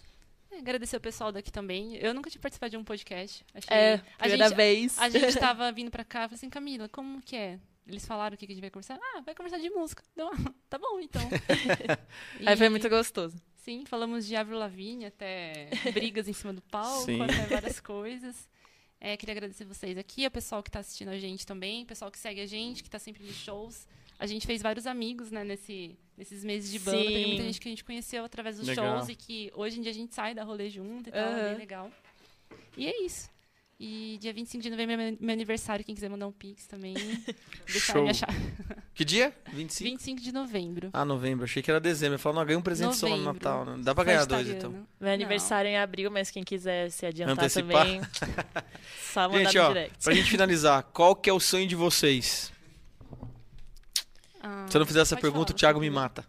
É, agradecer o pessoal daqui também. Eu nunca tinha participado de um podcast. Achei...
É,
a
primeira
gente,
vez.
A gente tava vindo pra cá, falei assim, Camila, como que é? Eles falaram o que a gente vai conversar. Ah, vai conversar de música. Ah, tá bom, então.
Aí foi
E-
muito gostoso.
Sim, falamos de Avril Lavigne até brigas em cima do palco,
Sim.
até várias coisas. É, queria agradecer vocês aqui, o pessoal que está assistindo a gente também, o pessoal que segue a gente, que está sempre nos shows. A gente fez vários amigos, né, nesse, nesses meses de banda. Tem muita
Sim.
gente que a gente conheceu através dos
Legal.
shows e que hoje em dia a gente sai da rolê junto e tal, é
Aham.
bem legal. E é isso. E dia 25 de novembro é meu- meu aniversário, quem quiser mandar um pix também, deixar
Show.
me achar.
Que dia? 25?
25 de novembro.
Ah, novembro. Achei que era dezembro. Eu falei, não, ganhei um presente só no
Novembro.
Natal. Né? Dá pra ganhar dois, então.
Meu aniversário é em abril, mas quem quiser se adiantar
Antecipar.
também, só mandar
Gente,
no
ó,
direct.
pra gente finalizar, qual que é o sonho de vocês?
Ah,
Se eu não fizer essa pergunta,
falar,
o Thiago me mata.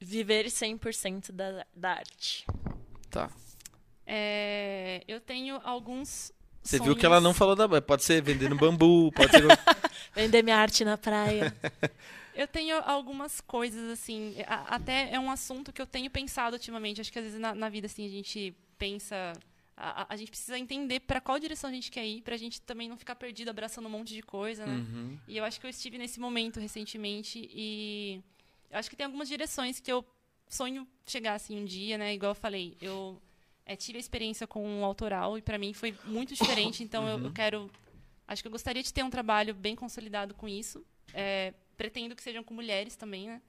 Viver 100% da, da arte.
Tá.
É, eu tenho alguns.
Você viu que ela não
sonhos.
falou da. Pode ser vendendo bambu, pode ser.
Vender minha arte na praia.
Eu tenho algumas coisas, assim. a- até é um assunto que eu tenho pensado ultimamente. Acho que às vezes na, na vida, assim, a gente pensa. A, a- a gente precisa entender para qual direção a gente quer ir, pra gente também não ficar perdido abraçando um monte de coisa, né?
Uhum.
E eu acho que eu estive nesse momento recentemente e eu acho que tem algumas direções que eu sonho chegar assim um dia, né? Igual eu falei, eu é, tive a experiência com o autoral e para mim foi muito diferente, então eu, eu quero acho que eu gostaria de ter um trabalho bem consolidado com isso. É, pretendo que sejam com mulheres também, né?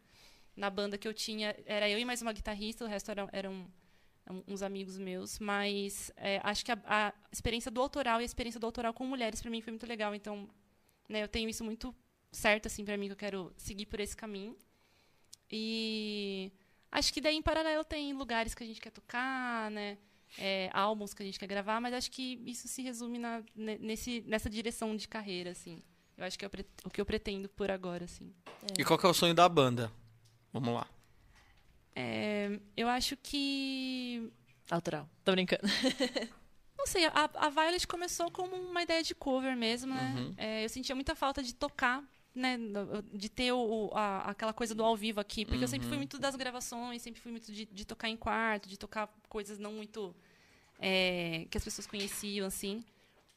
Na banda que eu tinha, era eu e mais uma guitarrista, o resto eram, eram um- uns amigos meus, mas é, acho que a, a experiência do autoral e a experiência do autoral com mulheres para mim foi muito legal, então né, eu tenho isso muito certo assim para mim que eu quero seguir por esse caminho. E acho que daí em paralelo tem lugares que a gente quer tocar, né? é, álbuns que a gente quer gravar, mas acho que isso se resume na, ne- nesse, nessa direção de carreira, assim. Eu acho que é o, o que eu pretendo por agora, assim.
E qual é o sonho da banda? Vamos lá.
É, eu acho que
Autoral. Tô brincando.
Não sei, a, a Violet começou como uma ideia de cover mesmo, né?
Uhum.
É, eu sentia muita falta de tocar, né? De ter o, a- aquela coisa do ao vivo aqui. Porque eu sempre
Uhum.
fui muito das gravações, sempre fui muito de, de tocar em quarto, de tocar coisas não muito. é, que as pessoas conheciam, assim.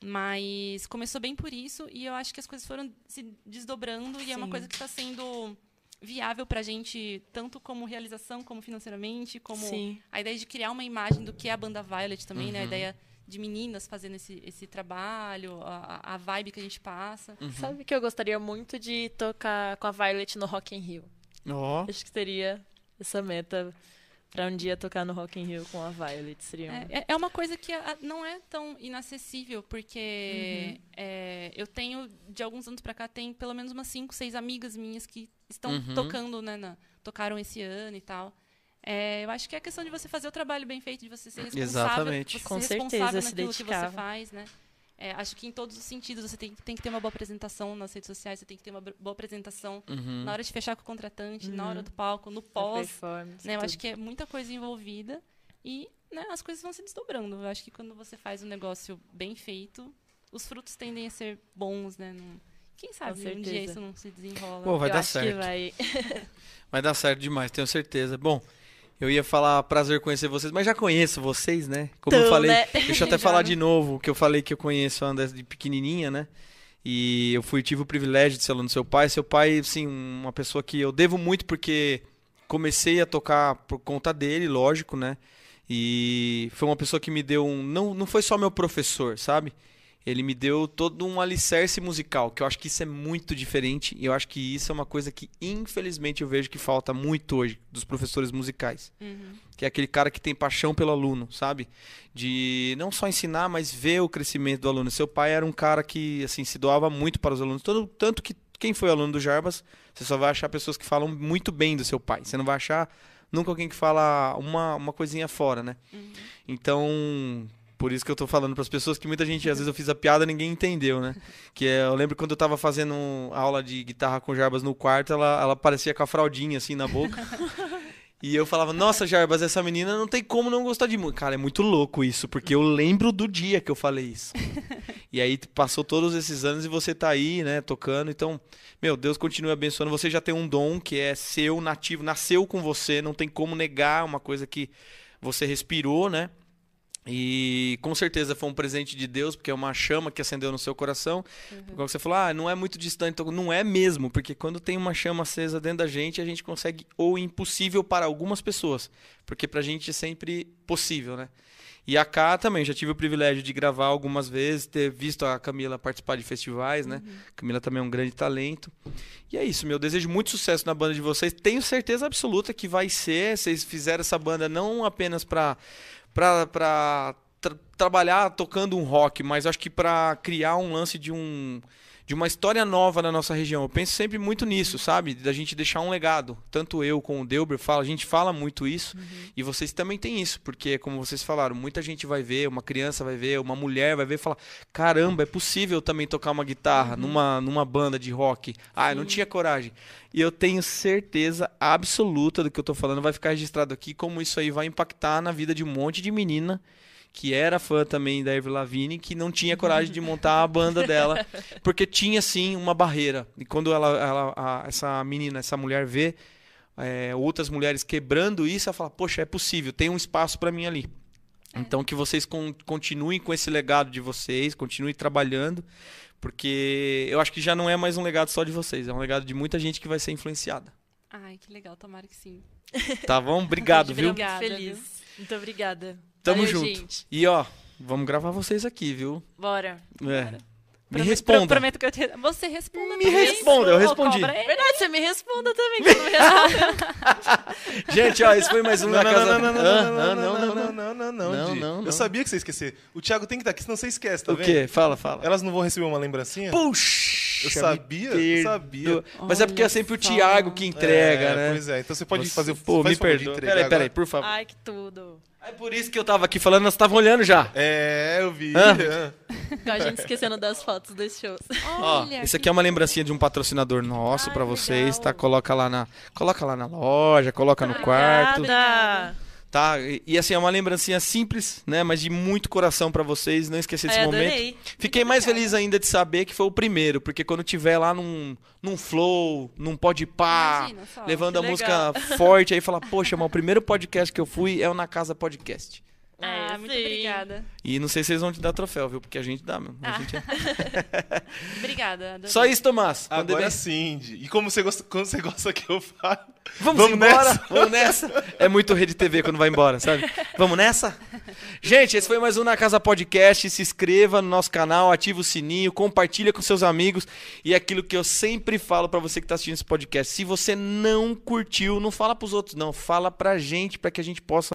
Mas começou bem por isso e eu acho que as coisas foram se desdobrando e é uma
Sim.
coisa que está sendo viável pra gente, tanto como realização, como financeiramente, como
Sim.
a ideia de criar uma imagem do que é a banda Violet também, né? A
Uhum.
ideia de meninas fazendo esse, esse trabalho, a, a vibe que a gente passa.
Uhum.
Sabe que eu gostaria muito de tocar com a Violet no Rock in Rio?
Ó.
Acho que seria essa meta Pra um dia tocar no Rock in Rio com a Violet. Seria um...
É, é uma coisa que a- não é tão inacessível, porque é, eu tenho, de alguns anos pra cá, tem pelo menos umas cinco, seis amigas minhas que estão
Uhum.
tocando, né? na- tocaram esse ano e tal. É, eu acho que é questão de você fazer o trabalho bem feito, de você ser responsável,
Exatamente.
você
Com
ser
certeza,
responsável
se
naquilo que você faz, né? É, acho que em todos os sentidos você tem, tem que ter uma boa apresentação nas redes sociais, você tem que ter uma boa apresentação
Uhum.
na hora de fechar com o contratante, na
Uhum.
hora do palco, no
na
pós. Né? Eu acho que é muita coisa envolvida e né, as coisas vão se desdobrando. Eu acho que quando você faz um negócio bem feito, os frutos tendem a ser bons, né? Não- Quem sabe um dia isso não se desenrola.
Pô, vai
Eu
dar
acho
certo.
que vai.
Vai dar certo demais, tenho certeza. Bom, eu ia falar prazer conhecer vocês, mas já conheço vocês, né? Como eu
Então,
falei,
né?
deixa eu até falar de novo, que eu falei que eu conheço a André de pequenininha, né? E eu fui tive o privilégio de ser aluno do seu pai. Seu pai, assim, uma pessoa que eu devo muito porque comecei a tocar por conta dele, lógico, né? E foi uma pessoa que me deu um. Não, não foi só meu professor, sabe? Ele me deu todo um alicerce musical, que eu acho que isso é muito diferente. E eu acho que isso é uma coisa que, infelizmente, eu vejo que falta muito hoje dos professores musicais.
Uhum.
Que é aquele cara que tem paixão pelo aluno, sabe? De não só ensinar, mas ver o crescimento do aluno. Seu pai era um cara que, assim, se doava muito para os alunos. Todo, tanto que quem foi aluno do Jarbas, você só vai achar pessoas que falam muito bem do seu pai. Você não vai achar nunca alguém que fala uma, uma coisinha fora, né?
Uhum.
Então, por isso que eu tô falando para as pessoas que muita gente, às vezes eu fiz a piada e ninguém entendeu, né? Que é, eu lembro quando eu tava fazendo aula de guitarra com Jarbas no quarto, ela, ela parecia com a fraldinha assim na boca. E eu falava, nossa, Jarbas, essa menina não tem como não gostar de música. Cara, é muito louco isso, porque eu lembro do dia que eu falei isso. e aí passou todos esses anos e você tá aí, né, tocando. Então, meu, Deus continue abençoando. Você já tem um dom que é seu, nativo, nasceu com você, não tem como negar uma coisa que você respirou, né? E com certeza foi um presente de Deus, porque é uma chama que acendeu no seu coração. Igual você falou, ah, não é muito distante. Então, Não é mesmo, porque quando tem uma chama acesa dentro da gente, a gente consegue o impossível para algumas pessoas. Porque pra gente é sempre possível, né? E a Cá também, já tive o privilégio de gravar algumas vezes, ter visto a Camila participar de festivais, né? Camila também é um grande talento. E é isso, meu. Desejo muito sucesso na banda de vocês. Tenho certeza absoluta que vai ser. Vocês fizeram essa banda não apenas pra, pra tra- trabalhar tocando um rock, mas acho que pra criar um lance de um. De uma história nova na nossa região. Eu penso sempre muito nisso, sabe? Da gente deixar um legado. Tanto eu como o Delber fala, a gente fala muito isso. E vocês também têm isso, porque, como vocês falaram, muita gente vai ver, uma criança vai ver, uma mulher vai ver e falar: caramba, é possível também tocar uma guitarra numa, numa banda de rock. Ah, eu não tinha coragem. E eu tenho certeza absoluta do que eu tô falando, vai ficar registrado aqui, como isso aí vai impactar na vida de um monte de menina que era fã também da Avril Lavigne, que não tinha coragem de montar a banda dela, porque tinha sim uma barreira. E quando ela, ela- a- essa menina, essa mulher vê é, outras mulheres quebrando isso, ela fala: Poxa, é possível, tem um espaço para mim ali. Então que vocês con- continuem com esse legado de vocês, continuem trabalhando, porque eu acho que já não é mais um legado só de vocês, é um legado de muita gente que vai ser influenciada.
Ai, que legal, tomara que sim.
Tá bom? Obrigado, viu?
Obrigada,
feliz. Muito obrigada.
Tamo
Valeu,
junto.
gente.
E ó, vamos gravar vocês aqui, viu?
Bora.
É. Me
Prometo-
responda.
Prometo que eu te... Você responda
Me
também.
responda, eu respondi.
é-
Verdade, você me responda também. que me.
Gente, ó, esse foi mais um
Não,
na
não,
casa.
não, não,
Ah,
não,
ah,
não, não, não, não, não, não,
Não, não, não.
Eu sabia que você ia esquecer. O Thiago tem que estar aqui, senão você esquece, tá
O
vendo?
quê? Fala, fala.
Elas não vão receber uma lembrancinha?
Puxa!
Eu sabia,
me
eu sabia.
Mas é porque é sempre o. Thiago que entrega,
É,
né?
Pois é, então você pode
Você-
fazer
Pô,
faz
me perdoa. Peraí, peraí, por favor.
Ai, que tudo.
É por isso que eu tava aqui falando, nós estavam olhando já.
É, eu vi.
Hã?
Ah.
A gente esquecendo das fotos dos shows.
Ó,
Olha,
esse
que
aqui é uma lembrancinha de um patrocinador nosso
Ai,
pra vocês,
legal.
tá? Coloca lá na, coloca lá na loja, coloca no quarto,
Obrigada.
Tá? E, e, assim é uma lembrancinha simples, né, mas de muito coração pra vocês, não esquecer desse
Ai,
momento. Fiquei mais feliz ainda de saber que foi o primeiro, porque quando tiver lá num, num flow, num pode pá, levando a
que
música forte, aí fala, poxa, mas o primeiro podcast que eu fui é o Na Casa Podcast.
Ah,
É,
muito
sim.
obrigada.
E não sei se eles vão te dar troféu, viu? Porque a gente dá, meu. A
Ah.
gente é-
Obrigada. adorei.
Só isso, Tomás.
Agora
Pandemia-
sim. E como você gosta, como você gosta que eu falo?
Vamos,
Vamos
embora?
nessa?
Vamos nessa? É muito rede TV quando vai embora, sabe? Vamos nessa? Gente, esse foi mais um Na Casa Podcast. Se inscreva no nosso canal, ativa o sininho, compartilha com seus amigos. E aquilo que eu sempre falo pra você que tá assistindo esse podcast, se você não curtiu, não fala pros outros não, fala pra gente, pra que a gente possa